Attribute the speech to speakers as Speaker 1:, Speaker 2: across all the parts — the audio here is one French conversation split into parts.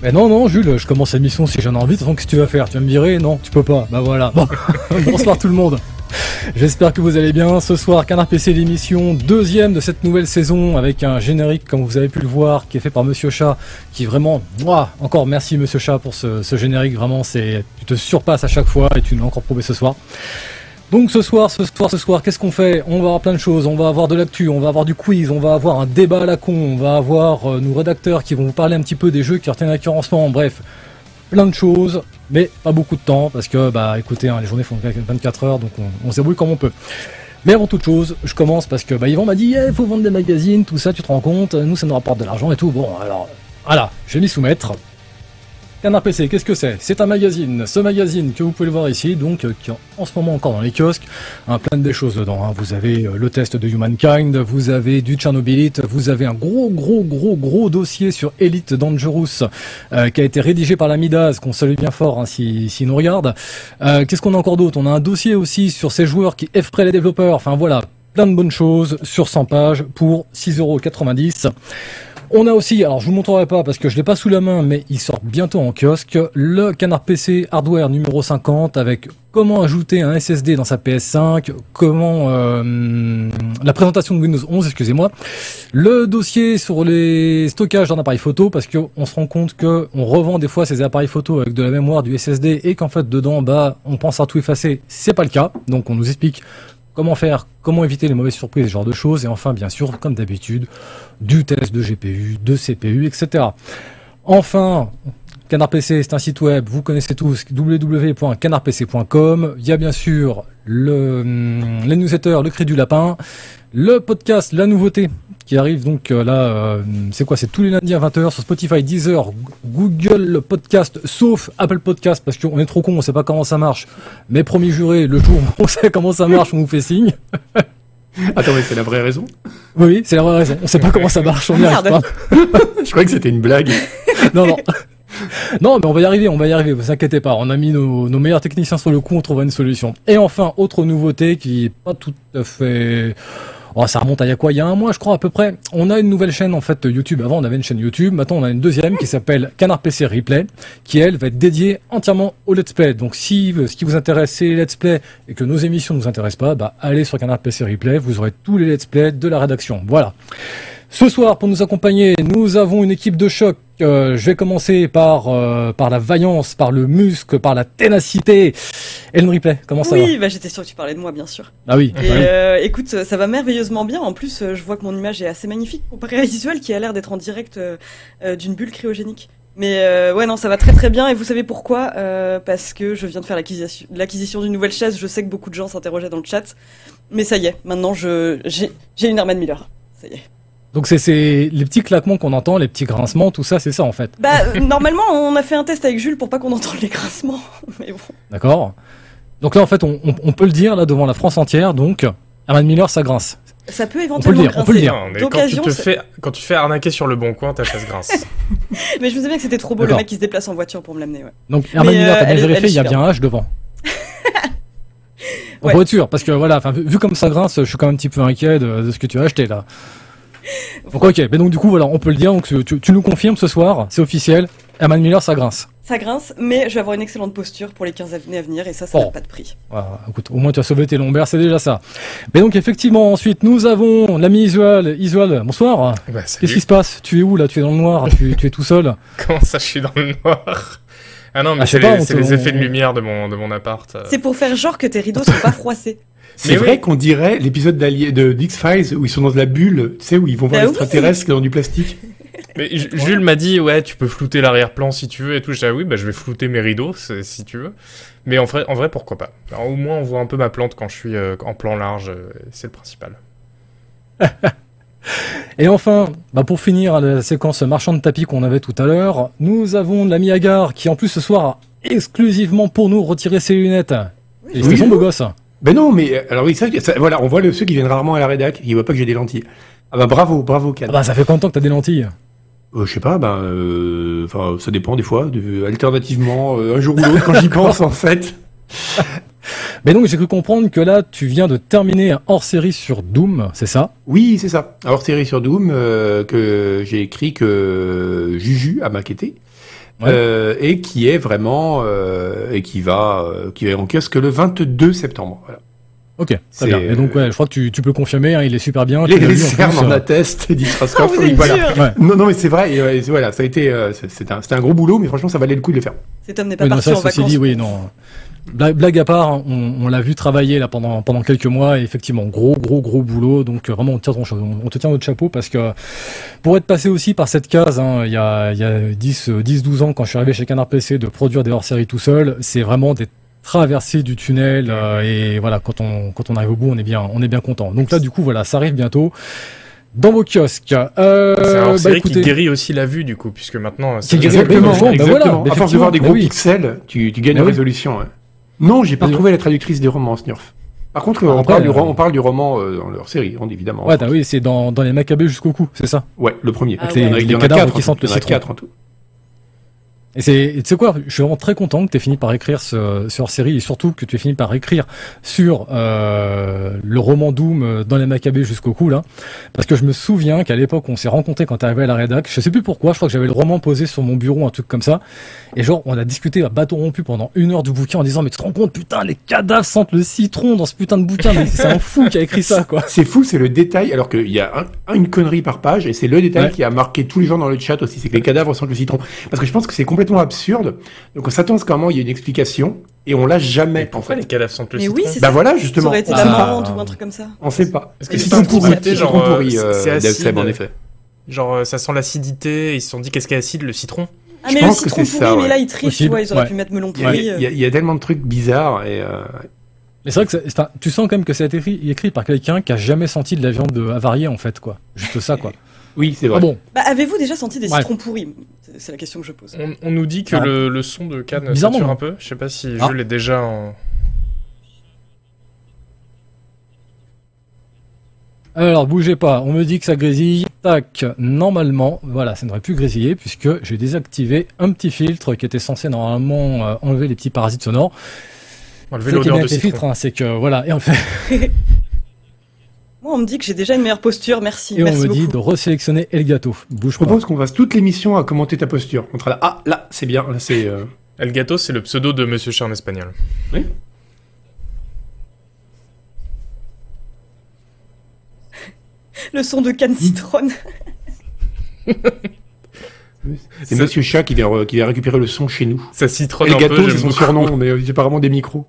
Speaker 1: Mais non, non, Jules, je commence l'émission si j'en ai envie. De toute façon, qu'est-ce que tu vas faire? Tu vas me virer? Non, tu peux pas. Bah voilà. Bon. Bonsoir tout le monde. J'espère que vous allez bien. Ce soir, Canard PC l'émission, deuxième de cette nouvelle saison, avec un générique, comme vous avez pu le voir, qui est fait par Monsieur Chat, qui vraiment, encore merci Monsieur Chat pour ce, ce générique. Vraiment, c'est, tu te surpasses à chaque fois et tu l'as encore prouvé ce soir. Donc ce soir, ce soir, ce soir, qu'est-ce qu'on fait? On va avoir plein de choses. On va avoir de l'actu, on va avoir du quiz, on va avoir un débat à la con, on va avoir euh, nos rédacteurs qui vont vous parler un petit peu des jeux qui retiennent cœur en. Bref, plein de choses, mais pas beaucoup de temps parce que, bah, écoutez, hein, les journées font 24 heures, donc on, on se débrouille comme on peut. Mais avant toute chose, je commence parce que bah, Yvan m'a dit, il faut vendre des magazines, tout ça, tu te rends compte, nous ça nous rapporte de l'argent et tout. Bon, alors, voilà, je vais m'y soumettre. Canard PC, qu'est-ce que c'est? C'est un magazine. Ce magazine que vous pouvez le voir ici, donc euh, qui est en ce moment encore dans les kiosques, hein, plein de choses dedans. hein. Vous avez euh, le test de Humankind, vous avez du Tchernobylite, vous avez un gros, gros, gros, gros dossier sur Elite Dangerous euh, qui a été rédigé par la Midas, qu'on salue bien fort hein, si, si nous regarde. Euh, Qu'est-ce qu'on a encore d'autre? On a un dossier aussi sur ces joueurs qui effraient les développeurs. Enfin voilà, plein de bonnes choses sur 100 pages pour 6,90€. On a aussi, alors je vous montrerai pas parce que je l'ai pas sous la main, mais il sort bientôt en kiosque, le Canard PC Hardware numéro 50 avec comment ajouter un SSD dans sa PS5, comment euh, la présentation de Windows 11, excusez-moi, le dossier sur les stockages d'un appareil photo parce que on se rend compte que on revend des fois ces appareils photo avec de la mémoire du SSD et qu'en fait dedans bah on pense à tout effacer, c'est pas le cas, donc on nous explique comment faire, comment éviter les mauvaises surprises, ce genre de choses, et enfin, bien sûr, comme d'habitude, du test de GPU, de CPU, etc. Enfin, Canard PC, c'est un site web, vous connaissez tous, www.canardpc.com. Il y a bien sûr le, hum, les newsletters, le cri du lapin, le podcast, la nouveauté, qui arrive donc euh, là, euh, c'est quoi C'est tous les lundis à 20h sur Spotify, Deezer, Google Podcast, sauf Apple Podcast, parce qu'on est trop con, on sait pas comment ça marche. Mais promis juré, le jour où on sait comment ça marche, on vous fait signe.
Speaker 2: Attends, mais c'est la vraie raison?
Speaker 1: Oui, c'est la vraie raison. On sait pas comment ça marche, on n'y arrive pas.
Speaker 2: Je croyais que c'était une blague.
Speaker 1: Non, non. Non, mais on va y arriver, on va y arriver, vous inquiétez pas. On a mis nos, nos meilleurs techniciens sur le coup, on trouvera une solution. Et enfin, autre nouveauté qui est pas tout à fait... Oh, ça remonte à il y a quoi? Il y a un mois, je crois, à peu près. On a une nouvelle chaîne, en fait, YouTube. Avant, on avait une chaîne YouTube. Maintenant, on a une deuxième qui s'appelle Canard PC Replay, qui, elle, va être dédiée entièrement au Let's Play. Donc, si ce qui vous intéresse, c'est les Let's Play et que nos émissions ne vous intéressent pas, bah, allez sur Canard PC Replay. Vous aurez tous les Let's Play de la rédaction. Voilà. Ce soir, pour nous accompagner, nous avons une équipe de choc. Euh, je vais commencer par euh, par la vaillance, par le muscle, par la ténacité. Ellen Replay, comment ça
Speaker 3: oui,
Speaker 1: va
Speaker 3: bah, j'étais sûre que tu parlais de moi, bien sûr.
Speaker 1: Ah oui.
Speaker 3: Et
Speaker 1: oui.
Speaker 3: euh, écoute, ça va merveilleusement bien. En plus, euh, je vois que mon image est assez magnifique comparée à la visuelle qui a l'air d'être en direct euh, d'une bulle cryogénique. Mais euh, ouais, non, ça va très très bien. Et vous savez pourquoi? Euh, Parce que je viens de faire l'acquisition d'une nouvelle chaise. Je sais que beaucoup de gens s'interrogeaient dans le chat. Mais ça y est, maintenant j'ai une Herman Miller. Ça y est.
Speaker 1: Donc c'est les petits claquements qu'on entend, les petits grincements, tout ça, c'est ça en fait.
Speaker 3: Bah, euh, normalement, on a fait un test avec Jules pour pas qu'on entende les grincements. Mais bon.
Speaker 1: D'accord. Donc là, en fait, on, on, on peut le dire là devant la France entière. Donc, Herman Miller, ça grince.
Speaker 3: Ça peut
Speaker 1: le
Speaker 3: éventuellement
Speaker 1: dire, on peut le dire.
Speaker 4: Non, mais quand tu,
Speaker 3: D'occasion,
Speaker 4: te
Speaker 3: c'est-
Speaker 4: fais, quand tu fais arnaquer sur le bon coin, ta chaise grince.
Speaker 3: Mais je me souviens que c'était trop beau le mec qui se déplace en voiture pour me l'amener. Ouais.
Speaker 1: Donc Herman
Speaker 3: Mais,
Speaker 1: Miller,
Speaker 3: euh,
Speaker 1: t'as bien
Speaker 3: elle est-
Speaker 1: vérifié, il y a bien un H devant.
Speaker 3: Ouais.
Speaker 1: Pour être sûr, parce que voilà, vu, vu comme ça grince, je suis quand même un petit peu inquiet de, de ce que tu as acheté là. Donc ok, mais donc du coup voilà, on peut le dire, donc tu, tu nous confirmes ce soir, c'est officiel, Herman Miller, ça grince.
Speaker 3: Ça grince, mais je vais avoir une excellente posture pour les 15 années à venir et ça, ça
Speaker 1: Oh.
Speaker 3: n'a pas de prix.
Speaker 1: Voilà, écoute, au moins tu as sauvé tes lombaires, c'est déjà ça. Mais donc effectivement, ensuite nous avons l'ami Isual. Isual, bonsoir.
Speaker 4: Bah,
Speaker 1: Qu'est-ce
Speaker 4: salut.
Speaker 1: qui se passe? Tu es où là? Tu es dans le noir? Tu, tu es tout seul?
Speaker 4: Comment ça, je suis dans le noir? Ah non, mais
Speaker 1: Ah,
Speaker 4: c'est les,
Speaker 1: te-
Speaker 4: les effets de lumière de mon, de mon appart. euh.
Speaker 3: C'est pour faire genre que tes rideaux sont pas froissés.
Speaker 2: C'est vrai
Speaker 4: oui.
Speaker 2: qu'on dirait l'épisode de X-Files où ils sont dans la bulle, tu sais, où ils vont voir
Speaker 3: Bah
Speaker 2: l'extraterrestre qui est dans du plastique.
Speaker 4: Mais Ju- Jules m'a dit, ouais, tu peux flouter l'arrière-plan si tu veux et tout. J'ai dit, ah oui, bah, je vais flouter mes rideaux si tu veux. Mais en vrai, en vrai pourquoi pas Alors, Au moins, on voit un peu ma plante quand je suis euh, en plan large. euh, c'est le principal.
Speaker 1: Et enfin, bah pour finir la séquence marchand de tapis qu'on avait tout à l'heure, nous avons l'ami Agar qui en plus ce soir a exclusivement pour nous retiré ses lunettes. Et
Speaker 2: Oui.
Speaker 1: c'est beau gosse.
Speaker 2: Ben non, mais euh, alors oui, ça, ça- voilà, on voit le, ceux qui viennent rarement à la rédac, ils voient pas que j'ai des lentilles. Ah bah bravo, bravo Cal.
Speaker 1: Ah bah ça fait combien de temps que t'as des lentilles
Speaker 2: Euh, je sais pas, ben, euh, enfin, ça dépend des fois, de- alternativement, euh, un jour ou l'autre quand j'y pense en fait.
Speaker 1: Mais donc j'ai cru comprendre que là tu viens de terminer un hors-série sur Doom, c'est ça?
Speaker 2: Oui, c'est ça. Alors série sur Doom euh, que j'ai écrit que Juju a maquetté.
Speaker 1: Ouais.
Speaker 2: euh, et qui est vraiment euh, et qui va euh, qui va en kiosque le 22 septembre. Voilà.
Speaker 1: Ok, très bien. Et donc, ouais, je crois que tu, tu peux confirmer, hein, il est super bien.
Speaker 2: Les, les
Speaker 1: lu en
Speaker 2: en attestent, dit Traskov.
Speaker 3: vous
Speaker 2: Oui, voilà.
Speaker 1: Ouais.
Speaker 2: Non, non, mais c'est vrai. et, voilà, ça a été, euh, c'est- c'était un, c'était un gros boulot, mais franchement, ça valait le coup de le faire.
Speaker 3: Cet homme n'est pas
Speaker 1: Oui, non,
Speaker 3: parti
Speaker 1: ça,
Speaker 3: en vacances.
Speaker 1: dit, oui, non. Blague, blague à part, hein, on, on l'a vu travailler là pendant pendant quelques mois et effectivement gros gros gros boulot. Donc euh, vraiment on, tire ton cha- on, on te tient notre chapeau parce que pour être passé aussi par cette case, hein, il y a il y a 10 euh, 10 12 ans quand je suis arrivé chez Canard PC de produire des hors-séries tout seul, c'est vraiment des traversées du tunnel euh, et voilà quand on quand on arrive au bout on est bien on est bien content. Donc là du coup voilà ça arrive bientôt dans vos kiosques. Euh,
Speaker 4: C'est un
Speaker 1: bah,
Speaker 4: qui guérit aussi la vue, du coup, puisque maintenant.
Speaker 1: Qui
Speaker 4: ça-
Speaker 1: guérit-
Speaker 2: Exactement.
Speaker 1: oui, bah
Speaker 2: exactement.
Speaker 1: voilà,
Speaker 2: à force de voir des
Speaker 1: bah
Speaker 2: gros
Speaker 1: oui.
Speaker 2: pixels, tu, tu gagnes
Speaker 1: Bah
Speaker 2: en
Speaker 1: oui.
Speaker 2: résolution. ouais. Non, j'ai pas retrouvé la traductrice des romans, Snurf. Par contre, on,
Speaker 1: Après,
Speaker 2: parle du,
Speaker 1: euh,
Speaker 2: on parle du roman euh, dans leur série, hein, évidemment.
Speaker 1: Ouais, bah oui, c'est dans, dans les Maccabées jusqu'au cou, c'est ça?
Speaker 2: Ouais, le premier.
Speaker 3: Ah
Speaker 2: il y en a,
Speaker 1: ouais.
Speaker 2: il y en
Speaker 1: Les
Speaker 2: a
Speaker 1: cadavres
Speaker 2: quatre.
Speaker 1: qui
Speaker 2: en
Speaker 1: sentent le
Speaker 2: Il y en a
Speaker 1: citron.
Speaker 2: quatre en tout.
Speaker 1: Et c'est, tu sais quoi, je suis vraiment très content que tu aies fini par écrire ce, ce hors-série et surtout que tu aies fini par écrire sur euh, le roman Doom euh, dans les Maccabées jusqu'au cou là, parce que je me souviens qu'à l'époque on s'est rencontrés quand tu arrivé à la rédac, je sais plus pourquoi, je crois que j'avais le roman posé sur mon bureau, un truc comme ça, et genre on a discuté à bâton rompu pendant une heure du bouquin en disant mais tu te rends compte putain les cadavres sentent le citron dans ce putain de bouquin, mais c'est un fou qui a écrit ça quoi.
Speaker 2: C'est fou, c'est le détail, alors qu'il y a un- une connerie par page, et c'est le détail
Speaker 1: Ouais.
Speaker 2: qui a marqué tous les gens dans le chat aussi, c'est que les cadavres sentent le citron. Parce que je pense que c'est complètement absurde. Donc on s'attend à ce qu'à un moment il y ait une explication, et on l'a
Speaker 4: Mais
Speaker 2: jamais, en
Speaker 4: pourquoi
Speaker 2: fait.
Speaker 4: les cadavres sentent le
Speaker 3: Mais
Speaker 4: citron
Speaker 3: oui, c'est
Speaker 2: Bah
Speaker 3: ça.
Speaker 2: voilà,
Speaker 3: Ça
Speaker 2: justement.
Speaker 3: aurait été
Speaker 2: On
Speaker 1: Ah.
Speaker 3: la
Speaker 2: sait pas.
Speaker 3: menthe ou un truc comme ça.
Speaker 2: On sait pas.
Speaker 4: Est-ce que c'est
Speaker 3: c'est
Speaker 4: petit
Speaker 3: pourri,
Speaker 2: Citron
Speaker 4: genre,
Speaker 2: pourri,
Speaker 4: euh,
Speaker 2: euh,
Speaker 4: c'est
Speaker 2: en effet.
Speaker 4: genre euh, ça sent l'acidité, ils se sont dit qu'est-ce qui est acide, le citron
Speaker 3: Ah,
Speaker 2: Je
Speaker 3: mais le
Speaker 2: pense que
Speaker 3: citron
Speaker 2: c'est
Speaker 3: pourri,
Speaker 2: ça,
Speaker 3: mais
Speaker 2: ouais.
Speaker 3: là, il triche, tu vois, ils auraient
Speaker 1: ouais.
Speaker 3: pu mettre melon pourri.
Speaker 2: il y a- il y a tellement de trucs bizarres, et euh,
Speaker 1: Mais c'est vrai que c'est- c'est un- tu sens quand même que c'est écrit, écrit par quelqu'un qui a jamais senti de la viande avariée en fait quoi. Juste ça quoi.
Speaker 2: oui, c'est vrai.
Speaker 1: Ah bon,
Speaker 3: Bah, avez-vous déjà senti des
Speaker 1: Ouais.
Speaker 3: citrons pourris? C'est- la question que je pose.
Speaker 4: on, on nous dit que
Speaker 1: Ah.
Speaker 4: le, le son de Cannes
Speaker 1: Bizarrement,
Speaker 4: sature un peu. Je sais pas si
Speaker 1: Ah.
Speaker 4: Jules est déjà en.
Speaker 1: Alors, bougez pas, on me dit que ça grésille. Tac, normalement, voilà, ça ne devrait plus grésiller puisque j'ai désactivé un petit filtre qui était censé normalement euh, enlever les petits parasites sonores.
Speaker 4: Enlever l'odeur
Speaker 1: bien
Speaker 4: de
Speaker 1: filtres, hein, c'est que voilà, et, en fait,
Speaker 3: Moi, on me dit que j'ai déjà une meilleure posture, merci.
Speaker 1: et on me
Speaker 3: beaucoup.
Speaker 1: dit de resélectionner El Gato. Bouge
Speaker 2: Je propose qu'on fasse toute l'émission à commenter ta posture. On ah, là, c'est bien, là, c'est... euh,
Speaker 4: El Gato, c'est le pseudo de Monsieur Chat en espagnol.
Speaker 3: Le son de canne citronne.
Speaker 2: C'est Monsieur Chat qui vient, qui vient récupérer le son chez nous.
Speaker 4: Ça citronne
Speaker 2: gâteau,
Speaker 4: peu,
Speaker 2: c'est son surnom, mais euh, j'ai apparemment des micros.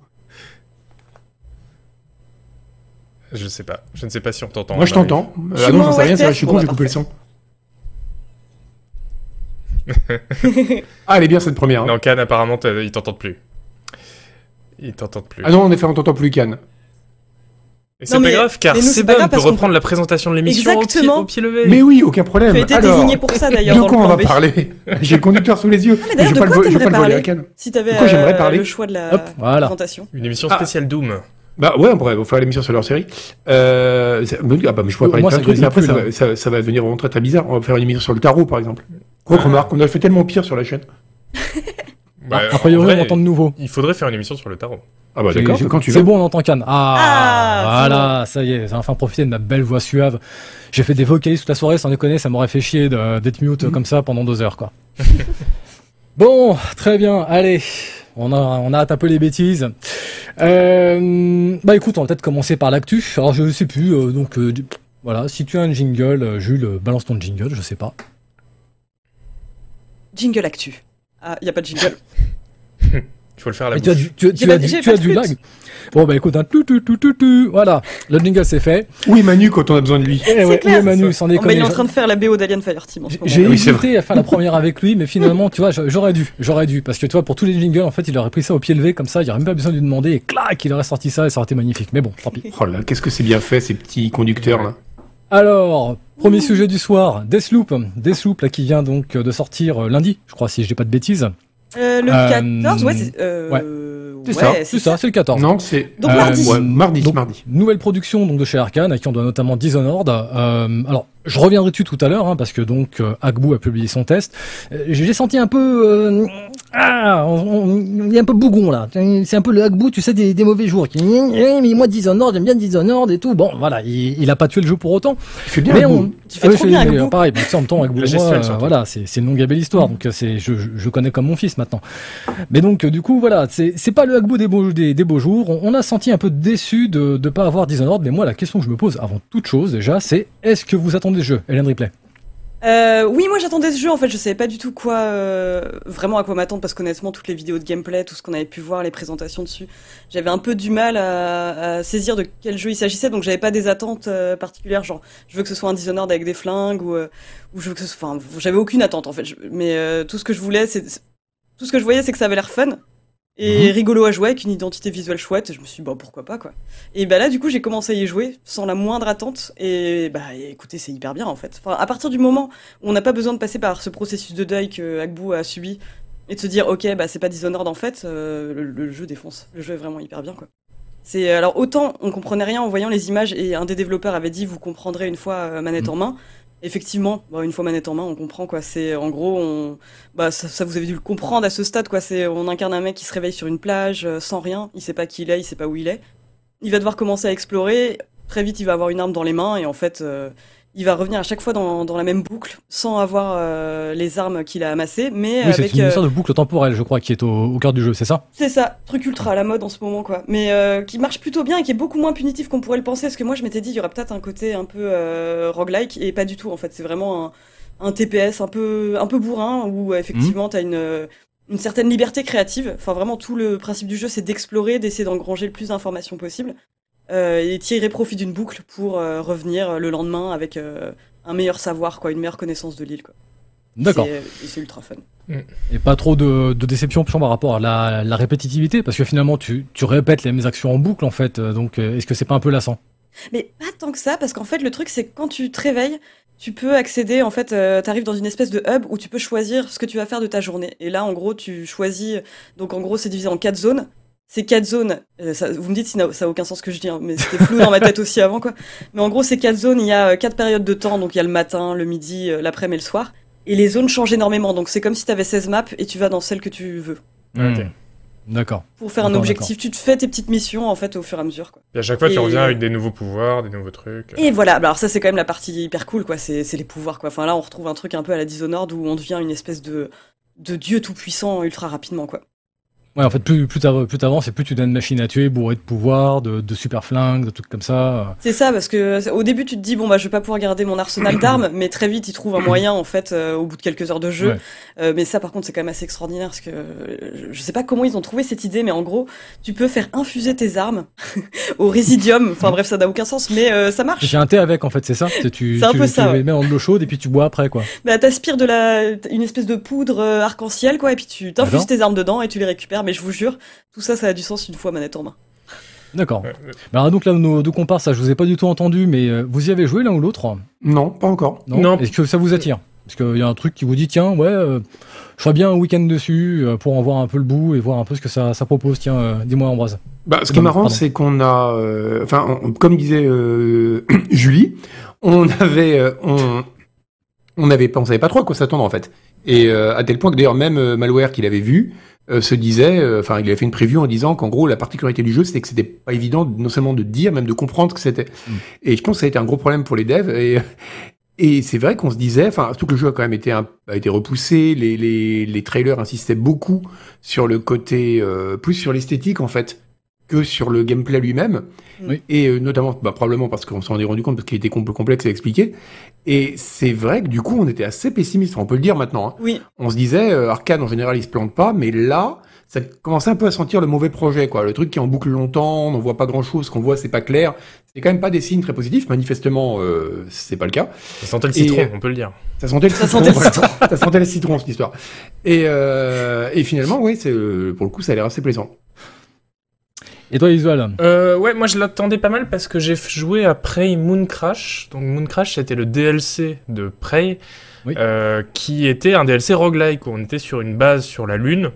Speaker 4: Je sais pas. Je ne sais pas si on t'entend.
Speaker 2: Moi, je t'entends. Euh,
Speaker 3: Je
Speaker 2: ah
Speaker 3: suis
Speaker 2: non, j'en sais rien, c'est vrai, je suis con,
Speaker 3: bon,
Speaker 2: j'ai coupé le son. ah, elle est bien cette première. hein.
Speaker 4: Non, Cannes, apparemment, ils t'entendent plus. Ils t'entendent plus.
Speaker 2: Ah non, en effet, on t'entend plus, Cannes.
Speaker 4: Et c'est pas grave, car
Speaker 3: c'est
Speaker 4: Sebum
Speaker 3: grave
Speaker 4: peut reprendre la présentation de l'émission au pied,
Speaker 3: Exactement.
Speaker 4: au pied levé.
Speaker 2: Mais oui, aucun problème.
Speaker 3: Tu as été
Speaker 2: Alors,
Speaker 3: désigné pour ça d'ailleurs
Speaker 2: de quoi on va parler J'ai le conducteur sous les yeux.
Speaker 3: mais
Speaker 2: mais
Speaker 3: d'ailleurs,
Speaker 2: je
Speaker 3: de
Speaker 2: vais pas,
Speaker 3: quoi
Speaker 2: le, voler à
Speaker 3: parler
Speaker 2: Cannes.
Speaker 3: Si t'avais
Speaker 2: De quoi j'aimerais
Speaker 3: euh,
Speaker 2: parler
Speaker 3: le choix de la
Speaker 1: Hop, voilà.
Speaker 3: présentation.
Speaker 4: Une émission
Speaker 2: Ah.
Speaker 4: spéciale Doom.
Speaker 2: Bah ouais, on pourrait on faire l'émission sur leur série. Euh, ah bah, mais je pourrais parler de plein
Speaker 1: ça
Speaker 2: de trucs, après
Speaker 1: grésille
Speaker 2: ça, va, ça, ça va devenir vraiment très très bizarre. On va faire une émission sur le tarot par exemple. Quoi
Speaker 4: Ah.
Speaker 2: remarque, on a fait tellement pire sur la chaîne.
Speaker 4: Bah,
Speaker 1: a priori,
Speaker 4: en vrai,
Speaker 1: on entend de nouveau.
Speaker 4: Il faudrait faire une émission sur le tarot.
Speaker 2: Ah bah d'accord, quand tu
Speaker 1: C'est bon, on entend Cannes. Ah,
Speaker 3: Ah,
Speaker 1: voilà, ça y est, j'ai enfin profité de ma belle voix suave. J'ai fait des vocalises toute la soirée, sans déconner, ça m'aurait fait chier de- d'être mute
Speaker 2: Mhm.
Speaker 1: comme ça pendant deux heures, quoi. bon, très bien, allez. On a, on a hâte un peu les bêtises. Euh, bah écoute, on va peut-être commencer par l'actu. Alors je sais plus, euh, donc euh, du- voilà, si tu as un jingle, Jules, balance ton jingle, je sais pas.
Speaker 3: Jingle actu. Ah, il y a pas de jingle.
Speaker 4: Il faut le faire à la
Speaker 1: Et tu as
Speaker 4: bouche.
Speaker 1: du, tu, tu
Speaker 3: J'ai
Speaker 1: as du, tu as du lag. Bon bah écoute, un tout, tout, tout, tout, tout, voilà, le jingle c'est fait.
Speaker 2: Oui, Manu quand on a besoin de lui.
Speaker 1: Eh ouais,
Speaker 3: clair,
Speaker 1: où est Manu, sans
Speaker 3: Oh, bah,
Speaker 1: déconner.
Speaker 3: il est en train de faire la BO d'Alien Fireteam.
Speaker 1: J'ai
Speaker 2: Oui,
Speaker 1: hésité à faire la première avec lui, mais finalement, tu vois, j'aurais dû, j'aurais dû, parce que tu vois, pour tous les jingles, en fait, il aurait pris ça au pied levé comme ça, il aurait même pas besoin de lui demander, et clac, il aurait sorti ça et ça aurait été magnifique. Mais bon, tant pis.
Speaker 2: Oh là, qu'est-ce que c'est bien fait ces petits conducteurs là.
Speaker 1: Alors, premier sujet du soir, Deathloop, Deathloop là qui vient donc de sortir euh, lundi, je crois, si je dis pas de bêtises.
Speaker 3: Euh, le
Speaker 1: Euh,
Speaker 3: 14, ouais, c'est. Euh,
Speaker 1: ouais.
Speaker 2: C'est ça,
Speaker 1: C'est ça, c'est le 14.
Speaker 2: Non, c'est
Speaker 3: Donc
Speaker 1: Euh,
Speaker 3: mardi.
Speaker 2: ouais, mardi,
Speaker 1: Donc,
Speaker 2: mardi.
Speaker 1: Nouvelle production donc de chez Arkane, à qui on doit notamment Dishonored. Euh, alors, je reviendrai dessus tout à l'heure, hein, parce que donc euh, Agbu a publié son test. Euh, J'ai senti un peu, euh, ah, il est un peu bougon là. C'est un peu le hackbout, tu sais, des, des mauvais jours. Qui, Eh, mais moi Dishonored, j'aime bien Dishonored et tout. Bon, voilà, il, il a pas tué le jeu pour autant.
Speaker 2: Il fait bien
Speaker 1: mais on.
Speaker 3: Tu fais
Speaker 1: Ah oui,
Speaker 3: trop bien Hackbout.
Speaker 1: Pareil, en même temps, euh,
Speaker 4: surtout.
Speaker 1: voilà, c'est une longue et belle histoire. Donc euh, c'est, je, connais comme mon fils maintenant. Mais donc euh, du coup, voilà, c'est pas le Hackbout des beaux des, des beaux jours. On, on a senti un peu déçu de de pas avoir Dishonored. Mais moi, la question que je me pose avant toute chose déjà, c'est est-ce que vous attendez ce jeu, Hélène Ripley
Speaker 3: Euh, oui, moi j'attendais ce jeu en fait, je savais pas du tout quoi euh, vraiment à quoi m'attendre parce qu'honnêtement toutes les vidéos de gameplay, tout ce qu'on avait pu voir, les présentations dessus, j'avais un peu du mal à, saisir de quel jeu il s'agissait, donc j'avais pas des attentes euh, particulières, genre je veux que ce soit un Dishonored avec des flingues ou, euh, ou je veux que ce soit, enfin j'avais aucune attente en fait, mais tout ce que je voulais, c'est tout ce que je voyais, c'est que ça avait l'air fun et
Speaker 1: Mhm.
Speaker 3: rigolo à jouer avec une identité visuelle chouette. Et je me suis dit bah pourquoi pas quoi. Et bah là du coup j'ai commencé à y jouer sans la moindre attente et bah écoutez c'est hyper bien en fait. Enfin à partir du moment où on n'a pas besoin de passer par ce processus de deuil que Agbu a subi et de se dire ok bah c'est pas Dishonored en fait, euh, le, le jeu défonce. Le jeu est vraiment hyper bien quoi. C'est alors autant on comprenait rien en voyant les images et un des développeurs avait dit vous comprendrez une fois euh, manette en main. Effectivement, bah, une fois manette en main, on comprend quoi. C'est en gros, on, bah ça, vous avez dû le comprendre à ce stade quoi. C'est on incarne un mec qui se réveille sur une plage euh, sans rien, il sait pas qui il est, il sait pas où il est. Il va devoir commencer à explorer. Très vite, il va avoir une arme dans les mains et en fait, euh, il va revenir à chaque fois dans, dans la même boucle sans avoir euh, les armes qu'il a amassées, mais
Speaker 1: Oui, c'est une
Speaker 3: euh,
Speaker 1: histoire de boucle temporelle, je crois, qui est au, au cœur du jeu, c'est ça?
Speaker 3: C'est ça, truc ultra à la mode en ce moment, quoi. Mais euh, qui marche plutôt bien et qui est beaucoup moins punitif qu'on pourrait le penser. Parce que moi, je m'étais dit, il y aurait peut-être un côté un peu euh, roguelike, et pas du tout, en fait. C'est vraiment un, un TPS un peu, un peu bourrin, où euh, effectivement, t'as une, une certaine liberté créative. Enfin, vraiment, tout le principe du jeu, c'est d'explorer, d'essayer d'engranger le plus d'informations possible. Euh, et tirer profit d'une boucle pour euh, revenir le lendemain avec euh, un meilleur savoir, quoi, une meilleure connaissance de l'île, quoi.
Speaker 1: D'accord.
Speaker 3: C'est- et C'est ultra fun.
Speaker 1: Et pas trop de, de déception par rapport à la, la répétitivité, parce que finalement, tu, tu répètes les mêmes actions en boucle, en fait. Donc, est-ce que c'est pas un peu lassant?
Speaker 3: Mais pas tant que ça, parce qu'en fait, le truc, c'est que quand tu te réveilles, tu peux accéder, en fait, euh, t'arrives dans une espèce de hub où tu peux choisir ce que tu vas faire de ta journée. Et là, en gros, tu choisis, donc en gros, c'est divisé en quatre zones. Ces quatre zones, euh, ça- vous me dites si na- ça a aucun sens ce que je dis, hein, mais c'était flou dans ma tête aussi avant, quoi. Mais en gros, ces quatre zones, il y a euh, quatre périodes de temps, donc il y a le matin, le midi, euh, l'après-midi et le soir. Et les zones changent énormément, donc c'est comme si t'avais 16 maps et tu vas dans celle que tu veux.
Speaker 4: Ok.
Speaker 1: Hmm. D'accord.
Speaker 3: Pour faire un objectif, tu te fais tes petites missions, en fait, au fur et à mesure, quoi.
Speaker 4: Et à chaque fois, tu reviens avec des nouveaux pouvoirs, des nouveaux trucs.
Speaker 3: Et voilà, bah alors ça c'est quand même la partie hyper cool quoi, c'est c'est les pouvoirs quoi. Enfin là on retrouve un truc un peu à la Dishonored où on devient une espèce de de dieu tout puissant ultra rapidement quoi.
Speaker 1: Ouais, en fait, plus, plus t'av- plus t'avances et plus tu donnes machine à tuer, bourrée de pouvoirs, de, de super flingues, de trucs comme ça.
Speaker 3: C'est ça parce que au début tu te dis bon bah je vais pas pouvoir garder mon arsenal d'armes, mais très vite ils trouvent un moyen en fait euh, au bout de quelques heures de jeu.
Speaker 1: Ouais.
Speaker 3: Euh, mais ça par contre c'est quand même assez extraordinaire parce que euh, je- sais pas comment ils ont trouvé cette idée, mais en gros tu peux faire infuser tes armes au résidium. Enfin bref ça n'a aucun sens, mais euh, ça marche.
Speaker 1: J'ai un thé avec, en fait, c'est ça Tu, tu,
Speaker 3: C'est un
Speaker 1: tu-
Speaker 3: peu
Speaker 1: tu
Speaker 3: ça,
Speaker 1: les
Speaker 3: ouais.
Speaker 1: mets de l'eau chaude et puis tu bois après, quoi.
Speaker 3: Bah t'aspires de la une espèce de poudre euh, arc-en-ciel quoi et puis tu t'infuses tes armes dedans et tu les récupères. Mais je vous jure tout ça ça a du sens une fois manette en main.
Speaker 1: D'accord.
Speaker 4: Ouais,
Speaker 1: Bah, alors donc là, nos deux comparses, ça, je vous ai pas du tout entendu, mais euh, vous y avez joué l'un ou l'autre?
Speaker 2: Non, pas encore.
Speaker 1: Non?
Speaker 4: Non.
Speaker 1: Est-ce que ça vous attire? Parce qu'il y a un truc qui vous dit, tiens, ouais, euh, je ferais bien un week-end dessus euh, pour en voir un peu le bout et voir un peu ce que ça, ça propose. Tiens, euh, dis-moi, Ambroise.
Speaker 2: Bah, ce qui est marrant, c'est qu'on a, euh, enfin, comme disait euh, Julie, on avait, euh, on, on avait, pas- on savait pas trop à quoi s'attendre en fait. Et euh, à tel point que d'ailleurs même euh, Malware qu'il avait vu euh, se disait, euh, enfin, il avait fait une preview en disant qu'en gros la particularité du jeu, c'était que c'était pas évident non seulement de dire, même de comprendre ce que c'était.
Speaker 1: Mm.
Speaker 2: Et je pense que ça a été un gros problème pour les devs. Et et c'est vrai qu'on se disait, enfin, surtout que le jeu a quand même été, un- a été repoussé, les, les, les trailers insistaient beaucoup sur le côté, euh, plus sur l'esthétique en fait, que sur le gameplay lui-même.
Speaker 1: Oui.
Speaker 2: Et euh, notamment, bah, probablement parce qu'on s'en est rendu compte parce qu'il était com- complexe à expliquer. Et c'est vrai que du coup, on était assez pessimiste, on peut le dire maintenant. hein.
Speaker 3: Oui,
Speaker 2: On se disait, euh, Arcane en général, il se plante pas, mais là, ça commençait un peu à sentir le mauvais projet, quoi. Le truc qui est en boucle longtemps, on n'en voit pas grand-chose, ce qu'on voit, c'est pas clair. C'est quand même pas des signes très positifs. Manifestement, euh, c'est pas le cas.
Speaker 4: Ça sentait le
Speaker 2: Et-
Speaker 4: citron, on peut le dire.
Speaker 2: Ça sentait le
Speaker 3: Ça
Speaker 2: citron.
Speaker 3: sentait le
Speaker 2: voilà. ça sentait le citron, cette histoire. Et, euh, et finalement, oui, c'est, euh, pour le coup, ça a l'air assez plaisant.
Speaker 1: Et toi, Isual
Speaker 4: Euh, ouais, moi je l'attendais pas mal parce que j'ai joué à Prey Moon Crash. Donc Moon Crash c'était le DLC de Prey,
Speaker 1: Oui.
Speaker 4: euh, qui était un DLC roguelike où on était sur une base sur la lune.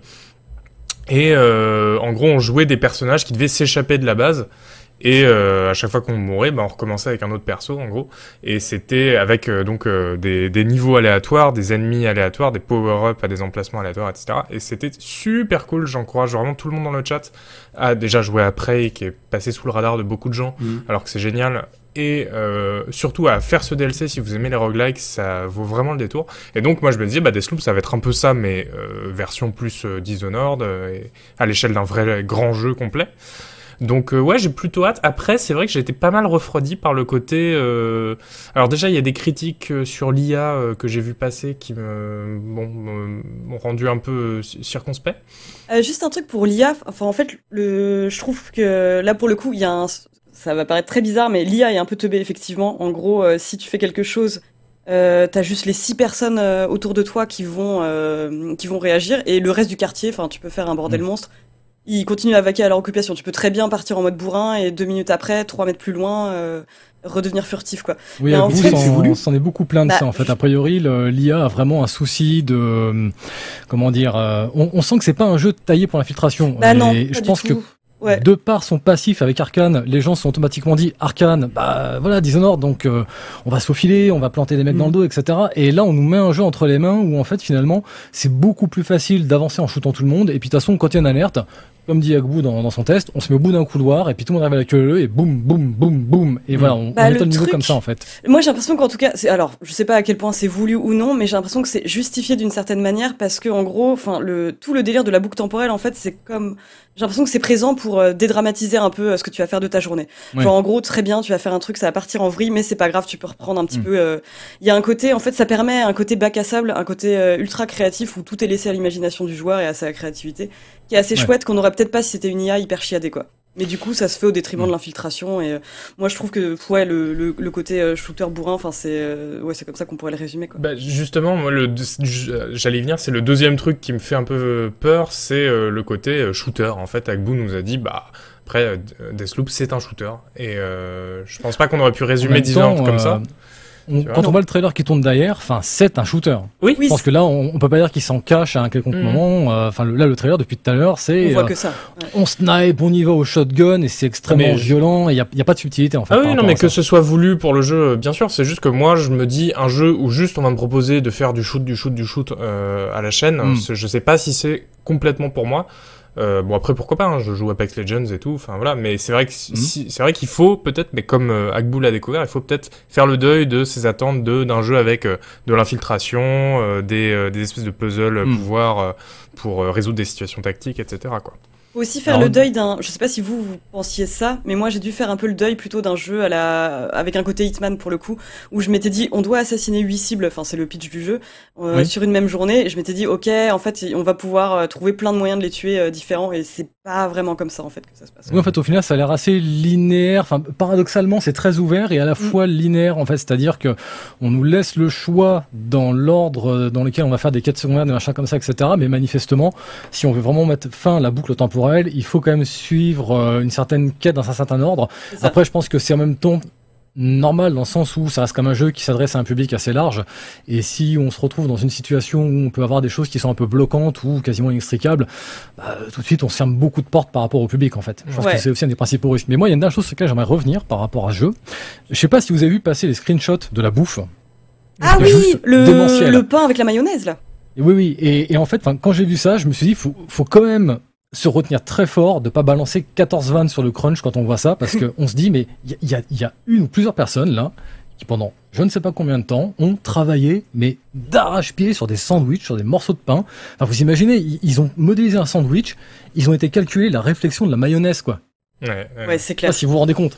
Speaker 4: Et euh, en gros on jouait des personnages qui devaient s'échapper de la base. Et euh, à chaque fois qu'on mourait, bah, on recommençait avec un autre perso en gros. Et c'était avec euh, donc euh, des, des niveaux aléatoires, des ennemis aléatoires, des power-up à des emplacements aléatoires, etc. Et c'était super cool. J'encourage vraiment tout le monde dans le chat à déjà jouer à Prey, qui est passé sous le radar de beaucoup de gens,
Speaker 2: Mhm.
Speaker 4: alors que c'est génial. Et euh, surtout à faire ce DLC si vous aimez les roguelikes, ça vaut vraiment le détour. Et donc moi je me disais, bah Deathloop ça va être un peu ça, mais euh, version plus euh, Dishonored, et à l'échelle d'un vrai grand jeu complet. Donc euh, ouais, j'ai plutôt hâte. Après, c'est vrai que j'ai été pas mal refroidi par le côté. euh, Alors déjà, il y a des critiques euh, sur l'IA euh, que j'ai vu passer qui me bon, me- m'ont rendu un peu circonspect.
Speaker 3: Juste un truc pour l'IA. Enfin, en fait, le, je trouve que là, pour le coup, il y a un, ça va paraître très bizarre, mais l'IA est un peu teubée, effectivement. En gros, si tu fais quelque chose, euh, t'as juste les six personnes euh, autour de toi qui vont, euh, qui vont réagir, et le reste du quartier, enfin, tu peux faire un bordel monstre. Ils continuent à vaquer à leur occupation. Tu peux très bien partir en mode bourrin et deux minutes après, trois mètres plus loin, euh, redevenir furtif, quoi.
Speaker 1: Oui,
Speaker 3: Mais
Speaker 1: à
Speaker 3: en
Speaker 1: vous,
Speaker 3: fait,
Speaker 1: s'en- est beaucoup plein de
Speaker 3: Bah,
Speaker 1: ça en fait. A priori, l'IA a vraiment un souci de euh, comment dire. euh, on, on sent que c'est pas un jeu taillé pour l'infiltration.
Speaker 3: Bah non,
Speaker 1: je pense que.
Speaker 3: Ouais.
Speaker 1: de par son passif avec Arkane, les gens sont automatiquement dit Arkane, bah voilà Dishonored, donc euh, on va se faufiler, on va planter des mecs
Speaker 3: Mm.
Speaker 1: dans le dos, etc. Et là, on nous met un jeu entre les mains où en fait finalement c'est beaucoup plus facile d'avancer en shootant tout le monde. Et puis de toute façon, quand il y a une alerte, comme dit Agbou dans, dans son test, on se met au bout d'un couloir et puis tout le monde arrive à la queue leu et boum, boum, boum, boum. Et
Speaker 2: Mm.
Speaker 1: voilà, on,
Speaker 3: Bah,
Speaker 1: on
Speaker 3: le
Speaker 1: niveau comme ça en fait.
Speaker 3: Moi, j'ai l'impression qu'en tout cas, c'est alors, je sais pas à quel point c'est voulu ou non, mais j'ai l'impression que c'est justifié d'une certaine manière parce que en gros, enfin, le tout le délire de la boucle temporelle, en fait, c'est comme j'ai l'impression que c'est présent pour euh, dédramatiser un peu euh, ce que tu vas faire de ta journée.
Speaker 1: Ouais.
Speaker 3: Genre en gros, très bien, tu vas faire un truc, ça va partir en vrille, mais c'est pas grave, tu peux reprendre un petit
Speaker 1: Mm.
Speaker 3: peu. euh, Il y a un côté, en fait, ça permet un côté bac à sable, un côté ultra créatif où tout est laissé à l'imagination du joueur et à sa créativité, qui est assez
Speaker 1: Ouais.
Speaker 3: chouette qu'on n'aurait peut-être pas si c'était une IA hyper chiadée, quoi. Mais du coup, ça se fait au détriment de l'infiltration et euh, moi je trouve que ouais le, le, le côté euh, shooter bourrin, enfin c'est euh, ouais c'est comme ça qu'on pourrait le résumer quoi.
Speaker 4: Bah, justement, moi, le, j'allais y venir, c'est le deuxième truc qui me fait un peu peur, c'est euh, le côté shooter. En fait, Agbou nous a dit, bah, après, Deathloop, c'est un shooter. Et euh, je pense pas qu'on aurait pu résumer
Speaker 1: même
Speaker 4: Dishonored
Speaker 1: temps,
Speaker 4: comme
Speaker 1: euh,
Speaker 4: ça.
Speaker 1: On- quand
Speaker 3: Non.
Speaker 1: on voit le trailer qui tourne derrière, enfin c'est un shooter.
Speaker 4: Oui,
Speaker 3: Oui,
Speaker 1: Je pense que là, on, on peut pas dire qu'il s'en cache à un quelconque
Speaker 4: Mhm.
Speaker 1: moment. euh, Enfin, le- là, le trailer depuis tout à l'heure,
Speaker 3: on
Speaker 1: c'est
Speaker 3: voit
Speaker 1: euh,
Speaker 3: que ça. Ouais.
Speaker 1: on snipe, on y va au shotgun et c'est extrêmement
Speaker 4: Mais
Speaker 1: violent. Il y a, y a pas de subtilité en fait.
Speaker 4: Ah oui, non, mais que
Speaker 1: ça.
Speaker 4: ce soit voulu pour le jeu, euh, bien sûr, c'est juste que moi, je me dis, un jeu où juste on va me proposer de faire du shoot, du shoot, du shoot euh, à la chaîne,
Speaker 1: Mm.
Speaker 4: je sais pas si c'est complètement pour moi. Euh, bon après pourquoi pas, hein, je joue Apex Legends et tout, enfin voilà, mais c'est vrai que si-
Speaker 1: Mm.
Speaker 4: si- c'est vrai qu'il faut peut-être, mais comme euh, Agbou l'a découvert, il faut peut-être faire le deuil de ses attentes de d'un jeu avec euh, de l'infiltration, euh, des, euh, des espèces de puzzles euh,
Speaker 1: Mm.
Speaker 4: pouvoir euh, pour résoudre des situations tactiques, etc. Quoi.
Speaker 3: Aussi faire
Speaker 1: Alors,
Speaker 3: le deuil d'un. Je sais pas si vous vous pensiez ça, mais moi j'ai dû faire un peu le deuil plutôt d'un jeu à la avec un côté Hitman pour le coup, où je m'étais dit on doit assassiner huit cibles. Enfin c'est le pitch du jeu euh,
Speaker 1: Oui.
Speaker 3: sur une même journée. Et je m'étais dit ok en fait on va pouvoir euh, trouver plein de moyens de les tuer euh, différents et c'est pas vraiment comme ça en fait que ça se passe.
Speaker 1: Oui, en fait, au final, ça a l'air assez linéaire. Enfin, paradoxalement, c'est très ouvert et à la
Speaker 3: Mm.
Speaker 1: fois linéaire, en fait. C'est-à-dire que on nous laisse le choix dans l'ordre euh, dans lequel on va faire des quêtes secondaires, des machins comme ça, etc. Mais manifestement, si on veut vraiment mettre fin à la boucle temporelle, il faut quand même suivre euh, une certaine quête dans un certain ordre. Après, je pense que c'est en même temps normal dans le sens où ça reste comme un jeu qui s'adresse à un public assez large et si on se retrouve dans une situation où on peut avoir des choses qui sont un peu bloquantes ou quasiment inextricables bah, tout de suite on se ferme beaucoup de portes par rapport au public en fait je pense
Speaker 3: Ouais.
Speaker 1: que c'est aussi un des principaux risques mais moi il y a une dernière chose sur laquelle j'aimerais revenir par rapport à ce jeu je sais pas si vous avez vu passer les screenshots de la bouffe
Speaker 3: Ah oui le pain avec la mayonnaise là.
Speaker 1: Et oui, oui. Et, et en fait, quand j'ai vu ça, je me suis dit, faut, faut quand même se retenir très fort de pas balancer 14 vannes sur le crunch quand on voit ça, parce que on se dit, mais il y, y a, il y a une ou plusieurs personnes là qui pendant je ne sais pas combien de temps ont travaillé, mais d'arrache-pied sur des sandwichs, sur des morceaux de pain. Enfin, vous imaginez, ils, ils ont modélisé un sandwich, ils ont été calculés la réflexion de la mayonnaise, quoi.
Speaker 4: Ouais, ouais.
Speaker 3: Ouais c'est clair.
Speaker 1: pas si vous vous rendez compte.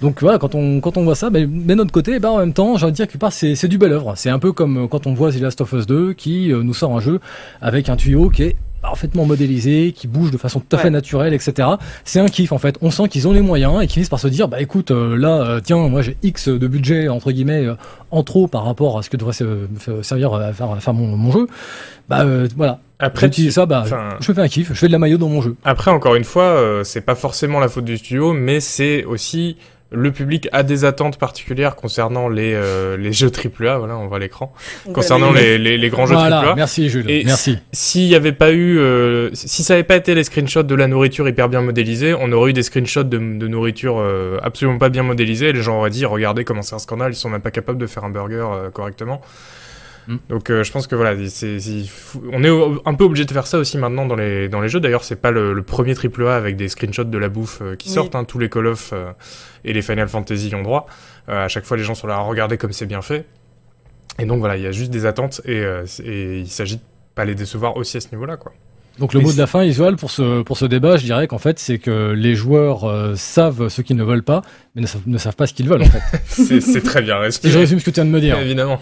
Speaker 1: Donc voilà, quand on, quand on voit ça, ben, mais de notre côté, ben, en même temps, j'ai envie de dire que part, c'est, c'est du bel œuvre. C'est un peu comme euh, quand on voit The Last of Us 2 qui euh, nous sort un jeu avec un tuyau qui est parfaitement modélisé, qui bouge de façon tout à fait
Speaker 3: Ouais.
Speaker 1: naturelle, etc. C'est un kiff en fait. On sent qu'ils ont les moyens et qu'ils finissent par se dire, bah écoute, euh, là, euh, tiens, moi j'ai X de budget entre guillemets euh, en trop par rapport à ce que devrait se- se- servir à faire, à faire mon, mon jeu. Bah voilà,
Speaker 4: Après,
Speaker 1: j'utilise ça, bah je fais un kiff, je fais de la maillot dans mon jeu.
Speaker 4: Après, encore une fois, c'est pas forcément la faute du studio, mais c'est aussi le public a des attentes particulières concernant les, euh, les jeux AAA, voilà, on voit l'écran, concernant les, les, les grands jeux
Speaker 1: Voilà,
Speaker 4: AAA.
Speaker 1: merci Jules,
Speaker 4: Et
Speaker 1: merci.
Speaker 4: S'il n'y avait pas eu, euh, si ça n'avait pas été les screenshots de la nourriture hyper bien modélisés, on aurait eu des screenshots de, de nourriture euh, absolument pas bien modélisés. Et les gens auraient dit, regardez comment c'est un scandale, ils sont même pas capables de faire un burger euh, correctement.
Speaker 1: Mm.
Speaker 4: Donc euh, je pense que voilà, c'est, c'est- on est un peu obligé de faire ça aussi maintenant dans les dans les jeux. D'ailleurs, c'est pas le, le premier triple A avec des screenshots de la bouffe euh, qui
Speaker 3: Oui.
Speaker 4: sortent. hein. Tous les Call of euh, et les Final Fantasy y ont droit. Euh, à chaque fois, les gens sont là à regarder comme c'est bien fait. Et donc voilà, il y a juste des attentes et, euh, il s'agit de pas les décevoir aussi à ce niveau-là, quoi.
Speaker 1: Donc le
Speaker 2: Mais
Speaker 1: mot de la fin, Isual, pour ce, pour ce débat, je dirais qu'en fait, c'est que les joueurs euh, savent ce qu'ils ne veulent pas, mais ne savent, ne savent pas ce qu'ils veulent, en fait.
Speaker 4: C'est c'est très bien
Speaker 1: si je résume ce que tu viens de me dire.
Speaker 4: Évidemment.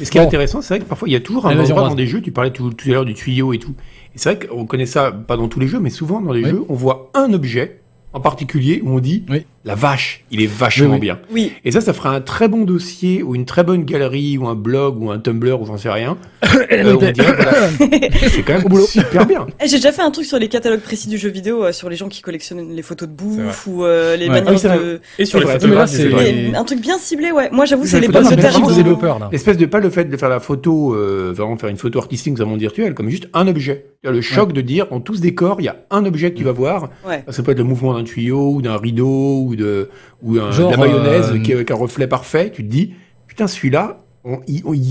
Speaker 2: Et ce qui est intéressant, c'est vrai que parfois il y a toujours un endroit dans des jeux, tu parlais tout, tout à l'heure du tuyau et tout. Et c'est vrai qu'on connaît ça, pas dans tous les jeux, mais souvent dans les
Speaker 1: Oui.
Speaker 2: jeux, on voit un objet en particulier où on dit
Speaker 1: Oui.
Speaker 2: La vache, il est vachement
Speaker 1: Oui, oui.
Speaker 2: bien.
Speaker 3: Oui,
Speaker 2: Et ça, ça fera un très bon dossier ou une très bonne galerie ou un blog ou un Tumblr ou j'en sais rien. Euh, on c'est quand même super bien.
Speaker 3: Eh, j'ai déjà fait un truc sur les catalogues précis du jeu vidéo, euh, sur les gens qui collectionnent les photos de bouffe ou euh, les
Speaker 1: Ouais.
Speaker 3: manières
Speaker 2: Ah oui,
Speaker 3: de...
Speaker 4: Et sur les photographes,
Speaker 1: c'est-
Speaker 3: un truc bien ciblé, ouais. Moi, j'avoue, c'est les
Speaker 2: pas
Speaker 3: de terre.
Speaker 1: des.
Speaker 2: L'espèce de pas le fait de faire la photo, euh, vraiment faire une photo artistique dans un monde virtuel, comme juste un objet. Le choc de dire, dans tout ce décor, il y a un objet que tu vas voir.
Speaker 3: Ouais.
Speaker 2: Ça peut être le mouvement d'un tuyau, ou d'un rideau, ou de, ou un-
Speaker 1: Genre,
Speaker 2: de la mayonnaise
Speaker 1: euh,
Speaker 2: qui est avec un reflet parfait. Tu te dis, putain, celui-là, on,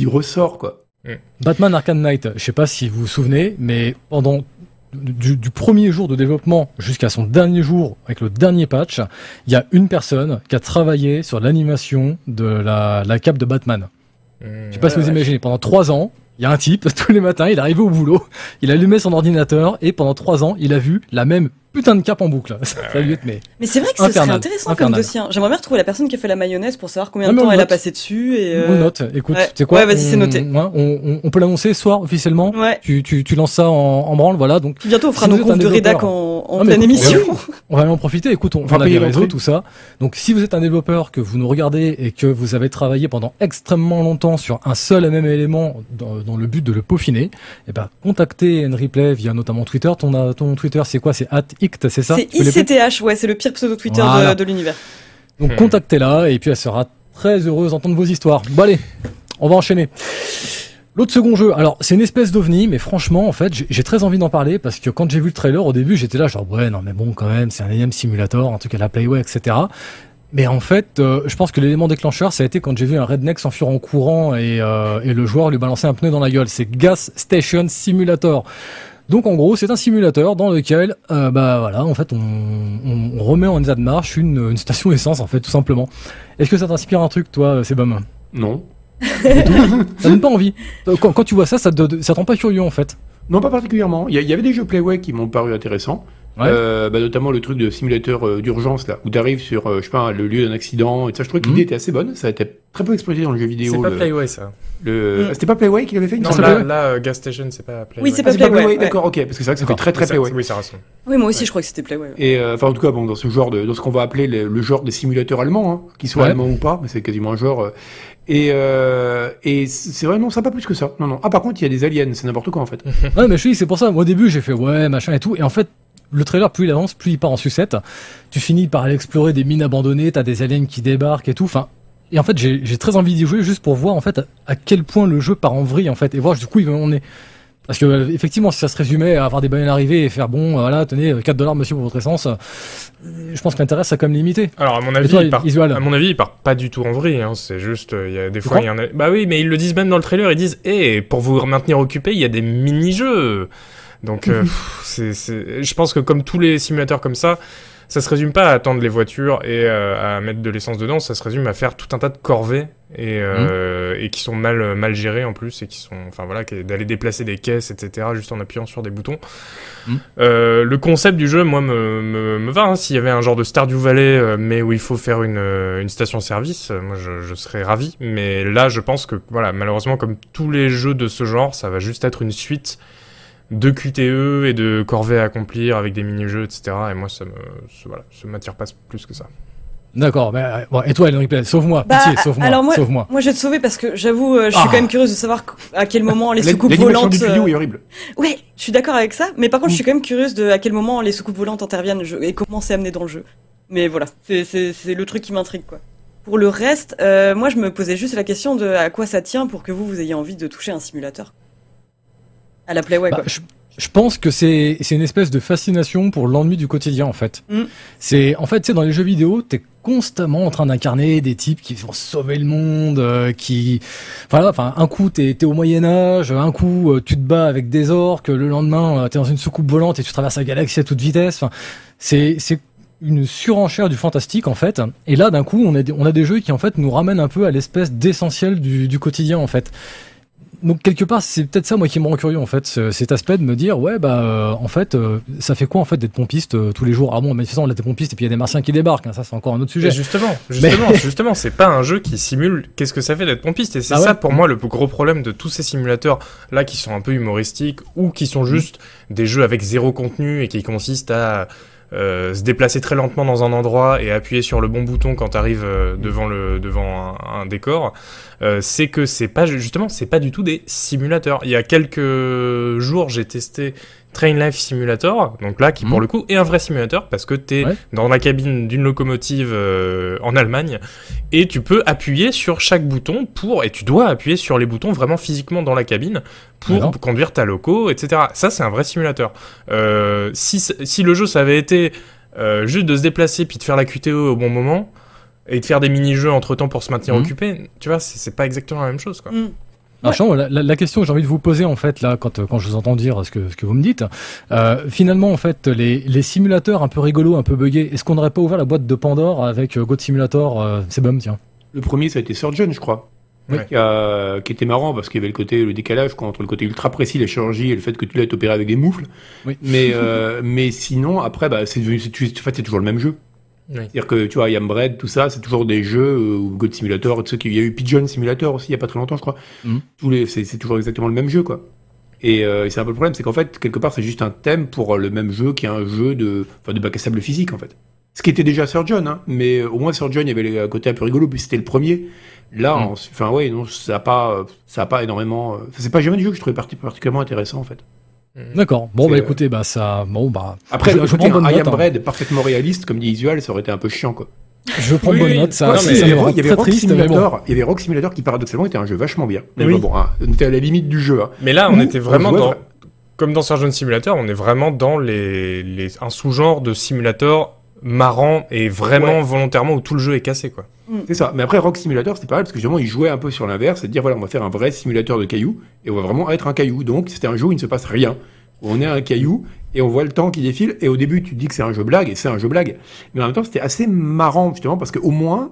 Speaker 2: ressort, quoi.
Speaker 1: Batman Arkham Knight, je sais pas si vous vous souvenez, mais pendant du, du premier jour de développement jusqu'à son dernier jour avec le dernier patch, il y a une personne qui a travaillé sur l'animation de la, la cape de Batman.
Speaker 4: Mmh.
Speaker 1: Je sais pas si vous imaginez, pendant trois ans, il y a un type, tous les matins, il arrivait au boulot, il allumait son ordinateur et pendant trois ans, il a vu la même putain de cape en boucle. Ça lui est mais
Speaker 3: Mais c'est vrai que ce serait
Speaker 1: Infernal.
Speaker 3: intéressant comme dossier. hein. J'aimerais bien retrouver la personne qui a fait la mayonnaise pour savoir combien de temps elle a passé dessus. Et, euh,
Speaker 1: on note. Écoute,
Speaker 3: ouais.
Speaker 1: tu sais quoi?
Speaker 3: Ouais, vas-y, c'est
Speaker 1: on-
Speaker 3: noté.
Speaker 1: on, on- on peut l'annoncer ce soir officiellement.
Speaker 3: Ouais.
Speaker 1: Tu, tu, tu lances ça en, en branle, voilà. Donc
Speaker 3: bientôt, on fera
Speaker 1: Si
Speaker 3: nos
Speaker 1: vous êtes un
Speaker 3: confs de rédac
Speaker 1: développeur.
Speaker 3: en, en
Speaker 1: Ah,
Speaker 3: pleine
Speaker 1: écoute,
Speaker 3: émission.
Speaker 1: On va en profiter. Écoute, on,
Speaker 2: On va
Speaker 1: on a
Speaker 2: payer
Speaker 1: des réseaux, tout ça. Donc, si vous êtes un développeur, que vous nous regardez et que vous avez travaillé pendant extrêmement longtemps sur un seul et même élément dans, dans le but de le peaufiner, eh ben, contactez Enreplay via notamment Twitter. Ton, ton Twitter, c'est quoi? C'est @ict, c'est ça
Speaker 3: C'est ICTH, ouais, c'est le pire pseudo Twitter
Speaker 1: Voilà.
Speaker 3: de, de l'univers.
Speaker 1: Donc,
Speaker 4: Hmm.
Speaker 1: contactez-la et puis elle sera très heureuse d'entendre vos histoires. Bon, allez, on va enchaîner. L'autre second jeu, alors c'est une espèce d'ovni, mais franchement, en fait, j'ai- j'ai très envie d'en parler parce que quand j'ai vu le trailer au début, j'étais là genre ouais, non mais bon, quand même, c'est un énième simulator, un truc à la Playway, etc. Mais en fait, euh, je pense que l'élément déclencheur, ça a été quand j'ai vu un redneck s'enfuir en courant et, euh, et le joueur lui balancer un pneu dans la gueule. C'est Gas Station Simulator. Donc en gros, c'est un simulateur dans lequel, euh, bah voilà, en fait, on, on- on remet en état de marche une, une station essence, en fait, tout simplement. Est-ce que ça t'inspire un truc, toi, Sebum?
Speaker 2: Non.
Speaker 1: Ça donne pas envie. Euh, Quand, quand tu vois ça, ça te, ça te rend pas curieux, en fait.
Speaker 2: Non, pas particulièrement. Il y, avait des jeux Playway qui m'ont paru intéressants.
Speaker 1: Ouais.
Speaker 2: Euh, bah, notamment le truc de simulateur euh, d'urgence, là, où tu arrives sur, euh, je sais pas, le lieu d'un accident. Et ça, je trouvais que
Speaker 1: Mhm.
Speaker 2: l'idée était assez bonne. Ça a été très peu exploité dans le jeu vidéo.
Speaker 4: C'est pas
Speaker 2: le-
Speaker 4: Playway, ça.
Speaker 2: Le-. Ah, C'était pas Playway qui l'avait fait une
Speaker 4: Non,
Speaker 1: c'est
Speaker 4: là, euh, Gas Station, c'est pas Playway.
Speaker 3: Oui, c'est
Speaker 2: Ah,
Speaker 3: pas Playway,
Speaker 2: Playway,
Speaker 3: ouais.
Speaker 2: d'accord, ok, parce que c'est vrai que ça fait très très
Speaker 4: Ça-
Speaker 2: Playway.
Speaker 4: Oui, ça ressemble.
Speaker 3: Oui, moi aussi, je crois que c'était Playway. ouais.
Speaker 2: Et euh, enfin, en tout cas, bon, dans ce genre de, dans ce qu'on va appeler le, le genre des simulateurs allemands, hein, qu'ils soient
Speaker 1: Ouais.
Speaker 2: allemands ou pas, mais c'est quasiment un genre. euh, et euh, et c'est vrai, non, ça pas plus que ça. Non, non. Ah, par contre, il y a des aliens, c'est n'importe quoi en fait.
Speaker 1: Ouais, mais je suis, c'est pour ça. Moi, au début, j'ai fait ouais, machin et tout. Et en fait, le trailer, plus il avance, plus il part en sucette. Tu finis par aller explorer des mines abandonnées, t'as des aliens qui débarquent et tout. Enfin, et en fait, j'ai très envie d'y jouer juste pour voir en fait à, quel point le jeu part en vrille en fait et voir du coup on est. Parce que euh, effectivement, si ça se résumait à avoir des bagnoles arrivées et faire bon, euh, voilà, tenez 4 dollars monsieur pour votre essence, euh, je pense que l'intérêt c'est quand même limité.
Speaker 4: Alors, à mon avis,
Speaker 1: toi,
Speaker 4: il part, à mon avis, il part pas du tout en vrille. Hein. C'est juste, euh, il y a des fois, il y en a. Bah oui, mais ils le disent même dans le trailer. Ils disent, eh, pour vous maintenir occupé, il y a des mini-jeux. Donc, euh, pff, c'est, c'est. Je pense que comme tous les simulateurs comme ça, ça se résume pas à attendre les voitures et euh, à mettre de l'essence dedans. Ça se résume à faire tout un tas de corvées et euh, et qui sont mal mal gérées en plus et qui sont, enfin voilà, d'aller déplacer des caisses, etc. Juste en appuyant sur des boutons.
Speaker 1: Mhm.
Speaker 4: Euh, le concept du jeu, moi, me, me, me va. hein. S'il y avait un genre de Stardew Valley, euh, mais où il faut faire une, euh, une station-service, euh, moi, je, je serais ravi. Mais là, je pense que, voilà, malheureusement, comme tous les jeux de ce genre, ça va juste être une suite de QTE et de corvées à accomplir avec des mini-jeux, etc. Et moi, ça me, ça- voilà, ça m'attire pas plus que ça.
Speaker 1: D'accord. Mais euh, bon, et toi, Ripley, sauve-moi,
Speaker 3: Bah,
Speaker 1: pitié, sauve-moi,
Speaker 3: alors moi-
Speaker 1: sauve-moi.
Speaker 3: Moi, je vais te sauver parce que j'avoue, euh, je suis
Speaker 1: Ah.
Speaker 3: quand même curieuse de savoir à quel moment les soucoupes volantes.
Speaker 2: du tuyau
Speaker 3: euh,
Speaker 2: est horrible.
Speaker 3: Ouais, je suis d'accord avec ça, mais par contre, je suis quand même curieuse de à quel moment les soucoupes volantes interviennent et comment c'est amené dans le jeu. Mais voilà, c'est c'est c'est le truc qui m'intrigue quoi. Pour le reste, euh, moi je me posais juste la question de à quoi ça tient pour que vous vous ayez envie de toucher un simulateur. À la Playway
Speaker 1: Bah,
Speaker 3: quoi.
Speaker 1: je, je pense que c'est c'est une espèce de fascination pour l'ennui du quotidien en fait.
Speaker 3: Mm.
Speaker 1: C'est en fait, tu sais, dans les jeux vidéo, t'es constamment en train d'incarner des types qui vont sauver le monde, euh, qui, voilà, enfin, un coup t'es t'es au Moyen Âge, un coup euh, tu te bats avec des orques, le lendemain euh, t'es dans une soucoupe volante et tu traverses la galaxie à toute vitesse. C'est c'est une surenchère du fantastique en fait. Et là, d'un coup, on a des, on a des jeux qui en fait nous ramènent un peu à l'espèce d'essentiel du, du quotidien en fait. Donc quelque part, c'est peut-être ça moi qui me rend curieux en fait, ce- cet aspect de me dire ouais bah euh, en fait euh, ça fait quoi en fait d'être pompiste euh, tous les jours? Ah bon, mais façon là t'es pompiste et puis il y a des martiens qui débarquent, hein, ça c'est encore un autre sujet.
Speaker 4: Et justement, justement, justement, c'est pas un jeu qui simule qu'est-ce que ça fait d'être pompiste. Et c'est
Speaker 1: Ah ouais.
Speaker 4: ça pour moi le plus gros problème de tous ces simulateurs là qui sont un peu humoristiques ou qui sont juste des jeux avec zéro contenu et qui consistent à euh, se déplacer très lentement dans un endroit et appuyer sur le bon bouton quand t'arrives euh, devant le devant un, un décor. Euh, c'est que c'est pas justement c'est pas du tout des simulateurs. Il y a quelques jours j'ai testé Train Life Simulator, donc là qui pour
Speaker 1: Mhm.
Speaker 4: le coup est un vrai simulateur parce que t'es
Speaker 1: Ouais.
Speaker 4: dans la cabine d'une locomotive euh, en Allemagne et tu peux appuyer sur chaque bouton pour et tu dois appuyer sur les boutons vraiment physiquement dans la cabine pour conduire ta loco, etc. Ça c'est un vrai simulateur. Euh, si si le jeu ça avait été euh, juste de se déplacer puis de faire la QTE au bon moment et de faire des mini-jeux entre temps pour se maintenir
Speaker 1: Mhm.
Speaker 4: occupé, tu vois, c'est c'est pas exactement la même chose quoi.
Speaker 3: Mm.
Speaker 1: Alors, Jean, la, la- la question que j'ai envie de vous poser en fait là, quand, euh, quand je vous entends dire ce que, ce que vous me dites, euh, finalement en fait les, les simulateurs un peu rigolos, un peu buggés, est-ce qu'on n'aurait pas ouvert la boîte de Pandore avec euh, God Simulator euh, C'est bon, tiens.
Speaker 2: Le premier, ça a été Surgeon, je crois.
Speaker 4: Oui.
Speaker 2: Qui, a- qui était marrant parce qu'il y avait le côté, le décalage quoi, entre le côté ultra précis, la chirurgie et le fait que tu l'as opéré avec des moufles.
Speaker 1: Oui.
Speaker 2: Mais, euh, mais sinon, après, bah, c'est devenu, c'est, en fait, c'est toujours le même jeu.
Speaker 4: Oui.
Speaker 2: C'est-à-dire que, tu vois, Yambread, tout ça, c'est toujours des jeux, euh, ou God Simulator, tout ça, il y a eu Pigeon Simulator aussi, il y a pas très longtemps, je crois.
Speaker 1: Mhm.
Speaker 2: Tous les, c'est, toujours exactement le même jeu, quoi. Et, euh, et c'est un peu le problème, c'est qu'en fait, quelque part, c'est juste un thème pour le même jeu qui est un jeu de, enfin, de bac à sable physique, en fait. Ce qui était déjà Surgeon, hein, mais euh, au moins Surgeon, il y avait le côté un peu rigolo, puis c'était le premier. Là,
Speaker 1: Mm.
Speaker 2: en- enfin, ouais, non, ça a pas, euh, ça a pas énormément, euh, c'est pas jamais du jeu que je trouvais parti- particulièrement intéressant, en fait.
Speaker 1: D'accord. Bon bah
Speaker 2: euh,
Speaker 1: écoutez, bah ça, bon bah.
Speaker 2: Après,
Speaker 1: je, je prends bonne note.
Speaker 2: Am
Speaker 1: hein.
Speaker 2: Bread parfaitement réaliste, comme dit Isual, ça aurait été un peu chiant, quoi.
Speaker 1: Je prends
Speaker 4: Oui,
Speaker 1: bonne note. Ça,
Speaker 2: il y avait, Rock. Simulator, il y avait Rock Simulator qui paradoxalement était un jeu vachement bien. Mais
Speaker 1: Oui.
Speaker 2: bon, hein, on était à la limite du jeu. hein.
Speaker 4: Mais là, on était vraiment dans, comme dans Surgeon Simulator, on est vraiment dans les, les un sous-genre de simulateur marrant et vraiment
Speaker 2: Ouais.
Speaker 4: volontairement où tout le jeu est cassé, quoi.
Speaker 2: C'est ça. Mais après, Rock Simulator, c'était pareil, parce que justement, il jouait un peu sur l'inverse, c'est de dire, voilà, on va faire un vrai simulateur de cailloux, et on va vraiment être un caillou. Donc, c'était un jeu où il ne se passe rien. On est un caillou, et on voit le temps qui défile, et au début, tu te dis que c'est un jeu blague, et c'est un jeu blague. Mais en même temps, c'était assez marrant, justement, parce qu'au moins,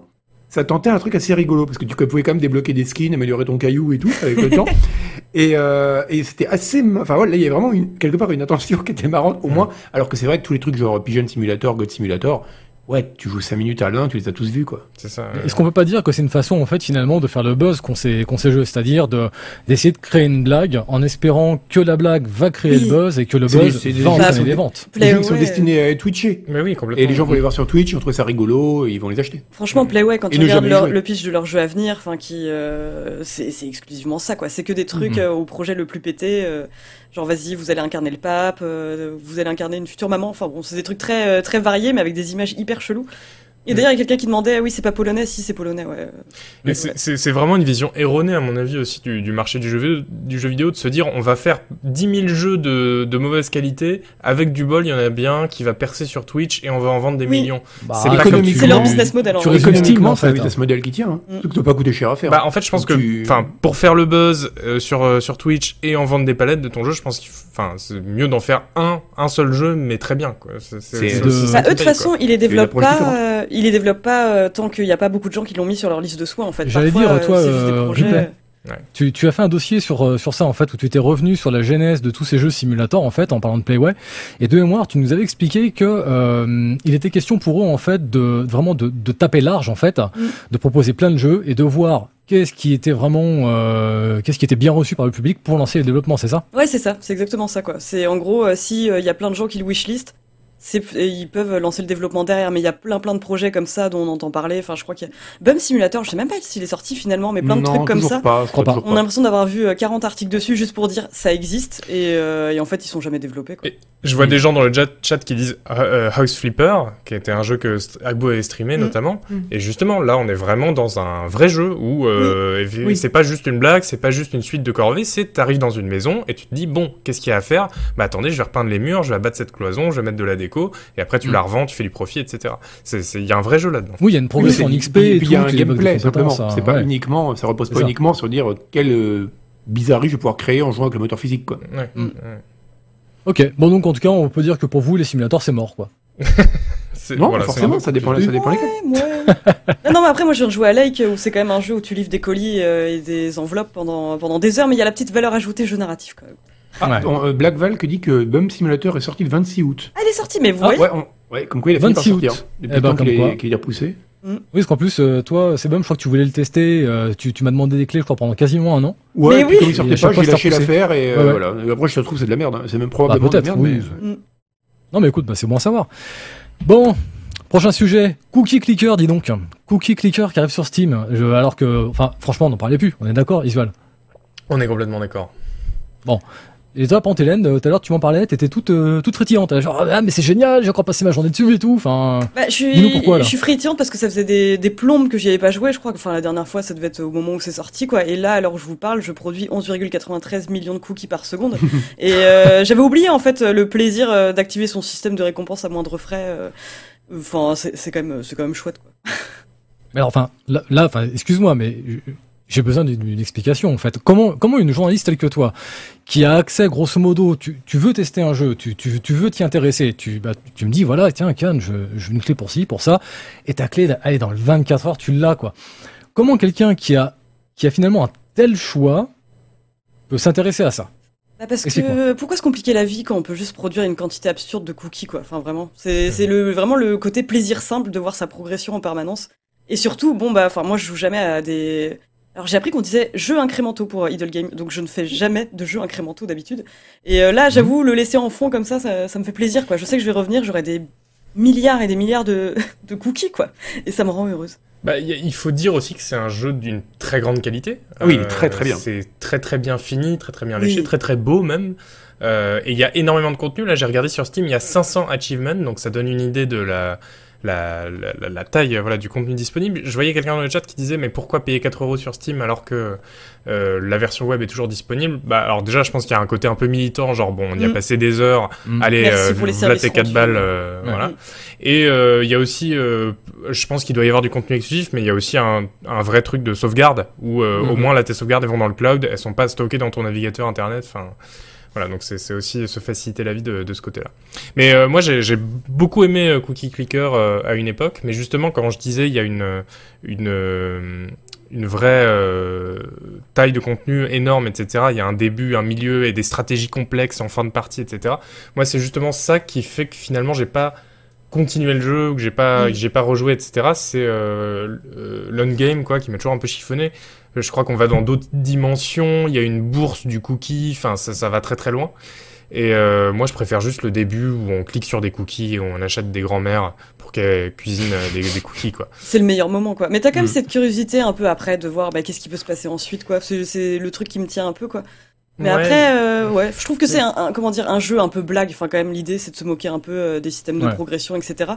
Speaker 2: ça tentait un truc assez rigolo, parce que tu pouvais quand même débloquer des skins, améliorer ton caillou et tout, avec le temps. Et, euh, et c'était assez, enfin voilà, là, il y a vraiment une, quelque part une attention qui était marrante, au moins, alors que c'est vrai que tous les trucs genre Pigeon Simulator, God Simulator, ouais, tu joues 5 minutes à l'un, tu les as tous vus, quoi.
Speaker 4: C'est ça.
Speaker 1: Est-ce qu'on peut pas dire que c'est une façon en fait finalement de faire le buzz qu'on ces qu'on ces jeux, c'est-à-dire de d'essayer de créer une blague en espérant que la blague va créer
Speaker 3: Oui.
Speaker 1: le buzz et que le
Speaker 2: C'est-
Speaker 1: buzz
Speaker 2: c'est des
Speaker 1: va entraîner des
Speaker 2: des-
Speaker 1: ventes.
Speaker 2: Les jeux qui sont destinés à être twitchés.
Speaker 4: Mais oui, complètement.
Speaker 2: Et les gens vont les voir sur Twitch, ils vont trouver ça rigolo, et ils vont les acheter.
Speaker 3: Franchement, Playway, quand tu regardes leur- le pitch de leur jeu à venir, enfin, qui, euh, c'est c'est exclusivement ça, quoi. C'est que des trucs
Speaker 1: Mhm.
Speaker 3: euh, au projet le plus pété, euh, genre vas-y, vous allez incarner le pape, euh, vous allez incarner une future maman. Enfin bon, c'est des trucs très euh, très variés, mais avec des images hyper cheloues. Et d'ailleurs, il y a quelqu'un qui demandait, ah oui, c'est pas polonais, si c'est polonais, ouais.
Speaker 4: Mais
Speaker 3: Ouais.
Speaker 4: c'est- vraiment une vision erronée, à mon avis, aussi du, du marché du jeu, vidéo, du jeu vidéo, de se dire on va faire 10 000 jeux de, de mauvaise qualité, avec du bol, il y en a bien qui va percer sur Twitch et on va en vendre des
Speaker 3: Oui.
Speaker 4: millions.
Speaker 1: Bah,
Speaker 4: C'est pas comme
Speaker 3: C'est leur business model. en
Speaker 1: tu
Speaker 2: Économiquement,
Speaker 1: en
Speaker 2: c'est un business model qui tient. Hein.
Speaker 3: Mm.
Speaker 2: Ça doit pas coûter cher à faire.
Speaker 4: Bah, en fait, je pense que,
Speaker 2: tu-
Speaker 4: pour faire le buzz euh, sur euh, sur Twitch et en vendre des palettes de ton jeu, je pense qu'il, enfin, c'est mieux d'en faire un un seul jeu, mais très bien, quoi. C'est,
Speaker 1: de-
Speaker 3: Bah, eux, de toute façon, ils les développent pas, euh, ils les développent pas euh, tant qu'il n'y a pas beaucoup de gens qui l'ont mis sur leur liste de souhaits, en fait.
Speaker 1: J'allais dire, toi,
Speaker 3: euh,
Speaker 1: euh,
Speaker 3: projets-.
Speaker 1: Tu, tu as fait un dossier sur, sur ça en fait où tu étais revenu sur la genèse de tous ces jeux simulateurs en fait en parlant de Playway et de mémoire tu nous avais expliqué que euh, il était question pour eux en fait de vraiment de, de taper large en fait de proposer plein de jeux et de voir qu'est-ce qui était vraiment euh, qu'est-ce qui était bien reçu par le public pour lancer le développement c'est ça?
Speaker 3: Ouais, c'est ça, c'est exactement ça, quoi. C'est en gros, euh, si il y a plein de gens qui le wishlist, c'est ils peuvent lancer le développement derrière mais il y a plein plein de projets comme ça dont on entend parler enfin je crois qu'il y a Bum Simulator je sais même pas s'il est sorti finalement mais plein de
Speaker 2: Non,
Speaker 3: trucs comme ça
Speaker 2: Pas, je crois
Speaker 1: pas.
Speaker 2: toujours
Speaker 3: on a l'impression d'avoir vu euh, 40 articles dessus juste pour dire ça existe et, euh, et en fait ils sont jamais développés quoi.
Speaker 4: Et Je vois des gens dans le chat, qui disent euh, House Flipper, qui était un jeu que Agbo avait streamé
Speaker 3: Mm.
Speaker 4: notamment.
Speaker 3: Mm.
Speaker 4: Et justement, là, on est vraiment dans un vrai jeu où euh,
Speaker 3: Oui.
Speaker 4: c'est pas juste une blague, c'est pas juste une suite de corvées, c'est t'arrives dans une maison et tu te dis bon, qu'est-ce qu'il y a à faire? Bah attendez, je vais repeindre les murs, je vais abattre cette cloison, je vais mettre de la déco, et après tu
Speaker 1: Mm.
Speaker 4: la revends, tu fais du profit, etc. Il y a un vrai jeu là-dedans.
Speaker 1: Oui, il y a une
Speaker 2: Oui,
Speaker 1: progression en XP
Speaker 2: et il y a un gameplay simplement. C'est pas
Speaker 1: ouais.
Speaker 2: uniquement, ça repose pas
Speaker 1: ça.
Speaker 2: uniquement sur dire quelle euh, bizarrerie je vais pouvoir créer en jouant avec le moteur physique quoi.
Speaker 4: Ouais.
Speaker 1: Mm.
Speaker 4: Ouais.
Speaker 1: Ok, bon donc en tout cas on peut dire que pour vous les simulateurs c'est mort quoi.
Speaker 2: Non,
Speaker 4: voilà,
Speaker 2: forcément, ça dépend, ça dépend lesquels.
Speaker 3: Ouais, ouais. Non mais après moi je viens de jouer à Lake où c'est quand même un jeu où tu livres des colis euh, et des enveloppes pendant pendant des heures mais il y a la petite valeur ajoutée jeu narratif quand même.
Speaker 2: Ah,
Speaker 1: Ouais.
Speaker 2: on- euh, Black Val que dit que Bum Simulator est sorti le 26 août.
Speaker 3: Ah, elle est sortie mais vous
Speaker 1: Ah,
Speaker 3: voyez
Speaker 2: Ouais, on- ouais, comme quoi il a fini par
Speaker 1: 26
Speaker 2: sortir.
Speaker 1: août.
Speaker 2: Depuis
Speaker 1: Eh
Speaker 2: le
Speaker 1: ben,
Speaker 2: temps qu'il
Speaker 1: comme quoi.
Speaker 2: est, qu'il est repoussé.
Speaker 1: Oui parce qu'en plus euh, toi c'est bon je crois que tu voulais le tester, euh, tu, tu m'as demandé des clés je crois pendant quasiment un an.
Speaker 2: Ouais,
Speaker 3: Mais
Speaker 2: et puis
Speaker 3: oui.
Speaker 2: comme il
Speaker 1: Et à
Speaker 2: sortait
Speaker 1: chaque
Speaker 2: pas,
Speaker 1: fois,
Speaker 2: j'ai lâché
Speaker 1: repoussé.
Speaker 2: l'affaire et euh,
Speaker 1: Ouais, ouais.
Speaker 2: voilà. Et après, je trouve que c'est de la merde. hein. C'est même probablement
Speaker 1: Bah,
Speaker 2: de la
Speaker 1: peut-être,
Speaker 2: merde.
Speaker 1: oui.
Speaker 2: mais-
Speaker 3: Mm.
Speaker 1: Non mais écoute bah, c'est bon à savoir. Bon, prochain sujet, Cookie Clicker dis donc. Cookie Clicker qui arrive sur Steam. Je- alors que, enfin franchement on n'en parlait plus, on est d'accord Isual.
Speaker 4: On est complètement d'accord.
Speaker 1: Et toi, Pantélène, euh, tout à l'heure tu m'en parlais, t'étais toute, euh, toute frétillante. Genre, ah mais c'est génial, j'ai encore passé ma journée dessus et tout. Enfin,
Speaker 3: Bah, je
Speaker 1: Dis-nous
Speaker 3: suis,
Speaker 1: pourquoi, là.
Speaker 3: je suis frétillante parce que ça faisait des, des plombes que j'y avais pas joué. Je crois enfin, la dernière fois, ça devait être au moment où c'est sorti, quoi. Et là, alors je vous parle, je produis 11,93 millions de cookies par seconde. et euh, j'avais oublié en fait le plaisir euh, d'activer son système de récompense à moindre frais. Enfin, c'est c'est quand même, c'est quand même chouette, quoi.
Speaker 1: mais alors, enfin, là, là, enfin, excuse-moi, mais j'ai besoin d'une explication en fait. Comment, comment une journaliste telle que toi, qui a accès grosso modo, tu, tu veux tester un jeu, tu, tu, tu veux t'y intéresser, tu, bah, tu me dis voilà, tiens, Cannes, je, je veux une clé pour ci, pour ça, et ta clé, allez, dans le 24 heures, tu l'as quoi. Comment quelqu'un qui a, qui a finalement un tel choix peut s'intéresser à ça?
Speaker 3: Bah parce que pourquoi se compliquer la vie quand on peut juste produire une quantité absurde de cookies quoi? Enfin vraiment, c'est le vraiment le côté plaisir simple de voir sa progression en permanence. Et surtout bon bah enfin moi je joue jamais à des alors j'ai appris qu'on disait jeux incrémentaux pour euh, Idle Game, donc je ne fais jamais de jeux incrémentaux d'habitude. Et euh, là j'avoue le laisser en fond comme ça, ça, ça me fait plaisir quoi. Je sais que je vais revenir, j'aurai des milliards et des milliards de, de cookies quoi, et ça me rend heureuse.
Speaker 4: Bah, il faut dire aussi que c'est un jeu d'une très grande qualité.
Speaker 2: Ah oui, il est très, très bien.
Speaker 4: C'est très très bien fini, très très bien
Speaker 3: Oui.
Speaker 4: léché, très très beau même. Euh, et il y a énormément de contenu. Là, j'ai regardé sur Steam, il y a 500 achievements, donc ça donne une idée de la la, la, la- taille voilà du contenu disponible. Je voyais quelqu'un dans le chat qui disait mais pourquoi payer 4 euros sur Steam alors que euh, la version web est toujours disponible? Bah alors déjà, je pense qu'il y a un côté un peu militant, genre bon, on y a
Speaker 3: Mm.
Speaker 4: passé des heures.
Speaker 1: Mm.
Speaker 4: Allez, euh,
Speaker 3: services
Speaker 4: tes 4
Speaker 3: rendus.
Speaker 4: balles, euh,
Speaker 1: Ouais.
Speaker 4: voilà.
Speaker 3: Mm.
Speaker 4: Et euh, il y a aussi, euh, je pense qu'il doit y avoir du contenu exclusif, mais il y a aussi un, un vrai truc de sauvegarde où au moins là tes sauvegardes elles vont dans le cloud, elles sont pas stockées dans ton navigateur internet. Enfin, voilà, donc c'est aussi se faciliter la vie de, de ce côté-là. Mais euh, moi j'ai beaucoup aimé euh, Cookie Clicker euh, à une époque, mais justement quand je disais il y a une une une vraie euh, taille de contenu énorme, etc. Il y a un début, un milieu et des stratégies complexes en fin de partie, etc. Moi, c'est justement ça qui fait que finalement, j'ai pas continué le jeu, ou que j'ai pas,
Speaker 3: Mm.
Speaker 4: j'ai pas rejoué, etc. C'est euh, euh, l'on-game, quoi, qui m'a toujours un peu chiffonné. Euh, Je crois qu'on va dans d'autres dimensions. Il y a une bourse du cookie. Enfin, ça, ça va très très loin. Et euh, moi, je préfère juste le début où on clique sur des cookies et où on achète des grands-mères pour qu'elles cuisinent euh, des, des cookies, quoi.
Speaker 3: C'est le meilleur moment, quoi. Mais t'as quand même
Speaker 2: Mm.
Speaker 3: cette curiosité un peu après de voir bah, qu'est-ce qui peut se passer ensuite, quoi. C'est le truc qui me tient un peu, quoi. Mais
Speaker 4: Ouais.
Speaker 3: après, euh, ouais, je trouve que c'est un, un- comment dire un jeu un peu blague. Enfin, quand même, l'idée c'est de se moquer un peu euh, des systèmes de
Speaker 1: Ouais.
Speaker 3: progression, etc.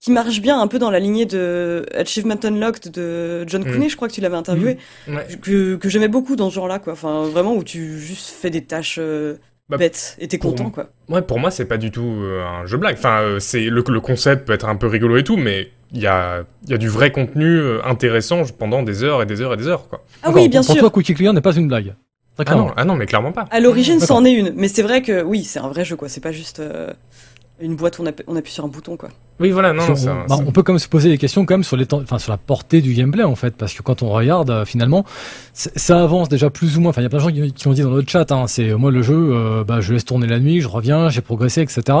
Speaker 3: Qui marche bien un peu dans la lignée de Achievement Unlocked de John
Speaker 4: Mm.
Speaker 3: Cooney, je crois que tu l'avais interviewé,
Speaker 4: Ouais.
Speaker 3: que, que j'aimais beaucoup dans ce genre-là, quoi. Enfin, vraiment où tu juste fais des tâches euh,
Speaker 4: Bah,
Speaker 3: bêtes et t'es
Speaker 4: pour-
Speaker 3: content, quoi.
Speaker 4: Ouais, pour moi, c'est pas du tout euh, un jeu blague. Enfin, euh, c'est le, le concept peut être un peu rigolo et tout, mais il y a, il y a du vrai contenu euh, intéressant pendant des heures et des heures et des heures, quoi.
Speaker 3: Ah oui, bien
Speaker 1: pour
Speaker 3: sûr.
Speaker 1: toi, Cookie Clicker n'est pas une blague.
Speaker 4: Ah non, ah non, mais clairement pas.
Speaker 3: À l'origine, c'en est une, mais c'est vrai que oui, c'est un vrai jeu, quoi. C'est pas juste euh, une boîte où on, appuie- on appuie sur un bouton, quoi.
Speaker 4: Oui, voilà, non,
Speaker 1: on,
Speaker 4: ça,
Speaker 1: bah,
Speaker 4: ça-
Speaker 1: on peut quand même se poser des questions quand même sur, les temps- enfin, sur la portée du gameplay en fait, parce que quand on regarde euh, finalement, ça avance déjà plus ou moins. Enfin, il y a plein de gens qui, qui ont dit dans notre chat, hein, c'est moi le jeu, euh, bah, je laisse tourner la nuit, je reviens, j'ai progressé, etc.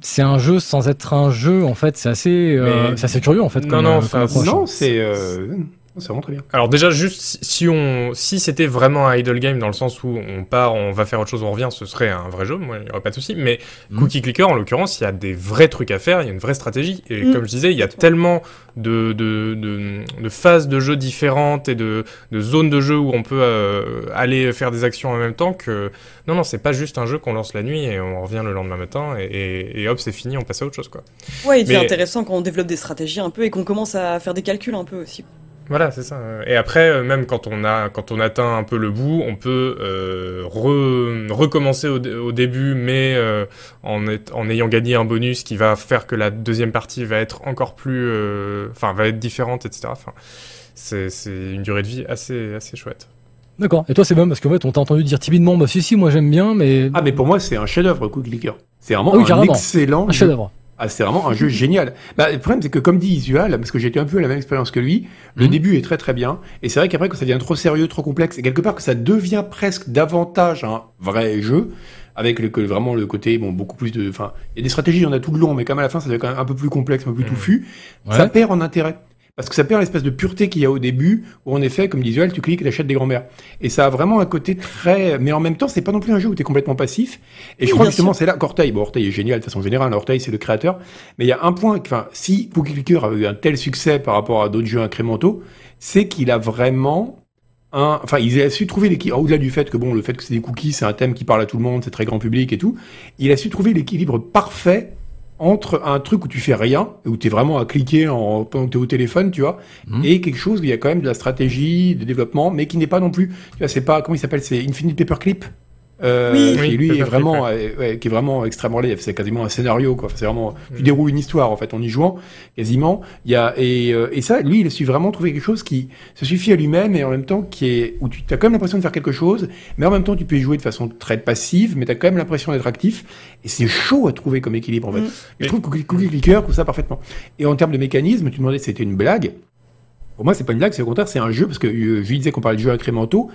Speaker 1: C'est un jeu sans être un jeu en fait, c'est assez, euh,
Speaker 4: Mais-
Speaker 1: c'est assez curieux en fait.
Speaker 4: Non,
Speaker 1: comme,
Speaker 4: non,
Speaker 1: euh, comme.
Speaker 2: Non, c'est. euh, C'est vraiment très bien.
Speaker 4: Alors déjà, juste si- on, si c'était vraiment un idle game dans le sens où on part, on va faire autre chose, on revient, ce serait un vrai jeu, moi, il y aurait pas de souci. Mais
Speaker 1: Mhm.
Speaker 4: Cookie Clicker, en l'occurrence, il y a des vrais trucs à faire, il y a une vraie stratégie. Et
Speaker 3: Mhm.
Speaker 4: comme je disais, il y a tellement de, de, de, de phases de jeu différentes et de, de zones de jeu où on peut euh, aller faire des actions en même temps que non, non, c'est pas juste un jeu qu'on lance la nuit et on revient le lendemain matin et, et, et hop, c'est fini, on passe à autre chose, quoi.
Speaker 3: Ouais, c'est
Speaker 4: Mais-
Speaker 3: intéressant quand on développe des stratégies un peu et qu'on commence à faire des calculs un peu aussi.
Speaker 4: Voilà, c'est ça. Et après, euh, même quand on a, quand on atteint un peu le bout, on peut euh, re- recommencer au, dé- au début, mais euh, en, est- en ayant gagné un bonus qui va faire que la deuxième partie va être encore plus, euh, enfin, va être différente, etc. Enfin, c'est c'est une durée de vie assez, assez chouette.
Speaker 1: D'accord. Et toi, c'est bon parce qu'en fait, on t'a entendu dire timidement, bah si, si, moi j'aime bien, mais
Speaker 2: Ah, mais pour moi, c'est un chef-d'œuvre, Cookie Clicker. C'est vraiment
Speaker 1: Ah oui,
Speaker 2: un excellent
Speaker 1: un
Speaker 2: jeu.
Speaker 1: chef-d'œuvre.
Speaker 2: Ah, c'est vraiment un jeu génial. Bah, le problème, c'est que comme dit Isual, parce que j'ai été un peu à la même expérience que lui, le
Speaker 1: Mhm.
Speaker 2: début est très très bien. Et c'est vrai qu'après, quand ça devient trop sérieux, trop complexe, et quelque part que ça devient presque davantage un vrai jeu, avec le, que vraiment le côté, bon, beaucoup plus de, enfin, il y a des stratégies, il y en a tout le long, mais comme à la fin, ça devient quand même un peu plus complexe, un peu plus
Speaker 4: Mhm.
Speaker 2: touffu.
Speaker 1: Ouais.
Speaker 2: Ça perd en intérêt. Parce que ça perd l'espèce de pureté qu'il y a au début, où en effet, comme Isual, tu cliques et t'achètes des grands-mères. Et ça a vraiment un côté très, mais en même temps, c'est pas non plus un jeu où t'es complètement passif. Et je crois justement, c'est là qu'Orteil, bon, Orteil est génial de façon générale, Orteil c'est le créateur, mais il y a un point, enfin, si Cookie Clicker a eu un tel succès par rapport à d'autres jeux incrémentaux, c'est qu'il a vraiment un, enfin, il a su trouver l'équilibre, au-delà du fait que bon, le fait que c'est des cookies, c'est un thème qui parle à tout le monde, c'est très grand public et tout, il a su trouver l'équilibre parfait entre un truc où tu fais rien, où tu es vraiment à cliquer en, pendant que tu es au téléphone, tu vois,
Speaker 1: Mhm.
Speaker 2: et quelque chose où il y a quand même de la stratégie, de développement, mais qui n'est pas non plus, tu vois, c'est pas, comment il s'appelle, c'est Infinite Paperclip, euh,
Speaker 3: Oui.
Speaker 2: qui lui est vraiment, euh, ouais, qui est vraiment extrêmement laid. C'est quasiment un scénario, quoi. Enfin, c'est vraiment, tu
Speaker 4: Mm.
Speaker 2: déroules une histoire, en fait, en y jouant, quasiment. Il y a, et, euh, et ça, lui, il a su vraiment trouver quelque chose qui se suffit à lui-même et en même temps qui est, où tu as quand même l'impression de faire quelque chose, mais en même temps, tu peux y jouer de façon très passive, mais tu as quand même l'impression d'être actif. Et c'est chaud à trouver comme équilibre, en fait.
Speaker 3: Mm.
Speaker 2: Je trouve que Cookie, Cookie Clicker trouve ça parfaitement. Et en termes de mécanisme, tu demandais si c'était une blague. Pour moi, c'est pas une blague, c'est au contraire, c'est un jeu, parce que euh, je lui disais qu'on parlait de jeux incrémentaux.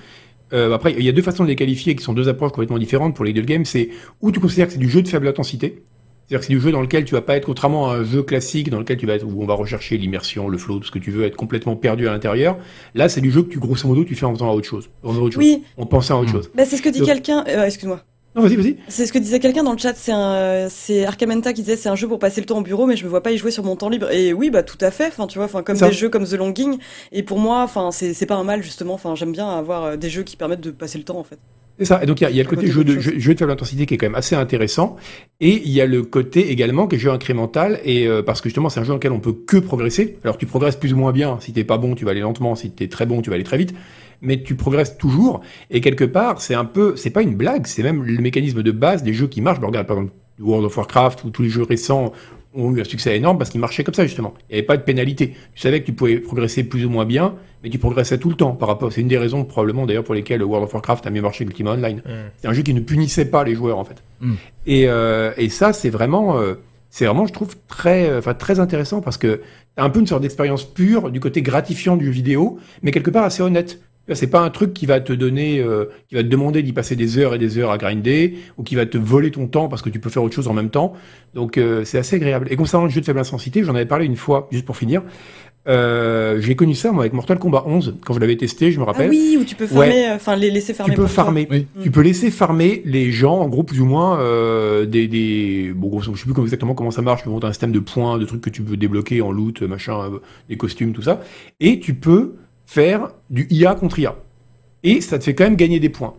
Speaker 2: Euh, après, il y a deux façons de les qualifier qui sont deux approches complètement différentes pour les deux games. C'est où tu considères que c'est du jeu de faible intensité. C'est-à-dire que c'est du jeu dans lequel tu vas pas être, contrairement à un jeu classique dans lequel tu vas être, où on va rechercher l'immersion, le flow, tout ce que tu veux, être complètement perdu à l'intérieur. Là, c'est du jeu que tu, grosso modo, tu fais en faisant à autre chose. En faisant autre chose.
Speaker 3: Oui,
Speaker 2: En pensant à autre
Speaker 1: Mm.
Speaker 2: chose.
Speaker 3: bah, c'est ce que dit
Speaker 2: Donc-
Speaker 3: quelqu'un. euh, Excuse-moi.
Speaker 2: Non, vas-y, vas-y.
Speaker 3: C'est ce que disait quelqu'un dans le chat. C'est un, c'est Arcamenta qui disait c'est un jeu pour passer le temps au bureau, mais je me vois pas y jouer sur mon temps libre. Et oui, bah tout à fait. Enfin, tu vois, enfin comme
Speaker 2: Ça.
Speaker 3: des jeux comme The Longing. Et pour moi, enfin c'est c'est pas un mal justement. Enfin, j'aime bien avoir euh, des jeux qui permettent de passer le temps en fait.
Speaker 2: C'est ça. Et donc, il y a, il y a le côté
Speaker 3: côté
Speaker 2: jeu de, jeu, jeu de faible intensité qui est quand même assez intéressant. Et il y a le côté également qui est jeu incrémental. Et euh, parce que justement, c'est un jeu dans lequel on peut que progresser. Alors, tu progresses plus ou moins bien. Si t'es pas bon, tu vas aller lentement. Si t'es très bon, tu vas aller très vite. Mais tu progresses toujours. Et quelque part, c'est un peu, c'est pas une blague. C'est même le mécanisme de base des jeux qui marchent. Regarde, par exemple, World of Warcraft ou tous les jeux récents ont eu un succès énorme parce qu'ils marchaient comme ça, justement. Il n'y avait pas de pénalité. Tu savais que tu pouvais progresser plus ou moins bien, mais tu progressais tout le temps par rapport. C'est une des raisons, probablement, d'ailleurs, pour lesquelles World of Warcraft a mieux marché que Ultima Online.
Speaker 4: Mm.
Speaker 2: C'est un jeu qui ne punissait pas les joueurs en fait.
Speaker 1: Mm.
Speaker 2: Et, euh, et ça c'est vraiment, euh, c'est vraiment je trouve très, euh, enfin très intéressant parce que t'as un peu une sorte d'expérience pure du côté gratifiant du jeu vidéo, mais quelque part assez honnête. C'est pas un truc qui va te donner, euh, qui va te demander d'y passer des heures et des heures à grinder, ou qui va te voler ton temps parce que tu peux faire autre chose en même temps. Donc euh, c'est assez agréable. Et concernant le jeu de faible intensité, j'en avais parlé une fois, juste pour finir. Euh, j'ai connu ça moi avec Mortal Kombat 11 quand je l'avais testé, je me
Speaker 3: Ah
Speaker 2: rappelle.
Speaker 3: oui, où tu peux farmer, euh, enfin les laisser farmer.
Speaker 2: Tu peux farmer.
Speaker 1: Oui.
Speaker 2: Tu peux laisser farmer les gens, en gros, plus ou moins, euh, des, des, bon, je sais plus exactement comment ça marche, mais bon, t'as un système de points, de trucs que tu peux débloquer en loot, machin, euh, des costumes, tout ça. Et tu peux faire du IA contre IA. Et ça te fait quand même gagner des points.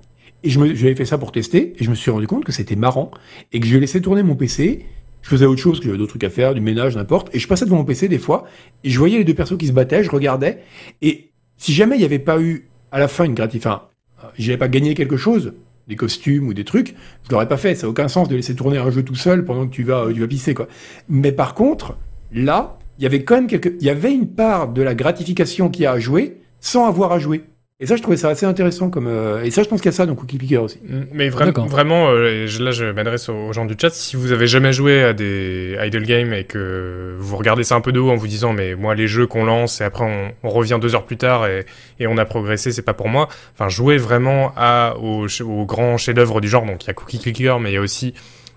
Speaker 2: Et je j'avais fait ça pour tester, et je me suis rendu compte que c'était marrant, et que je laissé tourner mon PC, je faisais autre chose, que j'avais d'autres trucs à faire, du ménage, n'importe, et je passais devant mon PC des fois, et je voyais les deux persos qui se battaient, je regardais, et si jamais il n'y avait pas eu, à la fin, une gratif, enfin, j'avais pas gagné quelque chose, des costumes ou des trucs, je l'aurais pas fait. Ça n'a aucun sens de laisser tourner un jeu tout seul pendant que tu vas, tu vas pisser, quoi. Mais par contre, là, il y avait quand même quelque, il y avait une part de la gratification qu'il y a à jouer sans avoir à jouer. Et ça, je trouvais ça assez intéressant comme, euh, et ça, je pense qu'il y a ça dans Cookie Clicker aussi.
Speaker 4: Mm, Mais vra- vraiment, euh, là je m'adresse aux, gens du chat, si vous avez jamais joué à des idle games et que vous regardez ça un peu de haut en vous disant mais moi les jeux qu'on lance et après on, on revient deux heures plus tard et, et on a progressé, c'est pas pour moi. Enfin jouez vraiment à, aux, grands chefs-d'œuvre du genre, donc il y a Cookie Clicker mais il y a aussi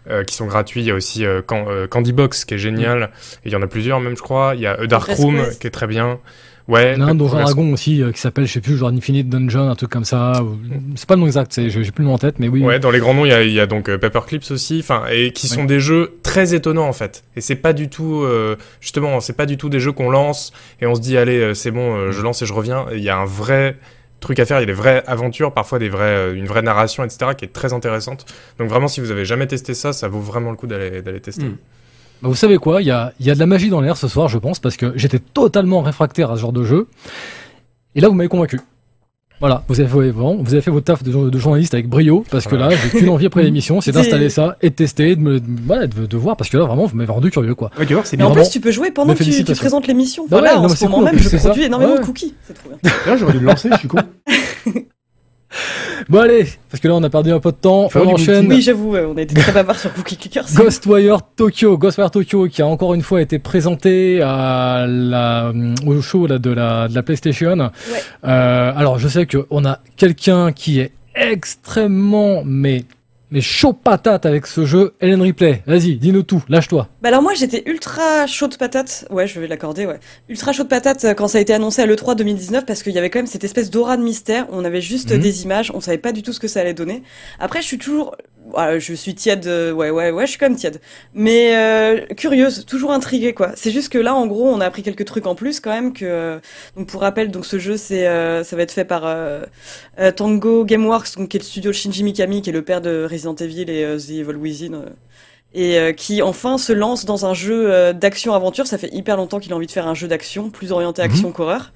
Speaker 4: euh, qui sont gratuits. Il y a aussi euh, Can- euh, Candy Box qui est génial. Et il y en a plusieurs même, je crois. Il y a A Dark Room qui est très bien. Ouais.
Speaker 1: Il y en a un
Speaker 4: le
Speaker 1: Donjon
Speaker 4: Progress-
Speaker 1: Dragon aussi euh, qui s'appelle, je sais plus, genre Infinite Dungeon, un truc comme ça. ou- C'est pas le nom exact, c'est- j'ai plus le nom en tête, mais oui.
Speaker 4: Ouais, dans les grands noms, il y a, il y a donc euh, Paperclips aussi, enfin, et qui sont des jeux très étonnants en fait. Et c'est pas du tout, euh, justement, c'est pas du tout des jeux qu'on lance et on se dit allez, c'est bon, euh, je lance et je reviens. Il y a un vrai truc à faire, il y a des vraies aventures, parfois des vrais, euh, une vraie narration, etc., qui est très intéressante. Donc vraiment, si vous avez jamais testé ça, ça vaut vraiment le coup d'aller d'aller tester.
Speaker 2: Mm.
Speaker 1: Bah, vous savez quoi, il y a, il y a de la magie dans l'air ce soir, je pense, parce que j'étais totalement réfractaire à ce genre de jeu. Et là, vous m'avez convaincu. Voilà, vous avez fait, vraiment, vous avez fait votre taf de, de journaliste avec brio, parce que là, j'ai qu'une envie après l'émission, c'est d'installer ça et de tester, de, me, voilà, de, de voir, parce que là, vraiment, vous m'avez rendu curieux, quoi.
Speaker 2: Ouais, tu vois, c'est
Speaker 3: Mais
Speaker 2: bien.
Speaker 3: en plus, tu peux jouer pendant que tu, tu présentes l'émission.
Speaker 1: Bah
Speaker 3: voilà,
Speaker 1: non,
Speaker 3: en ce
Speaker 1: c'est
Speaker 3: moment
Speaker 1: cool,
Speaker 3: même, je
Speaker 1: c'est ça.
Speaker 3: produis énormément
Speaker 1: Ouais.
Speaker 3: de cookies. C'est trop bien.
Speaker 2: Là, j'aurais dû le lancer, je suis con.
Speaker 1: Bon, allez, parce que là, on a perdu un peu de temps, on enchaîne.
Speaker 3: Oui, j'avoue, on a été très bavard sur Cookie Clickers.
Speaker 1: Ghostwire Tokyo, Ghostwire Tokyo qui a encore une fois été présenté à la, au show là, de, la, de la PlayStation.
Speaker 3: Ouais.
Speaker 1: Euh, alors je sais qu'on a quelqu'un qui est extrêmement mais mais chaud patate avec ce jeu. Hélène Ripley, vas-y, dis-nous tout, lâche-toi.
Speaker 3: Bah alors moi j'étais ultra chaud de patate, ouais je vais l'accorder, ouais. Ultra chaud de patate euh, quand ça a été annoncé à l'E3 2019 parce qu'il y avait quand même cette espèce d'aura de mystère, on avait juste
Speaker 1: Mhm.
Speaker 3: des images, on savait pas du tout ce que ça allait donner. Après je suis toujours, ouais, je suis tiède, euh, ouais ouais ouais je suis quand même tiède. Mais euh, curieuse, toujours intriguée quoi. C'est juste que là en gros on a appris quelques trucs en plus quand même que, euh, donc pour rappel donc ce jeu c'est, euh, ça va être fait par euh, Tango Gameworks donc qui est le studio de Shinji Mikami qui est le père de Resident Evil et The Evil Within. Et euh, qui enfin se lance dans un jeu euh, d'action-aventure. Ça fait hyper longtemps qu'il a envie de faire un jeu d'action, plus orienté action qu'horreur.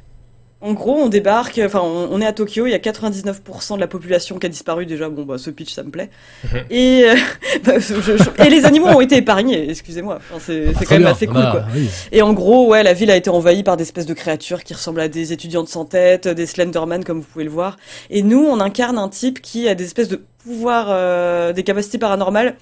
Speaker 3: En gros, on débarque, enfin, on, on est à Tokyo, il y a 99% de la population qui a disparu déjà. Bon, bah, ce pitch, ça me plaît.
Speaker 4: Mhm.
Speaker 3: et, euh, bah, je- je- et les animaux ont été épargnés, excusez-moi. Enfin, c'est c'est
Speaker 1: Très
Speaker 3: quand même
Speaker 1: bien,
Speaker 3: assez cool,
Speaker 1: bah,
Speaker 3: quoi.
Speaker 1: oui.
Speaker 3: Et en gros, ouais, la ville a été envahie par des espèces de créatures qui ressemblent à des étudiantes sans tête, des Slenderman comme vous pouvez le voir. Et nous, on incarne un type qui a des espèces de pouvoirs, euh, des capacités paranormales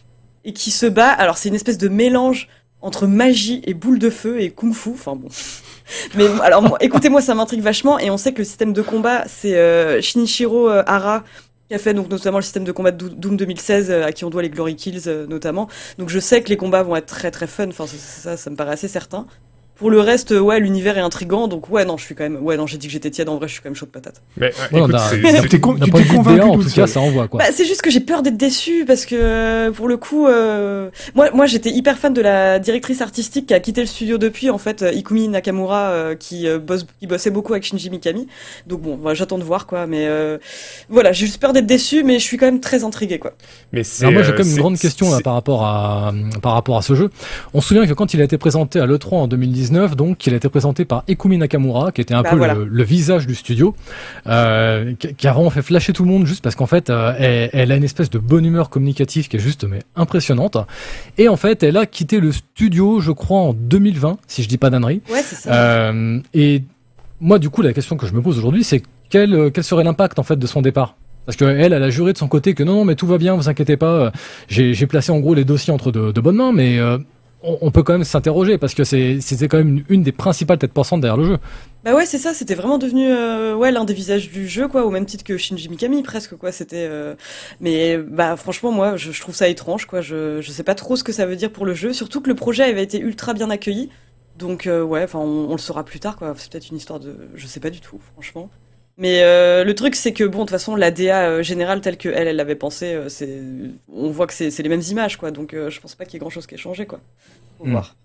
Speaker 3: et qui se bat. Alors c'est une espèce de mélange entre magie et boule de feu et kung-fu. Enfin bon. Mais alors moi, écoutez-moi, ça m'intrigue vachement et on sait que le système de combat, c'est euh, Shinichiro euh, Hara qui a fait donc notamment le système de combat de Doo- Doom 2016 euh, à qui on doit les Glory Kills notamment. Donc je sais que les combats vont être très très fun. Enfin ça, ça me paraît assez certain. Pour le reste, ouais, l'univers est intrigant. Donc ouais, non, je suis quand même. Ouais, non, j'ai dit que j'étais tiède. En vrai, je suis quand même chaud de patate.
Speaker 4: Mais
Speaker 1: Ouais,
Speaker 4: écoute,
Speaker 2: Tu t'es
Speaker 1: point
Speaker 2: t'es convaincu
Speaker 1: en tout cas, ça envoie quoi.
Speaker 3: Bah, c'est juste que j'ai peur d'être déçue parce que euh, pour le coup, euh, moi, moi, j'étais hyper fan de la directrice artistique qui a quitté le studio depuis, en fait, euh, Ikumi Nakamura, euh, qui euh, bosse, qui bossait beaucoup avec Shinji Mikami. Donc bon, voilà, j'attends de voir quoi. Mais euh, voilà, j'ai juste peur d'être déçue, mais je suis quand même très intriguée quoi.
Speaker 4: mais.
Speaker 1: Alors moi j'ai quand même une grande question là par rapport à par rapport à ce jeu. On se souvient que quand il a été présenté à l'E3 en 2019, donc il a été présenté par Ikumi Nakamura, qui était un
Speaker 3: Bah,
Speaker 1: peu
Speaker 3: voilà.
Speaker 1: le, le visage du studio, euh, qui, a vraiment fait flasher tout le monde juste parce qu'en fait euh, elle, elle a une espèce de bonne humeur communicative qui est juste mais impressionnante. Et en fait elle a quitté le studio, je crois en 2020, si je dis pas d'annerie.
Speaker 3: Ouais, c'est ça.
Speaker 1: Euh, et moi, du coup, la question que je me pose aujourd'hui, c'est quel, quel serait l'impact en fait de son départ? Parce que elle, a juré de son côté que non, non, mais tout va bien, vous inquiétez pas. J'ai j'ai placé en gros les dossiers entre de, de bonnes mains, mais euh, on, peut quand même s'interroger parce que c'était quand même une, des principales têtes pensantes derrière le jeu.
Speaker 3: Bah ouais, c'est ça, c'était vraiment devenu euh, ouais l'un des visages du jeu quoi, au même titre que Shinji Mikami presque quoi. C'était euh, mais bah franchement moi je, je trouve ça étrange quoi. Je je sais pas trop ce que ça veut dire pour le jeu, surtout que le projet avait été ultra bien accueilli. Donc euh, ouais, enfin on, on le saura plus tard quoi. C'est peut-être une histoire de je sais pas du tout franchement. Mais euh, le truc c'est que bon de toute façon la DA euh, générale telle que elle elle l'avait pensé, euh, c'est on voit que c'est c'est les mêmes images quoi. Donc euh, je pense pas qu'il y ait grand chose qui ait changé quoi. Faut
Speaker 1: Hmm.
Speaker 3: voir.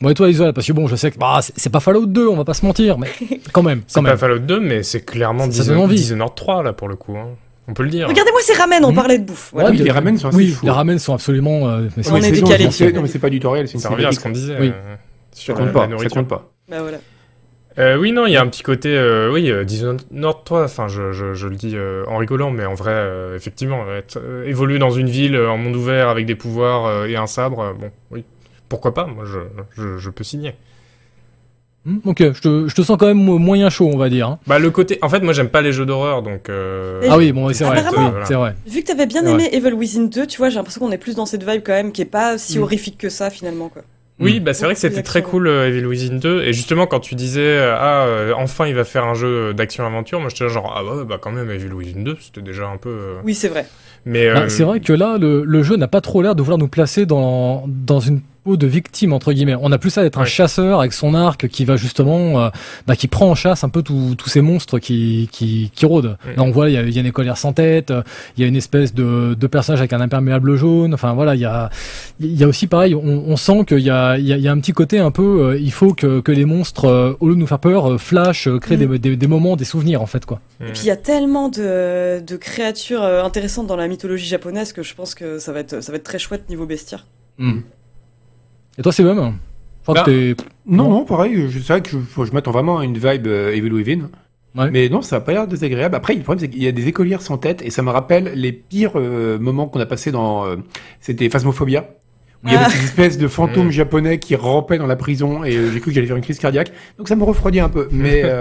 Speaker 1: Bon et toi Isola, parce que bon, je sais que bah, c'est c'est pas Fallout 2, on va pas se mentir, mais quand même,
Speaker 4: C'est pas. Fallout 2, mais c'est clairement. Dishonored 3 là pour le coup. hein. On peut le dire.
Speaker 3: Regardez-moi ces ramen, on
Speaker 1: Mhm.
Speaker 3: parlait de bouffe. Voilà.
Speaker 1: Ouais,
Speaker 2: Oui, les ramen sont assez
Speaker 1: Oui,
Speaker 2: fous.
Speaker 1: les ramen sont absolument. euh, mais
Speaker 3: On
Speaker 1: c'est-
Speaker 3: est
Speaker 2: c'est-
Speaker 3: décalé.
Speaker 2: non, mais c'est pas du tutoriel, c'est une
Speaker 4: Ça revient à ce qu'on disait.
Speaker 1: Oui.
Speaker 4: euh,
Speaker 2: Ça
Speaker 4: sur
Speaker 2: compte
Speaker 4: la-
Speaker 2: pas,
Speaker 4: la
Speaker 2: ça compte pas.
Speaker 3: Bah voilà.
Speaker 4: Euh, oui, non, il y a un petit côté, euh, oui, euh, Dishonored 3, enfin, je, je, je le dis euh, en rigolant, mais en vrai, euh, effectivement, être, euh, évoluer dans une ville euh, en monde ouvert avec des pouvoirs euh, et un sabre, euh, bon, oui, pourquoi pas, moi, je, je, je peux signer.
Speaker 1: Hmm, ok, je te, je te sens quand même mo- moyen chaud, on va dire. hein.
Speaker 4: Bah, le côté, en fait, moi, j'aime pas les jeux d'horreur, donc. Euh...
Speaker 1: Ah oui, bon, c'est vrai,
Speaker 3: Apparemment.
Speaker 1: oui, c'est vrai.
Speaker 3: Vu que t'avais bien
Speaker 1: Ouais.
Speaker 3: aimé Evil Within 2, tu vois, j'ai l'impression qu'on est plus dans cette vibe quand même, qui est pas si
Speaker 1: Mm.
Speaker 3: horrifique que ça finalement, quoi.
Speaker 4: Oui, bah c'est vrai que c'était très cool euh, Evil Within 2 et justement quand tu disais euh, ah euh, enfin il va faire un jeu d'action aventure, moi j'étais genre ah ouais bah quand même Evil Within 2 c'était déjà un peu euh,
Speaker 3: Oui, c'est vrai.
Speaker 4: mais euh,
Speaker 1: Bah, c'est vrai que là, le, le jeu n'a pas trop l'air de vouloir nous placer dans, dans une peau de victime, entre guillemets. On a plus ça d'être un
Speaker 4: Ouais.
Speaker 1: chasseur avec son arc qui va justement, euh, bah, qui prend en chasse un peu tous ces monstres qui, qui, qui rôdent.
Speaker 4: Mm.
Speaker 1: Là, on voit, il y a, y a une écolière sans tête, euh, il y a une espèce de, de personnage avec un imperméable jaune. Enfin, voilà, il y a, il y a aussi pareil, on, on sent qu'il y a, il y, a, il y a un petit côté un peu, euh, il faut que, que les monstres, euh, au lieu de nous faire peur, euh, flash, euh, créent
Speaker 3: Mm.
Speaker 1: des, des, des moments, des souvenirs, en fait, quoi.
Speaker 3: Et puis il y a tellement de, de créatures intéressantes dans la mythologie japonaise que je pense que ça va être, ça va être très chouette niveau bestiaire.
Speaker 1: Mm. Et toi, c'est même
Speaker 2: Bah,
Speaker 1: t'es-
Speaker 2: Non,
Speaker 1: Non.
Speaker 2: pareil, c'est vrai que je, je m'attends vraiment à une vibe euh, Evil Within.
Speaker 1: Ouais.
Speaker 2: Mais non, ça a pas l'air désagréable. Après, le problème, c'est qu'il y a des écolières sans tête, et ça me rappelle les pires euh, moments qu'on a passés dans... euh, C'était Phasmophobia, où il y
Speaker 3: Ah.
Speaker 2: avait cette espèce de fantôme
Speaker 4: Mm.
Speaker 2: japonais qui rampait dans la prison, et euh, j'ai cru que j'allais faire une crise cardiaque. Donc ça me refroidit un peu. Mais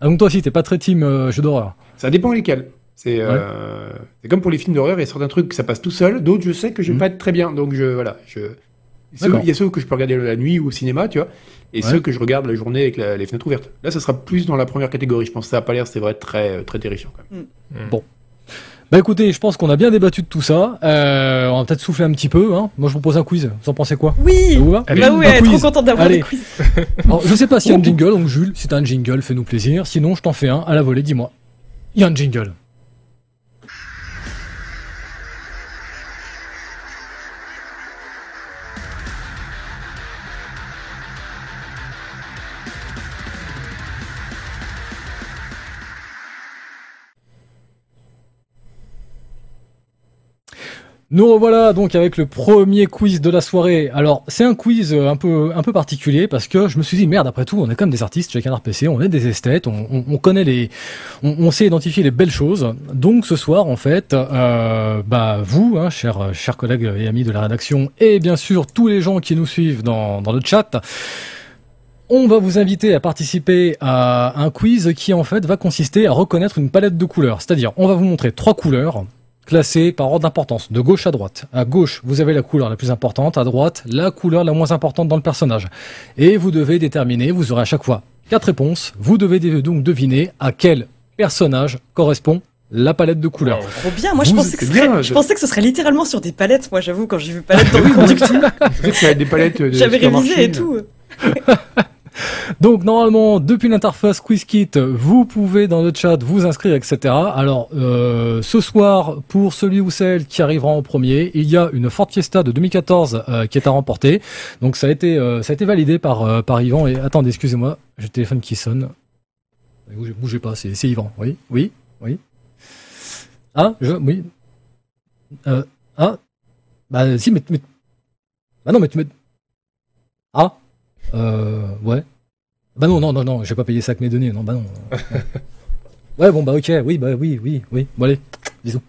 Speaker 1: Ah, donc toi aussi, t'es pas très team jeu d'horreur.
Speaker 2: ça dépend lesquels. C'est euh, c'est comme pour les films d'horreur, il y a certains trucs que ça passe tout seul, d'autres je sais que je vais
Speaker 1: Mm.
Speaker 2: pas être très bien. Donc je... Voilà, je... Ceux-
Speaker 1: D'accord.
Speaker 2: Il y a ceux que je peux regarder la nuit ou au cinéma, tu vois, et
Speaker 1: Ouais.
Speaker 2: ceux que je regarde la journée avec la- les fenêtres ouvertes. Là, ça sera plus dans la première catégorie. Je pense que ça a pas l'air, c'est vrai, très, très terrifiant. Quand même.
Speaker 1: Bah écoutez, je pense qu'on a bien débattu de tout ça. Euh, on va peut-être souffler un petit peu. Hein. Moi, je vous pose un quiz. Vous en pensez quoi?
Speaker 3: Oui
Speaker 1: Ça vous va?
Speaker 4: Allez,
Speaker 3: Bah oui, elle est trop
Speaker 1: quiz.
Speaker 3: contente d'avoir des quiz.
Speaker 1: Alors, je sais pas s'il y a un jingle, donc Jules, si t'as un jingle, fais-nous plaisir. Sinon, je t'en fais un à la volée, dis-moi. Il y a un jingle. Nous revoilà donc avec le premier quiz de la soirée. Alors c'est un quiz euh, un peu un peu particulier parce que je me suis dit merde après tout on est comme des artistes chez Canard PC, on est des esthètes, on, on- on connaît les, on, on sait identifier les belles choses. Donc ce soir en fait, euh, bah vous, hein, chers chers collègues et amis de la rédaction, et bien sûr tous les gens qui nous suivent dans dans le chat. On va vous inviter à participer à un quiz qui en fait va consister à reconnaître une palette de couleurs. C'est-à-dire, on va vous montrer trois couleurs classées par ordre d'importance, de gauche à droite. À gauche, vous avez la couleur la plus importante, à droite, la couleur la moins importante dans le personnage. Et vous devez déterminer, vous aurez à chaque fois quatre réponses, vous devez donc deviner à quel personnage correspond la palette de couleurs.
Speaker 4: Wow.
Speaker 3: Trop bien. Moi, je pensais, que ce serait, je
Speaker 2: je-
Speaker 3: pensais que ce serait littéralement sur des palettes. Moi, j'avoue, quand j'ai vu palette dans le conducteur,
Speaker 2: des palettes de
Speaker 3: j'avais révisé et tout.
Speaker 1: Donc normalement, depuis l'interface QuizKit, vous pouvez dans le chat vous inscrire, etc. Alors euh, ce soir, pour celui ou celle qui arrivera en premier, il y a une Ford Fiesta de 2014 euh, qui est à remporter. Donc ça a été euh, ça a été validé par par Yvan. Et attendez, excusez-moi, j'ai le téléphone qui sonne. Bougez, pas, c'est Yvan. Oui, oui, oui. Ah, je, oui. Ah, bah si, mais, mais bah non, mais tu me. Ah. Euh, ouais. Bah non, non, non, non, j'ai pas payé ça avec mes données, non, bah non. ouais, bon, bah ok, oui, bah oui, oui, oui. Bon, allez, bisous.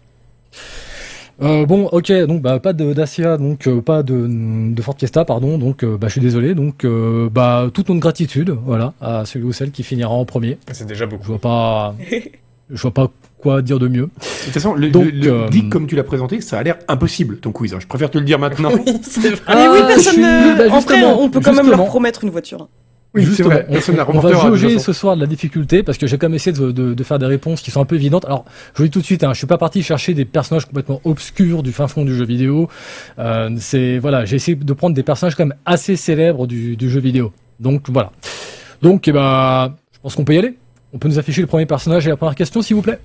Speaker 1: Euh, bon, ok, donc bah pas de Dacia, donc euh, pas de, de Ford Fiesta, pardon, donc euh, bah je suis désolé, donc euh, bah toute notre gratitude, voilà, à celui ou celle qui finira en premier.
Speaker 4: C'est déjà
Speaker 1: Je
Speaker 4: beaucoup.
Speaker 1: vois pas, je vois pas quoi dire de mieux.
Speaker 2: De toute façon, le,
Speaker 1: Donc,
Speaker 2: le- le-
Speaker 1: euh,
Speaker 2: dit comme tu l'as présenté, ça a l'air impossible ton quiz. hein. Je préfère te le dire maintenant.
Speaker 3: Oui, c'est vrai.
Speaker 1: Ah,
Speaker 3: Mais oui, personne
Speaker 1: suis-
Speaker 3: ne.
Speaker 1: bah,
Speaker 3: en vrai, on peut quand même leur promettre une voiture.
Speaker 2: Oui, c'est
Speaker 1: Justement,
Speaker 2: vrai.
Speaker 1: on-
Speaker 2: Personne
Speaker 1: on, va jauger ce soir de la difficulté parce que j'ai quand même essayé de, de- de faire des réponses qui sont un peu évidentes. Alors, je vous dis tout de suite, hein, je suis pas parti chercher des personnages complètement obscurs du fin fond du jeu vidéo. Euh, c'est voilà, j'ai essayé de prendre des personnages quand même assez célèbres du, du jeu vidéo. Donc voilà. Donc, eh ben, je pense qu'on peut y aller. On peut nous afficher le premier personnage et la première question, s'il vous plaît.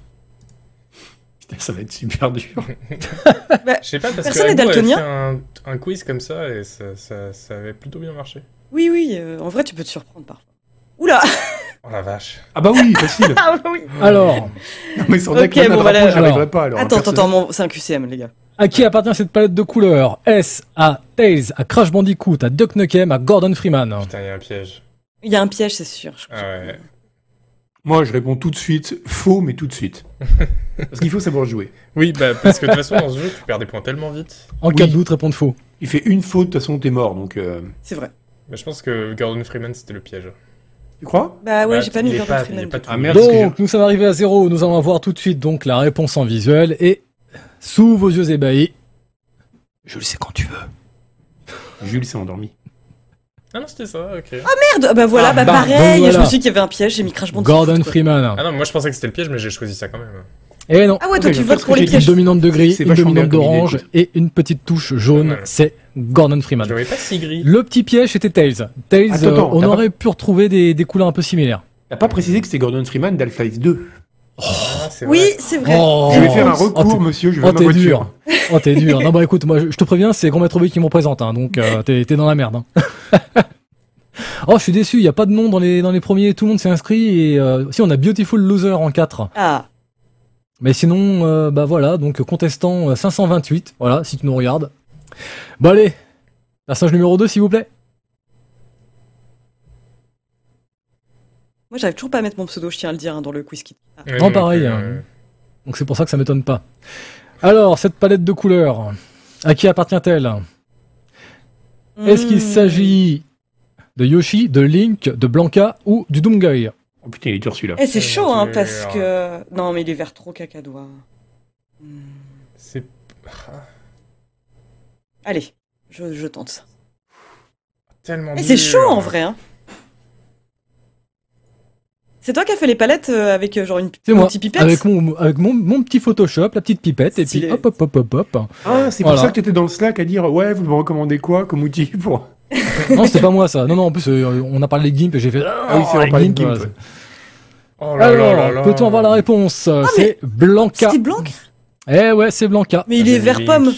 Speaker 2: Putain, ça va être super dur.
Speaker 4: Je sais pas, parce
Speaker 3: Personne
Speaker 4: que
Speaker 3: n'est daltonien
Speaker 4: fait un, un quiz comme ça et ça, ça, ça avait plutôt bien marché.
Speaker 3: Oui, oui, euh, en vrai, tu peux te surprendre parfois. Oula
Speaker 4: Oh la vache.
Speaker 2: Ah bah oui, facile.
Speaker 3: Ah oui
Speaker 1: Alors,
Speaker 2: Non, mais sans
Speaker 3: Ok,
Speaker 2: deck,
Speaker 3: bon, voilà.
Speaker 2: j'arriverai
Speaker 1: Alors.
Speaker 2: pas. Alors,
Speaker 3: Attends, attends, mon- c'est un QCM, les gars.
Speaker 1: à qui appartient cette palette de couleurs? Est-ce à Tails, à Crash Bandicoot, à Duck Nukem, à Gordon Freeman
Speaker 4: Putain, il y a un piège.
Speaker 3: Il y a un piège, c'est sûr. je-
Speaker 4: Ah ouais.
Speaker 2: Moi, je réponds tout de suite. Faux, mais tout de suite. Parce qu'il faut savoir jouer.
Speaker 4: Oui, bah, parce que de toute façon, dans ce jeu, tu perds des points tellement vite.
Speaker 1: En
Speaker 2: Oui.
Speaker 1: cas de doute, répondre faux.
Speaker 2: Il fait une faute, de toute façon, t'es mort. Donc, euh,
Speaker 3: C'est vrai.
Speaker 4: Mais je pense que Gordon Freeman, c'était le piège.
Speaker 2: tu crois?
Speaker 3: Bah ouais,
Speaker 4: Bah,
Speaker 3: j'ai pas mis Gordon
Speaker 4: pas-
Speaker 3: Freeman.
Speaker 4: pas
Speaker 2: Ah merde,
Speaker 1: Donc, nous sommes arrivés à zéro. Nous allons avoir tout de suite donc la réponse en visuel et sous vos yeux ébahis. Je le sais quand tu veux.
Speaker 2: Jules s'est endormi.
Speaker 4: Ah non, c'était ça, ok.
Speaker 3: Merde, bah voilà,
Speaker 2: Ah,
Speaker 3: bah,
Speaker 2: bah,
Speaker 3: pareil,
Speaker 1: donc
Speaker 3: je
Speaker 1: voilà.
Speaker 3: me suis dit qu'il y avait un piège, j'ai mis Crash Bandicoot.
Speaker 1: Gordon
Speaker 3: quoi.
Speaker 1: Freeman.
Speaker 4: Ah non, moi je pensais que c'était le piège, mais j'ai choisi ça quand même.
Speaker 1: Et non.
Speaker 3: Ah ouais, toi tu votes pour les
Speaker 2: j'ai
Speaker 1: Une
Speaker 3: pièges.
Speaker 1: dominante de gris,
Speaker 2: C'est
Speaker 1: une
Speaker 2: vachement
Speaker 1: dominante
Speaker 2: bien comme idée,
Speaker 1: d'orange et une petite touche jaune.
Speaker 4: Ouais.
Speaker 1: C'est Gordon Freeman.
Speaker 4: Je ne pas si gris.
Speaker 1: Le petit piège c'était Tails. Tails,
Speaker 2: Attends,
Speaker 1: euh,
Speaker 2: attends,
Speaker 1: on
Speaker 2: t'as
Speaker 1: aurait pu retrouver des, des couleurs un peu similaires.
Speaker 2: T'as pas précisé que c'était Gordon Freeman d'Half-Life 2.
Speaker 4: C'est
Speaker 3: Oui, c'est vrai.
Speaker 1: Oh,
Speaker 2: je vais faire un
Speaker 1: oh,
Speaker 2: recours,
Speaker 1: t'es-
Speaker 2: monsieur, je vais
Speaker 1: oh, t'es dur. Oh, t'es dur. Non, bah écoute, moi, je te préviens, c'est Grand Maître B qui me représente, hein, donc euh, t'es dans la merde. hein. oh, je suis déçu, il y a pas de nom dans les, dans les premiers, tout le monde s'est inscrit, et euh, si, on a Beautiful Loser en 4.
Speaker 3: Ah,
Speaker 1: Mais sinon, euh, bah voilà, donc contestant euh, 528, voilà, si tu nous regardes. Bon allez, personnage numéro 2, s'il vous plaît.
Speaker 3: Moi j'arrive toujours pas à mettre mon pseudo, je tiens à le dire, hein, dans le quiz kit. Ah.
Speaker 4: Ouais,
Speaker 1: Non, pareil,
Speaker 4: plus,
Speaker 1: hein.
Speaker 4: euh,
Speaker 1: Donc c'est pour ça que ça m'étonne pas. Alors, cette palette de couleurs, à qui appartient-elle? Est-ce qu'il
Speaker 3: Hmm.
Speaker 1: s'agit de Yoshi, de Link, de Blanca ou du Doomguy?
Speaker 2: Oh putain, il est dur celui-là.
Speaker 3: Eh, c'est chaud, hein, parce que... Non, mais il est vert trop cacadois. Hmm.
Speaker 4: C'est.
Speaker 3: Allez, je, je tente ça.
Speaker 4: Tellement
Speaker 3: Eh, c'est chaud, en vrai, hein. C'est toi qui as fait les palettes euh, avec euh, genre une
Speaker 1: C'est
Speaker 3: petite pipette
Speaker 1: avec, mon, avec mon, mon petit Photoshop, la petite pipette, et puis hop hop hop hop hop.
Speaker 2: Ah, c'est pour ça que t'étais dans le Slack à dire ouais, vous me recommandez quoi comme outil pour.
Speaker 1: non, c'est pas moi ça. Non, non, en plus, euh, on a parlé de GIMP et j'ai fait.
Speaker 2: Ah oui, c'est vrai,
Speaker 1: oh,
Speaker 2: pas
Speaker 1: GIMP,
Speaker 2: GIMP,
Speaker 1: voilà.
Speaker 2: ouais.
Speaker 4: Oh là là là
Speaker 1: Alors,
Speaker 4: là.
Speaker 1: peut-on avoir la réponse? C'est Blanca.
Speaker 3: C'était blanc?
Speaker 1: Eh ouais, c'est Blanca.
Speaker 3: Mais il est vert pomme.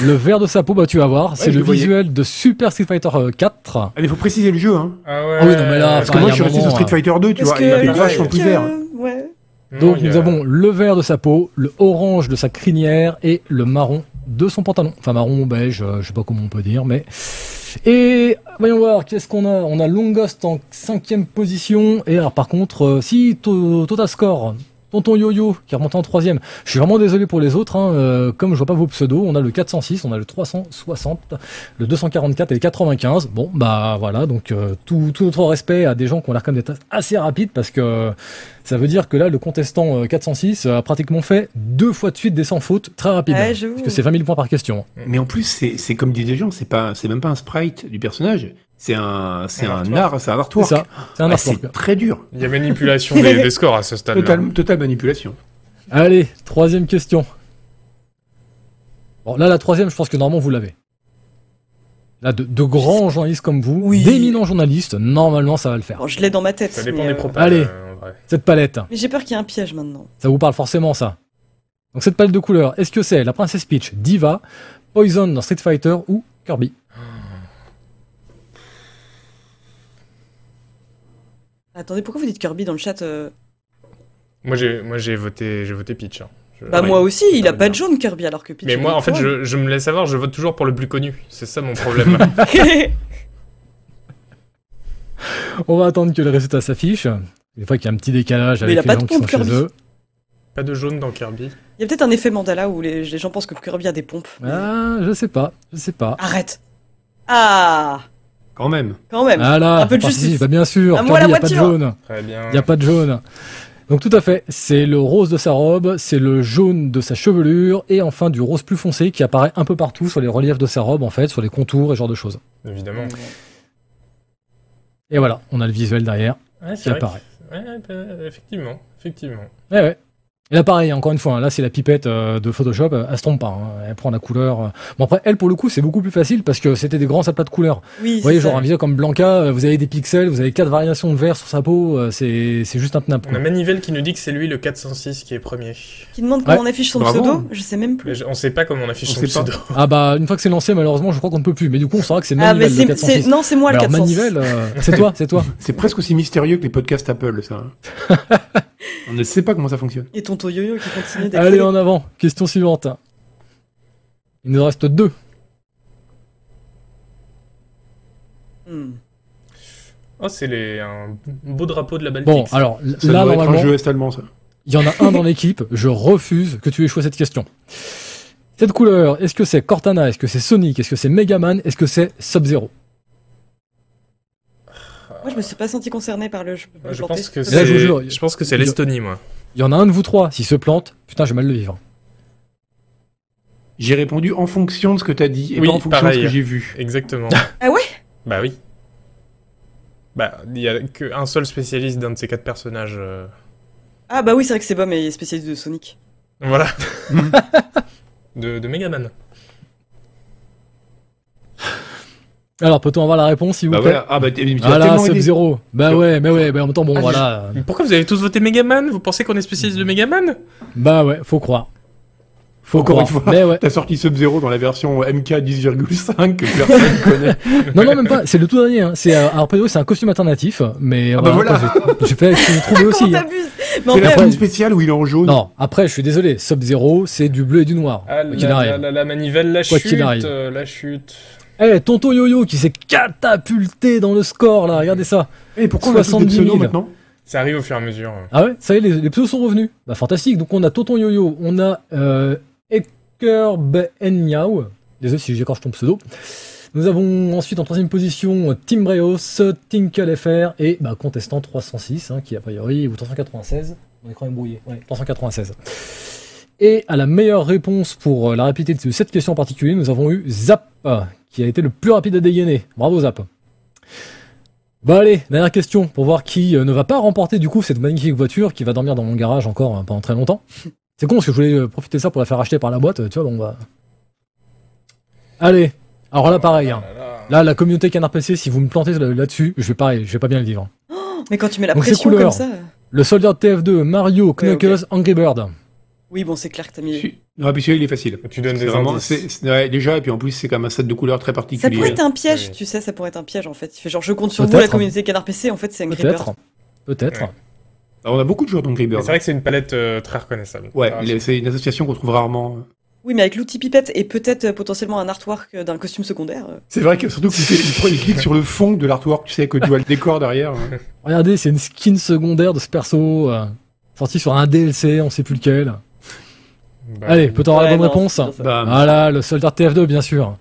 Speaker 1: Le vert de sa peau, bah tu vas voir, c'est le visuel de Super Street Fighter euh, 4.
Speaker 2: Ah, mais faut préciser le jeu, hein.
Speaker 4: Ah ouais.
Speaker 1: Ah oui, non, mais là,
Speaker 2: Parce que moi,
Speaker 1: il
Speaker 2: je suis resté sur Street Fighter 2, tu vois,
Speaker 3: que
Speaker 2: il était
Speaker 3: Link,
Speaker 2: vachement plus vert.
Speaker 3: euh, Ouais.
Speaker 1: Donc
Speaker 4: il
Speaker 1: nous
Speaker 4: a-
Speaker 1: avons le vert de sa peau, le orange de sa crinière et le marron de son pantalon. Enfin marron ou beige, euh, je sais pas comment on peut dire, mais... Et voyons voir, qu'est-ce qu'on a? On a Longost en cinquième position. Et alors par contre, euh, si To- Total Score, Tonton Yo-Yo qui remonte en troisième. Je suis vraiment désolé pour les autres. Hein, euh, comme je vois pas vos pseudos, on a le 406, on a le 360, le 244 et le 95. Bon bah voilà, donc euh, tout, tout notre respect à des gens qui ont l'air comme d'être assez rapides parce que ça veut dire que là le contestant euh, 406 a pratiquement fait deux fois de suite des sans fautes très rapidement.
Speaker 3: Ouais,
Speaker 1: parce que c'est 20 000 points par question.
Speaker 2: Mais en plus, c'est c'est comme disent les gens, c'est pas, c'est même pas un sprite du personnage, c'est un, c'est
Speaker 4: Un
Speaker 2: un
Speaker 4: artwork.
Speaker 2: art, c'est un
Speaker 1: C'est
Speaker 2: artwork.
Speaker 1: ça, c'est un
Speaker 2: Ah,
Speaker 1: artwork.
Speaker 2: c'est très dur.
Speaker 4: Il y a manipulation des, des scores à ce stade-là.
Speaker 2: Total, totale manipulation.
Speaker 1: Allez, troisième question. Bon, là, la troisième, je pense que normalement, vous l'avez. Là, de, de grands journalistes comme vous,
Speaker 3: Oui.
Speaker 1: d'éminents journalistes, normalement, ça va le faire.
Speaker 3: Bon, je l'ai dans ma tête.
Speaker 4: Ça dépend des
Speaker 3: euh,
Speaker 4: propos.
Speaker 1: Allez.
Speaker 4: euh.
Speaker 1: Cette palette,
Speaker 3: Mais j'ai peur qu'il y ait un piège maintenant.
Speaker 1: ça vous parle forcément, ça. Donc, cette palette de couleurs, est-ce que c'est la Princesse Peach, Diva, Poison dans Street Fighter ou Kirby
Speaker 3: Attendez, pourquoi vous dites Kirby dans le chat euh
Speaker 4: Moi j'ai moi j'ai voté j'ai voté Peach. hein. Je-
Speaker 3: Bah
Speaker 4: ouais.
Speaker 3: moi aussi, il a
Speaker 4: Pas
Speaker 3: de jaune Kirby alors que Peach.
Speaker 4: Mais moi en fait je, je me laisse savoir, je vote toujours pour le plus connu. C'est ça mon problème.
Speaker 1: On va attendre que le résultat s'affiche. Des fois qu'il y a un petit décalage
Speaker 3: Mais il
Speaker 1: avec
Speaker 3: a
Speaker 1: les
Speaker 3: pas
Speaker 1: gens
Speaker 3: de
Speaker 1: qui sont
Speaker 3: pompe,
Speaker 1: chez
Speaker 3: Kirby.
Speaker 1: eux.
Speaker 4: Pas de jaune dans Kirby.
Speaker 3: Il y a peut-être un effet mandala où les, les gens pensent que Kirby a des pompes.
Speaker 1: Ah, je sais pas, je sais pas.
Speaker 3: Arrête Ah
Speaker 2: Quand même.
Speaker 3: Quand même
Speaker 1: Ah là,
Speaker 3: Un peu de justice.
Speaker 1: Bah, bien sûr,
Speaker 3: À moi
Speaker 1: Kirby,
Speaker 3: la
Speaker 1: y a pas de
Speaker 3: voiture.
Speaker 1: jaune.
Speaker 4: Très bien.
Speaker 1: Il n'y a pas de jaune. Donc tout à fait, c'est le rose de sa robe, c'est le jaune de sa chevelure, et enfin du rose plus foncé qui apparaît un peu partout sur les reliefs de sa robe, en fait, sur les contours et ce genre de choses.
Speaker 4: Évidemment.
Speaker 1: Et voilà, on a le visuel derrière
Speaker 4: Ouais,
Speaker 1: qui apparaît.
Speaker 4: que- ouais, bah, effectivement, effectivement.
Speaker 1: Ouais, ouais. Et là pareil, encore une fois, hein, là c'est la pipette euh, de Photoshop, euh, elle se trompe pas, hein, elle prend la couleur. euh. Bon après, elle pour le coup c'est beaucoup plus facile parce que c'était des grands aplats de couleurs.
Speaker 3: Oui,
Speaker 1: Vous voyez, genre
Speaker 3: ça.
Speaker 1: un visuel comme Blanca, vous avez des pixels, vous avez quatre variations de vert sur sa peau, euh, c'est c'est juste un tenable.
Speaker 4: On a Manivelle qui nous dit que c'est lui le 406 qui est premier.
Speaker 3: Qui demande comment
Speaker 1: Ouais.
Speaker 3: on affiche son
Speaker 2: Bravo.
Speaker 3: pseudo Je sais même
Speaker 4: Mais
Speaker 3: plus.
Speaker 4: je- on sait pas comment on affiche
Speaker 2: On
Speaker 4: son
Speaker 2: pas.
Speaker 4: pseudo.
Speaker 1: Ah bah une fois que c'est lancé, malheureusement, je crois qu'on ne peut plus. Mais du coup, on saura que c'est
Speaker 3: Ah mais
Speaker 1: Manivelle le
Speaker 3: c'est...
Speaker 1: 406.
Speaker 3: c'est- Non, c'est moi le
Speaker 1: Alors
Speaker 3: 406.
Speaker 1: Manivelle, euh, c'est toi, c'est toi.
Speaker 2: C'est presque aussi mystérieux que les podcasts Apple, ça. On ne sait pas comment ça fonctionne.
Speaker 3: Et tonton Yo-Yo qui continue
Speaker 1: Allez en avant. Question suivante. Il nous reste deux.
Speaker 3: Hmm.
Speaker 4: Oh, c'est les, un beau drapeau de la Baltique.
Speaker 1: Bon, alors
Speaker 2: Ça
Speaker 1: là
Speaker 2: doit être un
Speaker 1: normalement,
Speaker 2: jeu est-allemand, ça.
Speaker 1: il y en a un dans l'équipe. Je refuse que tu échoues à cette question. Cette couleur, est-ce que c'est Cortana, est-ce que c'est Sonic, est-ce que c'est Megaman, est-ce que c'est Sub-Zero?
Speaker 3: Moi, je me suis pas senti concerné par le jeu.
Speaker 4: je
Speaker 3: planter.
Speaker 4: pense que
Speaker 1: Et là, je vous
Speaker 4: c'est,
Speaker 1: jure,
Speaker 4: je pense que c'est l'Estonie, moi.
Speaker 1: Il y en a un de vous trois, s'il se plante, putain, j'ai mal le vivre.
Speaker 2: J'ai répondu en fonction de ce que t'as dit et
Speaker 4: Oui,
Speaker 2: pas en fonction
Speaker 4: pareil.
Speaker 2: de ce que j'ai vu.
Speaker 4: Exactement.
Speaker 3: Ah ouais?
Speaker 4: Bah oui. Bah, il y a qu'un seul spécialiste d'un de ces quatre personnages. euh,
Speaker 3: Ah bah oui, c'est vrai que c'est Bob est spécialiste de Sonic.
Speaker 4: Voilà. de, de Megaman.
Speaker 1: Alors, peut-on avoir la réponse, s'il vous
Speaker 2: Bah
Speaker 1: plaît
Speaker 2: voilà. Ah bah tellement aidé.
Speaker 1: Sub-Zero. Bah ouais, mais ouais, bah en même temps, bon,
Speaker 4: Ah,
Speaker 1: voilà.
Speaker 4: Mais pourquoi vous avez tous voté Megaman Vous pensez qu'on est spécialiste de Megaman
Speaker 1: Bah ouais, faut croire. Faut
Speaker 2: Encore
Speaker 1: croire.
Speaker 2: une fois.
Speaker 1: Mais ouais.
Speaker 2: T'as sorti Sub-Zero dans la version MK 10,5 que personne connaît.
Speaker 1: Non, non, même pas. C'est le tout dernier. Hein. C'est, euh, alors, c'est un costume alternatif, mais
Speaker 2: Ah bah
Speaker 1: voilà,
Speaker 2: voilà.
Speaker 1: quoi, j'ai- j'ai fait, j'ai trouvé aussi. Hein.
Speaker 2: C'est la forme spéciale où il est en jaune.
Speaker 1: Non, après, je suis désolé. Sub-Zero, c'est du bleu et du noir.
Speaker 4: Ah,
Speaker 1: quoi qu'il
Speaker 4: la,
Speaker 1: arrive.
Speaker 4: la, la- la manivelle, la
Speaker 1: Quoi
Speaker 4: chute.
Speaker 1: qu'il arrive.
Speaker 4: euh, la chute.
Speaker 1: Eh, tonton Yo-Yo qui s'est catapulté dans le score, là. Regardez ça.
Speaker 2: Et pourquoi on a des
Speaker 1: 70 000.
Speaker 2: pseudos maintenant
Speaker 4: Ça arrive au fur et à mesure.
Speaker 1: Ah ouais, ça y est, les, les pseudos sont revenus. Bah, fantastique. Donc, on a Tonton Yo-Yo, on a euh, Eker Benyao. Désolé si j'écorche ton pseudo. Nous avons ensuite en troisième position Tim Breos, Tinkle FR et bah, contestant 306, hein, qui a priori, ou 396. Mon écran est brouillé. Ouais, 396. Et à la meilleure réponse pour euh, la rapidité de cette question en particulier, nous avons eu Zap, qui a été le plus rapide à dégainer. Bravo Zap. Bah allez, dernière question pour voir qui euh, ne va pas remporter du coup cette magnifique voiture qui va dormir dans mon garage encore euh, pendant très longtemps. C'est con parce que je voulais euh, profiter de ça pour la faire acheter par la boîte, tu vois, bon bah. Allez, alors là pareil, hein.
Speaker 4: Là
Speaker 1: la communauté Canard PC, si vous me plantez là- là-dessus, je vais pareil, je vais pas bien le vivre.
Speaker 3: mais quand tu mets la
Speaker 1: Donc,
Speaker 3: pression
Speaker 1: couleurs.
Speaker 3: comme ça.
Speaker 1: Le soldat de TF2, Mario, Knuckles, Angry Bird.
Speaker 3: Oui, bon, c'est clair que t'as mis.
Speaker 2: Non, puis celui-là, il est facile.
Speaker 4: Tu donnes des
Speaker 2: vraiment,
Speaker 4: indices.
Speaker 2: ouais, déjà, et puis en plus, c'est comme un set de couleurs très
Speaker 3: Ça
Speaker 2: particulier.
Speaker 3: pourrait être un piège,
Speaker 4: Oui.
Speaker 3: tu sais, ça pourrait être un piège en fait. Il fait genre je compte sur vous la communauté Canard PC, en fait c'est Angry
Speaker 1: Peut-être. Peut-être.
Speaker 4: Ouais.
Speaker 2: Alors, on a beaucoup de joueurs d'Angry Birds.
Speaker 4: C'est vrai que c'est une palette euh, très reconnaissable.
Speaker 2: Ouais,
Speaker 4: Ah,
Speaker 2: c'est une association qu'on trouve rarement.
Speaker 3: Oui, mais avec l'outil pipette et peut-être euh, potentiellement un artwork euh, d'un costume secondaire. euh.
Speaker 2: C'est vrai que surtout fait- il clique sur le fond de l'artwork, tu sais, que tu vois le décor derrière. hein.
Speaker 1: Regardez, c'est une skin secondaire de ce perso, euh, sorti sur un DLC, on sait plus lequel.
Speaker 4: Bah,
Speaker 1: Allez, peut-on avoir la bonne réponse.
Speaker 2: Bah,
Speaker 1: Voilà, le soldat TF2, bien sûr.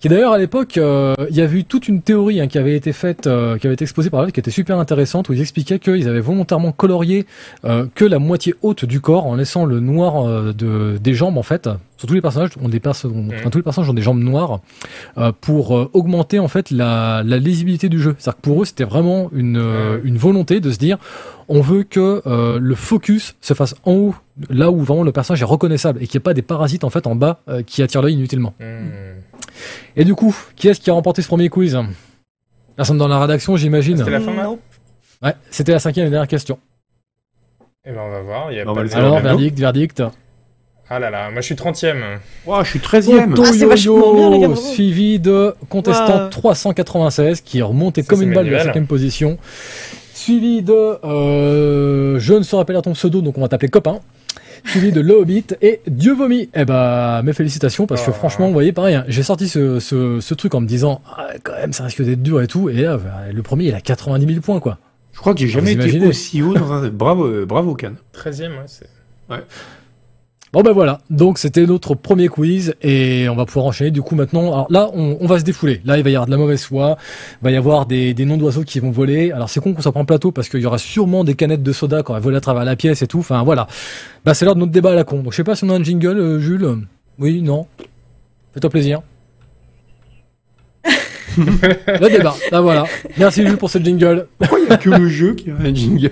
Speaker 1: Qui d'ailleurs, à l'époque, euh, il y avait eu toute une théorie hein, qui avait été faite, euh, qui avait été exposée par là, qui était super intéressante, où ils expliquaient qu'ils avaient volontairement colorié euh, que la moitié haute du corps, en laissant le noir euh, de, des jambes, en fait. Sur tous les personnages, ont des perso- enfin, tous les personnages ont des jambes noires, euh, pour euh, augmenter en fait la, la lisibilité du jeu. C'est-à-dire que pour eux, c'était vraiment une, euh,
Speaker 4: Ouais.
Speaker 1: une volonté de se dire, on veut que euh, le focus se fasse en haut, là où vraiment le personnage est reconnaissable, et qu'il n'y ait pas des parasites en fait en bas euh, qui attirent l'œil inutilement.
Speaker 4: hmm.
Speaker 1: Et du coup, qui est-ce qui a remporté ce premier quiz Personne dans la rédaction, j'imagine.
Speaker 4: C'était la fin, là
Speaker 3: Non.
Speaker 1: Ouais, c'était la cinquième et dernière question.
Speaker 4: Eh ben, on va voir. Il y a
Speaker 2: On
Speaker 4: pas
Speaker 2: va le
Speaker 4: de-
Speaker 2: savoir.
Speaker 1: Alors, verdict, verdict.
Speaker 4: Ah là là, moi je suis 30ème.
Speaker 2: Ouah, je suis 13ème.
Speaker 1: Tonton
Speaker 3: Ah, c'est vachement bien, les
Speaker 1: suivi de contestant
Speaker 3: Wow.
Speaker 1: 396, qui est remonté
Speaker 4: Ça,
Speaker 1: comme une balle de la cinquième position. Suivi de... euh, je ne saurais pas lire ton pseudo, donc on va t'appeler copain. Suivi de Le Hobbit et Dieu vomi. Eh ben, mes félicitations, parce que
Speaker 4: Ah.
Speaker 1: franchement, vous voyez, pareil, hein, j'ai sorti ce, ce, ce truc en me disant, ah, quand même, ça risque d'être dur et tout, et là, bah, le premier, il a 90 000 points, quoi.
Speaker 2: Je crois que j'ai jamais été aussi haut dans un. Bravo, euh, bravo, Can.
Speaker 4: 13ème, ouais, c'est.
Speaker 1: Bon ben voilà, donc c'était notre premier quiz et on va pouvoir enchaîner du coup maintenant. Alors là, on, on va se défouler. Là, il va y avoir de la mauvaise foi, il va y avoir des, des noms d'oiseaux qui vont voler. Alors c'est con qu'on soit pas en plateau parce qu'il y aura sûrement des canettes de soda quand elles volent à travers la pièce et tout. Enfin voilà. Bah c'est l'heure de notre débat à la con. Donc je sais pas si on a un jingle, euh, Jules. Oui, non. Fais-toi plaisir. le débat. Là voilà. Merci Jules pour ce jingle.
Speaker 2: Pourquoi il n'y a que le jeu qui a un jingle?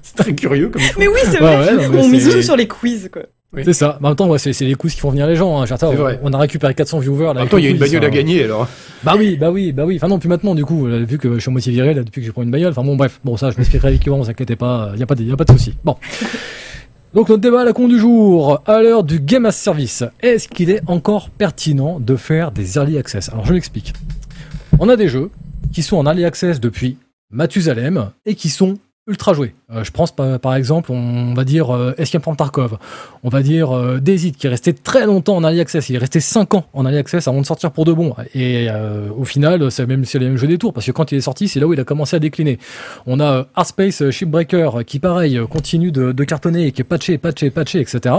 Speaker 2: C'est très curieux comme
Speaker 3: Mais oui, c'est
Speaker 1: Ouais,
Speaker 3: vrai.
Speaker 1: ouais, non, mais
Speaker 3: on mise tout sur les quiz, quoi.
Speaker 2: Oui.
Speaker 1: C'est ça. Mais en même temps, ouais, c'est les quiz qui font venir les gens. Hein. Dire, on- a récupéré 400 viewers. Là,
Speaker 2: En même
Speaker 1: avec
Speaker 2: temps, il y a une bagnole à gagner alors.
Speaker 1: Bah oui, bah oui, bah oui. Enfin non, plus maintenant du coup, euh, vu que je suis moitié viré là depuis que j'ai pris une bagnole. Enfin bon, bref, bon ça, je m'expliquerai l'équivalent, vous inquiétez pas, il y a pas de, y a pas de souci. Bon. Donc notre débat à la con du jour, à l'heure du game as service, est-ce qu'il est encore pertinent de faire des early access? Alors je m'explique. On a des jeux qui sont en early access depuis Mathusalem et qui sont ultra joués. Euh, je pense par, exemple, on va dire euh, Escape from Tarkov, on va dire euh, qui est resté très longtemps en early access, il est resté 5 ans en early access avant de sortir pour de bon. Et euh, au final, c'est même c'est le même jeu des tours parce que quand il est sorti, c'est là où il a commencé à décliner. On a euh, Heartspace euh, Shipbreaker qui pareil continue de, cartonner et qui est patché, patché, patché, etc.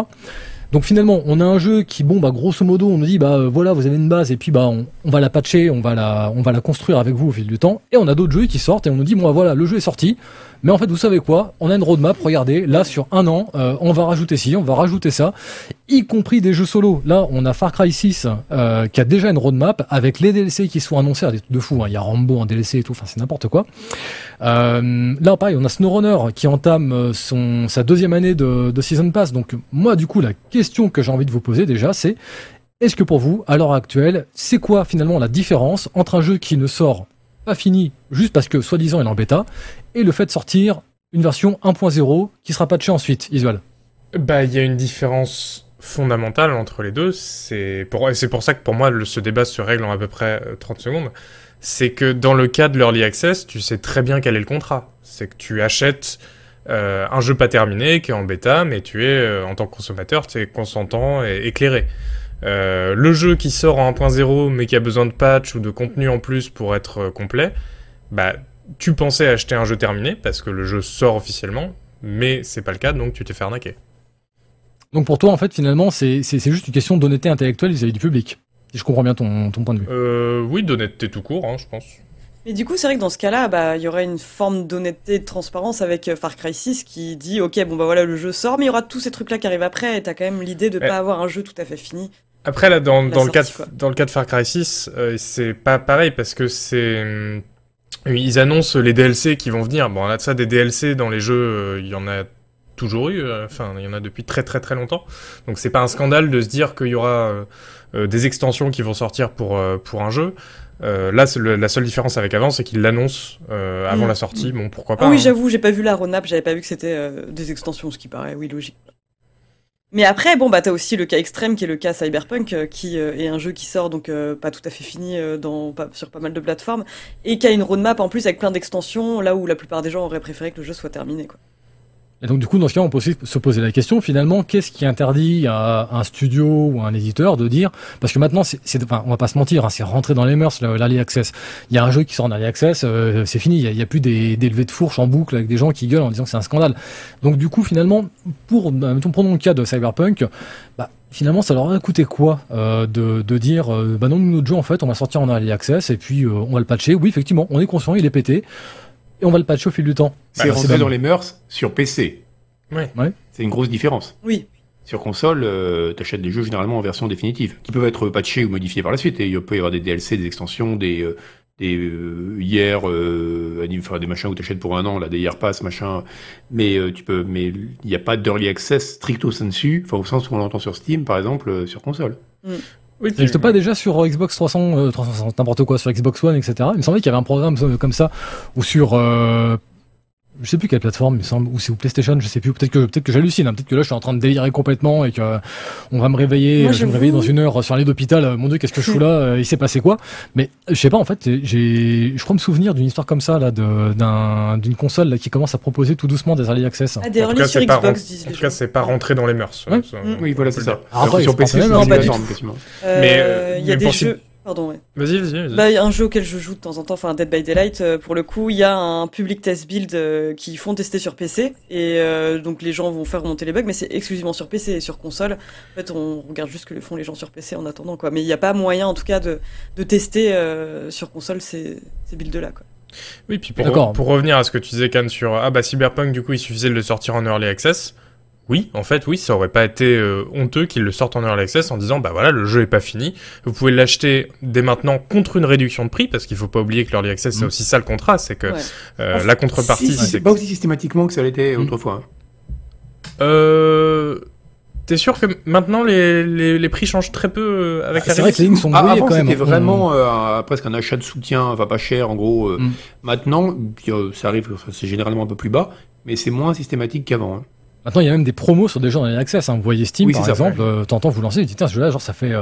Speaker 1: Donc finalement, on a un jeu qui, bon, bah grosso modo, on nous dit, bah voilà, vous avez une base et puis bah on, va la patcher, on va la, on va la construire avec vous au fil du temps. Et on a d'autres jeux qui sortent et on nous dit, bon, bah, voilà, le jeu est sorti. Mais en fait, vous savez quoi? On a une roadmap. Regardez, là sur un an, euh, on va rajouter ci, on va rajouter ça, y compris des jeux solo. Là, on a Far Cry 6 euh, qui a déjà une roadmap avec les DLC qui sont annoncés, des trucs de fou. hein. Il y a Rambo en DLC et tout. Enfin, c'est n'importe quoi. Euh, là, pareil, on a SnowRunner qui entame son sa deuxième année de, de season pass. Donc, moi, du coup, la question que j'ai envie de vous poser déjà, c'est est-ce que pour vous, à l'heure actuelle, c'est quoi finalement la différence entre un jeu qui ne sort pas fini juste parce que soi-disant il est en bêta et le fait de sortir une version 1.0 qui sera patchée ensuite, Isual
Speaker 4: Bah, il y a une différence fondamentale entre les deux. C'est pour, c'est pour ça que pour moi, ce débat se règle en à peu près euh, 30 secondes. C'est que dans le cas de l'Early Access, tu sais très bien quel est le contrat. C'est que tu achètes euh, un jeu pas terminé, qui est en bêta, mais tu es, euh, en tant que consommateur, tu es consentant et éclairé. Euh, le jeu qui sort en 1.0, mais qui a besoin de patch ou de contenu en plus pour être euh, complet, bah, tu pensais acheter un jeu terminé, parce que le jeu sort officiellement, mais c'est pas le cas, donc tu t'es fait arnaquer.
Speaker 1: Donc pour toi, en fait, finalement, c'est c'est- c'est juste une question d'honnêteté intellectuelle vis-à-vis du public. Si je comprends bien ton, ton point de vue.
Speaker 4: Euh, oui, d'honnêteté tout court, hein, je pense.
Speaker 3: Mais du coup, c'est vrai que dans ce cas-là, bah, il y aurait une forme d'honnêteté et de transparence avec Far Cry 6 qui dit, ok, bon bah voilà, le jeu sort, mais il y aura tous ces trucs-là qui arrivent après, et t'as quand même l'idée de
Speaker 4: Ouais.
Speaker 3: pas avoir un jeu tout à fait fini.
Speaker 4: Après, là, dans, dans, le, cas de,
Speaker 3: quoi.
Speaker 4: dans le cas de Far Cry 6, euh, c'est pas pareil parce que c'est. hum, Ils annoncent les DLC qui vont venir. Bon, on a de ça des DLC dans les jeux, euh, il y en a toujours eu. euh, Enfin, il y en a depuis très très très longtemps. Donc, c'est pas un scandale de se dire qu'il y aura euh, euh, des extensions qui vont sortir pour, euh, pour un jeu. Euh, là, le- la seule différence avec avant, c'est qu'ils l'annoncent euh, avant
Speaker 3: Mm.
Speaker 4: la sortie. Bon, pourquoi pas.
Speaker 3: Ah oui,
Speaker 4: hein.
Speaker 3: j'avoue, j'ai pas vu la roadmap, j'avais pas vu que c'était euh, des extensions, ce qui paraît, oui, logique. Mais après, bon, bah, t'as aussi le cas extrême qui est le cas Cyberpunk, euh, qui euh, est un jeu qui sort donc euh, pas tout à fait fini sur pas mal de plateformes, et qui a une roadmap en plus avec plein d'extensions, là où la plupart des gens auraient préféré que le jeu soit terminé, quoi.
Speaker 1: Et donc du coup, dans ce cas, on peut aussi se poser la question, finalement, qu'est-ce qui interdit à un studio ou à un éditeur de dire, parce que maintenant, c'est, c'est- enfin, on va pas se mentir, hein, c'est rentré dans les mœurs, le- l'early access. Il y a un jeu qui sort en early access, euh, c'est fini, il y y a plus des, des levées de fourche en boucle avec des gens qui gueulent en disant que c'est un scandale. Donc du coup, finalement, pour, bah, mettons, prenons le cas de Cyberpunk, bah, finalement, ça leur a coûté quoi euh, de, de dire, euh, bah non, notre jeu, en fait, on va sortir en early access et puis euh, on va le patcher. Oui, effectivement, on est conscient, il est pété. Et on va le patcher au fil du temps.
Speaker 2: C'est
Speaker 1: Bah,
Speaker 2: rentré
Speaker 1: c'est
Speaker 2: dans les mœurs sur PC.
Speaker 4: Ouais.
Speaker 2: C'est une grosse différence.
Speaker 3: Oui.
Speaker 2: Sur console, euh, t'achètes des jeux généralement en version définitive, qui peuvent être patchés ou modifiés par la suite. Et il peut y avoir des DLC, des extensions, des euh, des euh, hier, euh, enfin, des machins où t'achètes pour un an, là, des year pass, machin. Mais euh, tu peux, mais il n'y a pas d'early access stricto sensu, enfin au sens où on l'entend sur Steam, par exemple, euh, sur console.
Speaker 4: Oui,
Speaker 1: Ça n'existe pas déjà sur euh, Xbox 300, euh, 360, n'importe quoi, sur Xbox One, etc. Il me semblait qu'il y avait un programme euh, comme ça, ou sur, euh, je sais plus quelle plateforme, il me semble, ou c'est ou PlayStation, je sais plus. Peut-être que peut-être que j'hallucine, hein, peut-être que là je suis en train de délirer complètement et que euh, on va me réveiller,
Speaker 3: Moi,
Speaker 1: euh, je vais me réveiller dans une heure sur un lit d'hôpital. euh, Mon Dieu, qu'est-ce que je fous là euh, Il s'est passé quoi? Mais euh, je sais pas. En fait, j'ai, je crois me souvenir d'une histoire comme ça là, de- d'un d'une console là, qui commence à proposer tout doucement des early access.
Speaker 3: Ah, des
Speaker 4: En tout
Speaker 3: early
Speaker 4: cas,
Speaker 3: sur
Speaker 4: c'est pas,
Speaker 3: Xbox, disent
Speaker 4: en tout cas, c'est pas rentré dans les mœurs.
Speaker 1: Ouais.
Speaker 4: Ça,
Speaker 3: Mm.
Speaker 2: Oui, voilà, c'est ça.
Speaker 4: dire.
Speaker 1: Alors après,
Speaker 2: sur PC,
Speaker 1: pas
Speaker 2: c'est
Speaker 3: pas. Euh,
Speaker 4: Mais, euh,
Speaker 3: il y a des jeux. Pardon, ouais.
Speaker 4: Vas-y, vas-y. vas-y.
Speaker 3: Bah, un jeu auquel je joue de temps en temps, enfin Dead by Daylight, euh, pour le coup, il y a un public test build euh, qui font tester sur PC, et euh, donc les gens vont faire remonter les bugs, mais c'est exclusivement sur PC et sur console. En fait, on regarde juste ce que font les gens sur PC en attendant, quoi. Mais il n'y a pas moyen, en tout cas, de, de tester euh, sur console ces, ces builds-là, quoi.
Speaker 4: Oui, puis pour, pour revenir à ce que tu disais, Can, sur ah bah Cyberpunk, du coup, il suffisait de le sortir en early access. Oui, en fait, oui, ça aurait pas été euh, honteux qu'ils le sortent en early access en disant bah voilà, le jeu est pas fini. Vous pouvez l'acheter dès maintenant contre une réduction de prix parce qu'il faut pas oublier que l'early access c'est
Speaker 1: Mm.
Speaker 4: aussi ça le contrat, c'est que
Speaker 3: Ouais.
Speaker 4: euh,
Speaker 2: Enfin,
Speaker 4: la contrepartie,
Speaker 2: Si, si,
Speaker 4: c'est
Speaker 2: pas aussi systématiquement que ça l'était
Speaker 1: Mm.
Speaker 2: autrefois. hein.
Speaker 4: euh, T'es sûr que maintenant les, les, les prix changent très peu euh, avec
Speaker 1: Ah,
Speaker 4: la
Speaker 1: c'est vrai que les lignes sont
Speaker 2: Ah,
Speaker 1: brouillées
Speaker 2: avant,
Speaker 1: quand même.
Speaker 2: c'était
Speaker 1: On-
Speaker 2: vraiment euh, un- presque un achat de soutien, enfin pas cher en gros. euh.
Speaker 1: Mm.
Speaker 2: Maintenant, puis, euh, ça arrive, c'est généralement un peu plus bas, mais c'est moins systématique qu'avant. hein.
Speaker 1: Maintenant, il y a même des promos sur des jeux en early access. Hein. Vous voyez Steam,
Speaker 2: Oui,
Speaker 1: par exemple, euh, t'entends vous lancer, vous dites, tiens, ce jeu-là, genre, ça fait... euh,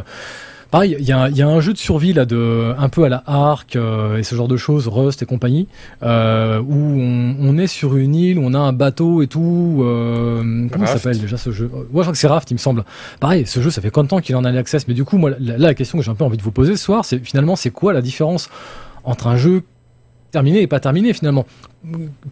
Speaker 1: Pareil, il y a, il y a un jeu de survie là, de un peu à la Ark euh, et ce genre de choses, Rust et compagnie, euh, où on, on est sur une île, où on a un bateau et tout. Euh, comment ça s'appelle déjà ce jeu? Ouais, je crois que c'est Raft, il me semble. Pareil, ce jeu, ça fait combien de temps qu'il en a access Mais du coup, moi, là, la question que j'ai un peu envie de vous poser ce soir, c'est finalement, c'est quoi la différence entre un jeu terminé et pas terminé finalement?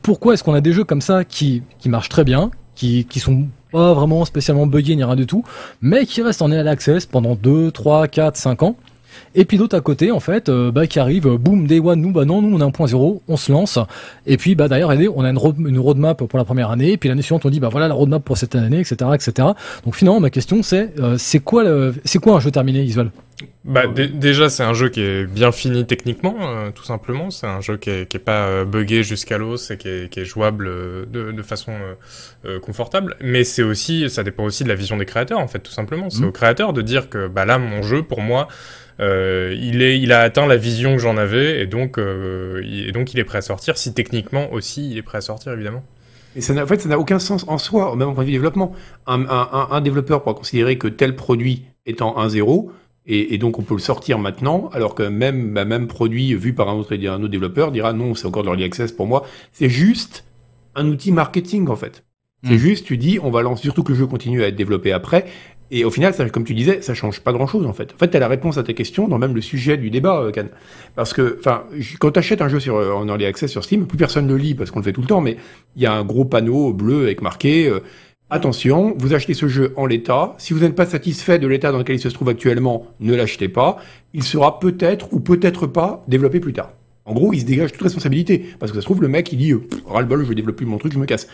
Speaker 1: Pourquoi est-ce qu'on a des jeux comme ça qui qui marchent très bien, qui, qui sont pas vraiment spécialement buggés ni rien du tout, mais qui restent en early access pendant 2, 3, 4, 5 ans. Et puis d'autre à côté, en fait, euh, bah, qui arrive, euh, boum, day one, nous, bah non, nous, on a un point zéro, on se lance. Et puis, bah, d'ailleurs, on a une, road, une roadmap pour la première année, et puis l'année suivante, on dit, bah voilà la roadmap pour cette année, etc., etc. Donc finalement, ma question, c'est, euh, c'est quoi, c'est quoi un jeu terminé, Isual
Speaker 4: bah, déjà, c'est un jeu qui est bien fini techniquement, tout simplement. C'est un jeu qui est, qui est pas buggé jusqu'à l'os et qui est, qui est jouable de, de façon confortable. Mais c'est aussi, ça dépend aussi de la vision des créateurs, en fait, tout simplement. C'est mmh. aux créateurs de dire que, bah là, mon jeu, pour moi, euh, il, est, il a atteint la vision que j'en avais et donc, euh, il, et donc il est prêt à sortir. Si techniquement aussi il est prêt à sortir, évidemment.
Speaker 2: Et ça en fait, ça n'a aucun sens en soi, même en point de vue développement. Un, un, un, développeur pourra considérer que tel produit étant un zéro, et, et, donc on peut le sortir maintenant, alors que même bah, même produit vu par un autre, un autre développeur dira non, c'est encore de l'early access pour moi. C'est juste un outil marketing en fait. C'est hmm. juste, tu dis, on va lancer, surtout que le jeu continue à être développé après, et au final, comme tu disais, ça change pas grand-chose en fait. En fait, tu as la réponse à tes questions dans même le sujet du débat, euh, Can. Parce que, enfin, quand tu achètes un jeu sur, euh, en early access sur Steam, plus personne ne le lit parce qu'on le fait tout le temps, mais il y a un gros panneau bleu avec marqué euh, Attention, vous achetez ce jeu en l'état. Si vous n'êtes pas satisfait de l'état dans lequel il se trouve actuellement, ne l'achetez pas. Il sera peut-être ou peut-être pas développé plus tard. En gros, il se dégage toute responsabilité. Parce que ça se trouve, le mec, il dit, ras-le-bol, je vais développer mon truc, je me casse.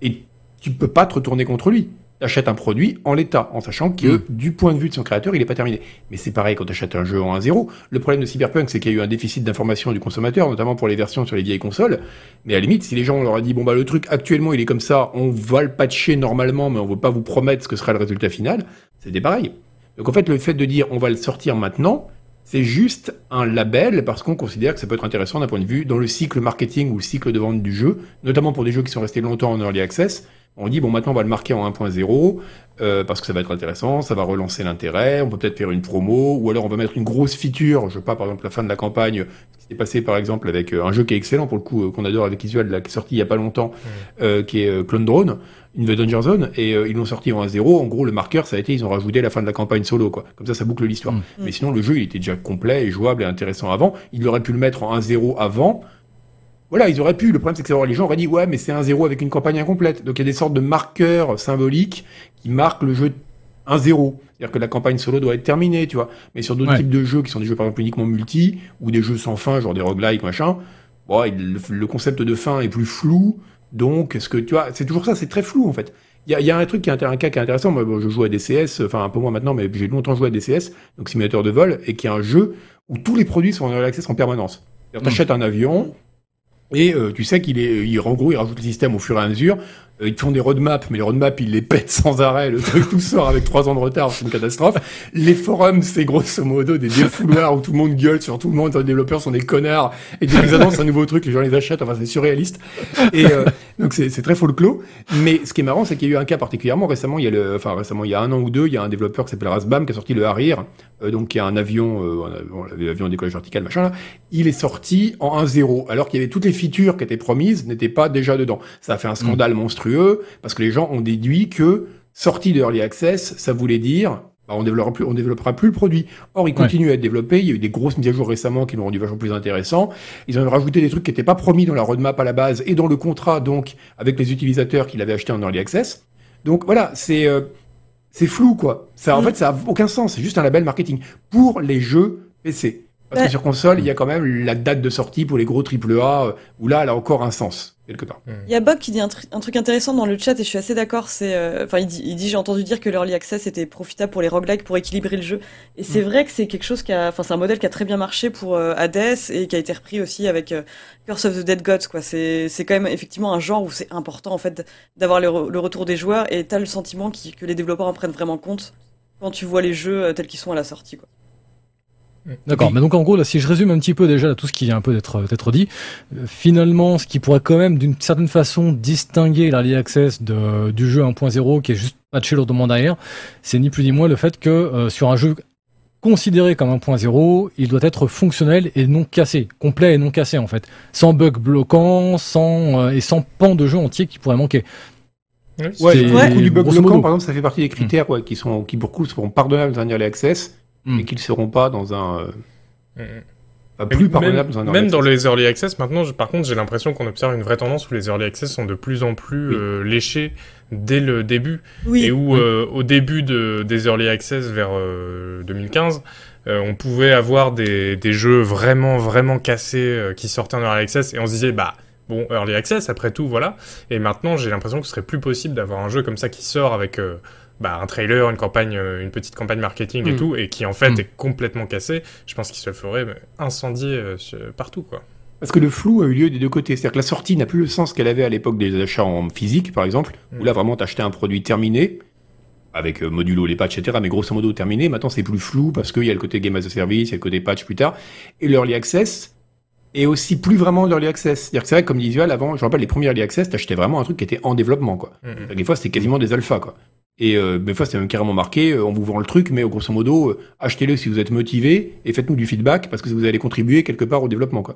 Speaker 2: Et tu peux pas te retourner contre lui achète un produit en l'état, en sachant que mm. du point de vue de son créateur, il n'est pas terminé. Mais c'est pareil quand tu achètes un jeu en 1.0. Le problème de Cyberpunk, c'est qu'il y a eu un déficit d'information du consommateur, notamment pour les versions sur les vieilles consoles. Mais à la limite, si les gens leur a dit, bon bah le truc actuellement il est comme ça, on va le patcher normalement, mais on veut pas vous promettre ce que sera le résultat final, c'était pareil. Donc en fait, le fait de dire on va le sortir maintenant, c'est juste un label parce qu'on considère que ça peut être intéressant d'un point de vue dans le cycle marketing ou le cycle de vente du jeu, notamment pour des jeux qui sont restés longtemps en early access on dit, bon, maintenant, on va le marquer en 1.0, euh, parce que ça va être intéressant, ça va relancer l'intérêt, on peut peut-être faire une promo, ou alors on va mettre une grosse feature, je sais pas, par exemple, la fin de la campagne, ce qui s'est passé, par exemple, avec euh, un jeu qui est excellent, pour le coup, euh, qu'on adore avec Isual, qui est sorti il y a pas longtemps, qui est Clone Drone, une The Danger Zone, et ils l'ont sorti en 1.0, en gros, le marqueur, ça a été, ils ont rajouté la fin de la campagne solo, quoi. Comme ça, ça boucle l'histoire. Mm. Mais sinon, le jeu, il était déjà complet et jouable et intéressant avant. Il aurait pu le mettre en 1.0 avant, voilà, ils auraient pu. Le problème, c'est que les gens auraient dit, ouais, mais c'est un zéro avec une campagne incomplète. Donc il y a des sortes de marqueurs symboliques qui marquent le jeu 1-0. C'est-à-dire que la campagne solo doit être terminée, tu vois. Mais sur d'autres types de jeux qui sont des jeux par exemple uniquement multi, ou des jeux sans fin, genre des roguelikes, machin, bon, le, concept de fin est plus flou. Donc, est-ce que, tu vois, c'est toujours ça, c'est très flou, en fait. Il y a, y a, un truc qui est un cas qui est intéressant. Moi, je joue à DCS, enfin un peu moins maintenant, mais j'ai longtemps joué à DCS, donc simulateur de vol, et qui est un jeu où tous les produits sont en access en permanence. Tu achètes un avion, et euh, tu sais qu'il est, il, en gros, il rajoute le système au fur et à mesure. Euh, ils font des roadmaps, mais les roadmaps, ils les pètent sans arrêt. Le truc tout sort avec trois ans de retard, c'est une catastrophe. Les forums, c'est grosso modo des défouloirs où tout le monde gueule sur tout le monde. Les développeurs sont des connards. Et dès qu'ils annoncent un nouveau truc, les gens les achètent. Enfin, c'est surréaliste. Et euh, donc, c'est, très folklore. Mais ce qui est marrant, c'est qu'il y a eu un cas particulièrement récemment. Il y a enfin, récemment, il y a un an ou deux, il y a un développeur qui s'appelle Rasbam qui a sorti le Harir, euh, donc qui est un avion, euh, avion décollage vertical, machin. Là. Il est sorti en 1.0, alors qu'il y avait toutes les features qui étaient promises n'étaient pas déjà dedans. Ça a fait un scandale monstrueux parce que les gens ont déduit que sortie de Early Access, ça voulait dire bah, on développera plus, on développera plus le produit. Or, il continue à être développé. Il y a eu des grosses mises à jour récemment qui l'ont rendu vachement plus intéressant. Ils ont rajouté des trucs qui n'étaient pas promis dans la roadmap à la base et dans le contrat, donc, avec les utilisateurs qu'il avait acheté en early access. Donc, voilà, c'est, euh, c'est flou, quoi. Ça, en mm. fait, ça a aucun sens. C'est juste un label marketing pour les jeux PC. Parce que sur console, il y a quand même la date de sortie pour les gros AAA, euh, où là, elle a encore un sens. Quelque part.
Speaker 3: Hmm. Il y a Bob qui dit un, truc intéressant dans le chat et je suis assez d'accord. C'est, euh, enfin, il dit, il dit j'ai entendu dire que l'early access était profitable pour les roguelikes pour équilibrer le jeu. Et c'est hmm. vrai que c'est quelque chose qui a, enfin, c'est un modèle qui a très bien marché pour euh, Hades et qui a été repris aussi avec euh, Curse of the Dead Gods. Quoi, c'est, c'est quand même effectivement un genre où c'est important en fait d'avoir le, retour des joueurs et t'as le sentiment que les développeurs en prennent vraiment compte quand tu vois les jeux tels qu'ils sont à la sortie. Quoi.
Speaker 1: D'accord, mais donc en gros, là, si je résume un petit peu déjà tout ce qui vient un peu d'être d'être dit, euh, finalement, ce qui pourrait quand même d'une certaine façon distinguer l'early access de, du jeu 1.0 qui est juste patché lourdement derrière, c'est ni plus ni moins le fait que euh, sur un jeu considéré comme 1.0, il doit être fonctionnel et non cassé, complet et non cassé en fait, sans bug bloquant, sans euh, et sans pan de jeu entier qui pourrait manquer.
Speaker 2: Ouais, ouais. du bug bloquant, par exemple, ça fait partie des critères ouais, qui sont qui pour coup seront pardonnables dans l'early access Mm. et qu'ils ne seront pas dans un. Euh, mm, mm. Enfin, plus
Speaker 4: même,
Speaker 2: pardonnable dans
Speaker 4: même dans
Speaker 2: access.
Speaker 4: les early access, maintenant, je- par contre, j'ai l'impression qu'on observe une vraie tendance où les early access sont de plus en plus
Speaker 2: Oui.
Speaker 4: euh, léchés dès le début.
Speaker 3: Oui.
Speaker 4: Et où,
Speaker 2: Oui.
Speaker 4: euh, au début de, des early access vers euh, 2015, euh, on pouvait avoir des, des jeux vraiment, vraiment cassés euh, qui sortaient en early access et on se disait, bah, bon, early access, après tout, voilà. Et maintenant, j'ai l'impression que ce serait plus possible d'avoir un jeu comme ça qui sort avec euh, bah, un trailer, une campagne, euh, une petite campagne marketing et
Speaker 2: Mm.
Speaker 4: tout, et qui en fait
Speaker 1: Mm.
Speaker 4: est complètement cassé. Je pense qu'il se ferait incendier euh, partout, quoi.
Speaker 2: Parce que le flou a eu lieu des deux côtés. C'est-à-dire que la sortie n'a plus le sens qu'elle avait à l'époque des achats en physique, par exemple, où
Speaker 4: Mm.
Speaker 2: là vraiment t'achetais un produit terminé, avec euh, modulo, les patchs, etc., mais grosso modo terminé. Maintenant c'est plus flou parce qu'il y a le côté game as a service, il y a le côté patch plus tard. Et l'early access est aussi plus vraiment l'early access. C'est-à-dire que c'est vrai que comme dit Visual, avant, je me rappelle les premiers early access, t'achetais vraiment un truc qui était en développement, quoi.
Speaker 4: Mm, mm.
Speaker 2: Des fois c'était quasiment des alphas, quoi. Et euh, des fois c'était même carrément marqué, euh, on vous vend le truc, mais grosso modo, euh, achetez-le si vous êtes motivé et faites-nous du feedback parce que vous allez contribuer quelque part au développement, quoi.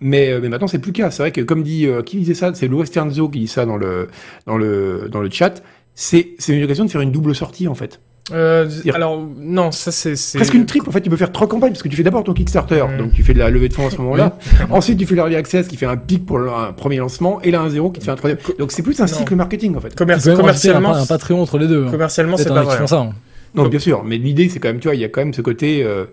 Speaker 2: Mais, euh, mais maintenant c'est plus le cas. C'est vrai que comme dit euh, qui disait ça, c'est le Western qui dit ça dans le dans le dans le chat. C'est c'est une occasion de faire une double sortie en fait.
Speaker 4: Euh, alors, non, ça c'est... c'est-
Speaker 2: Presque une triple en fait. Tu peux faire trois campagnes parce que tu fais d'abord ton Kickstarter,
Speaker 4: Mm.
Speaker 2: donc tu fais de la levée de fonds à ce moment-là. Ensuite tu fais l'early access qui fait un pic pour le un premier lancement et là un zéro qui te fait un troisième. Donc c'est plus un
Speaker 4: Non.
Speaker 2: cycle marketing en fait.
Speaker 4: Commercialement,
Speaker 1: un, un Patreon entre les deux. hein.
Speaker 4: commercialement c'est pas
Speaker 1: un qui
Speaker 4: vrai.
Speaker 1: font ça. hein.
Speaker 2: Non,
Speaker 4: Comme-
Speaker 2: bien sûr, mais l'idée, c'est quand même, tu vois, il y a quand même ce côté. euh,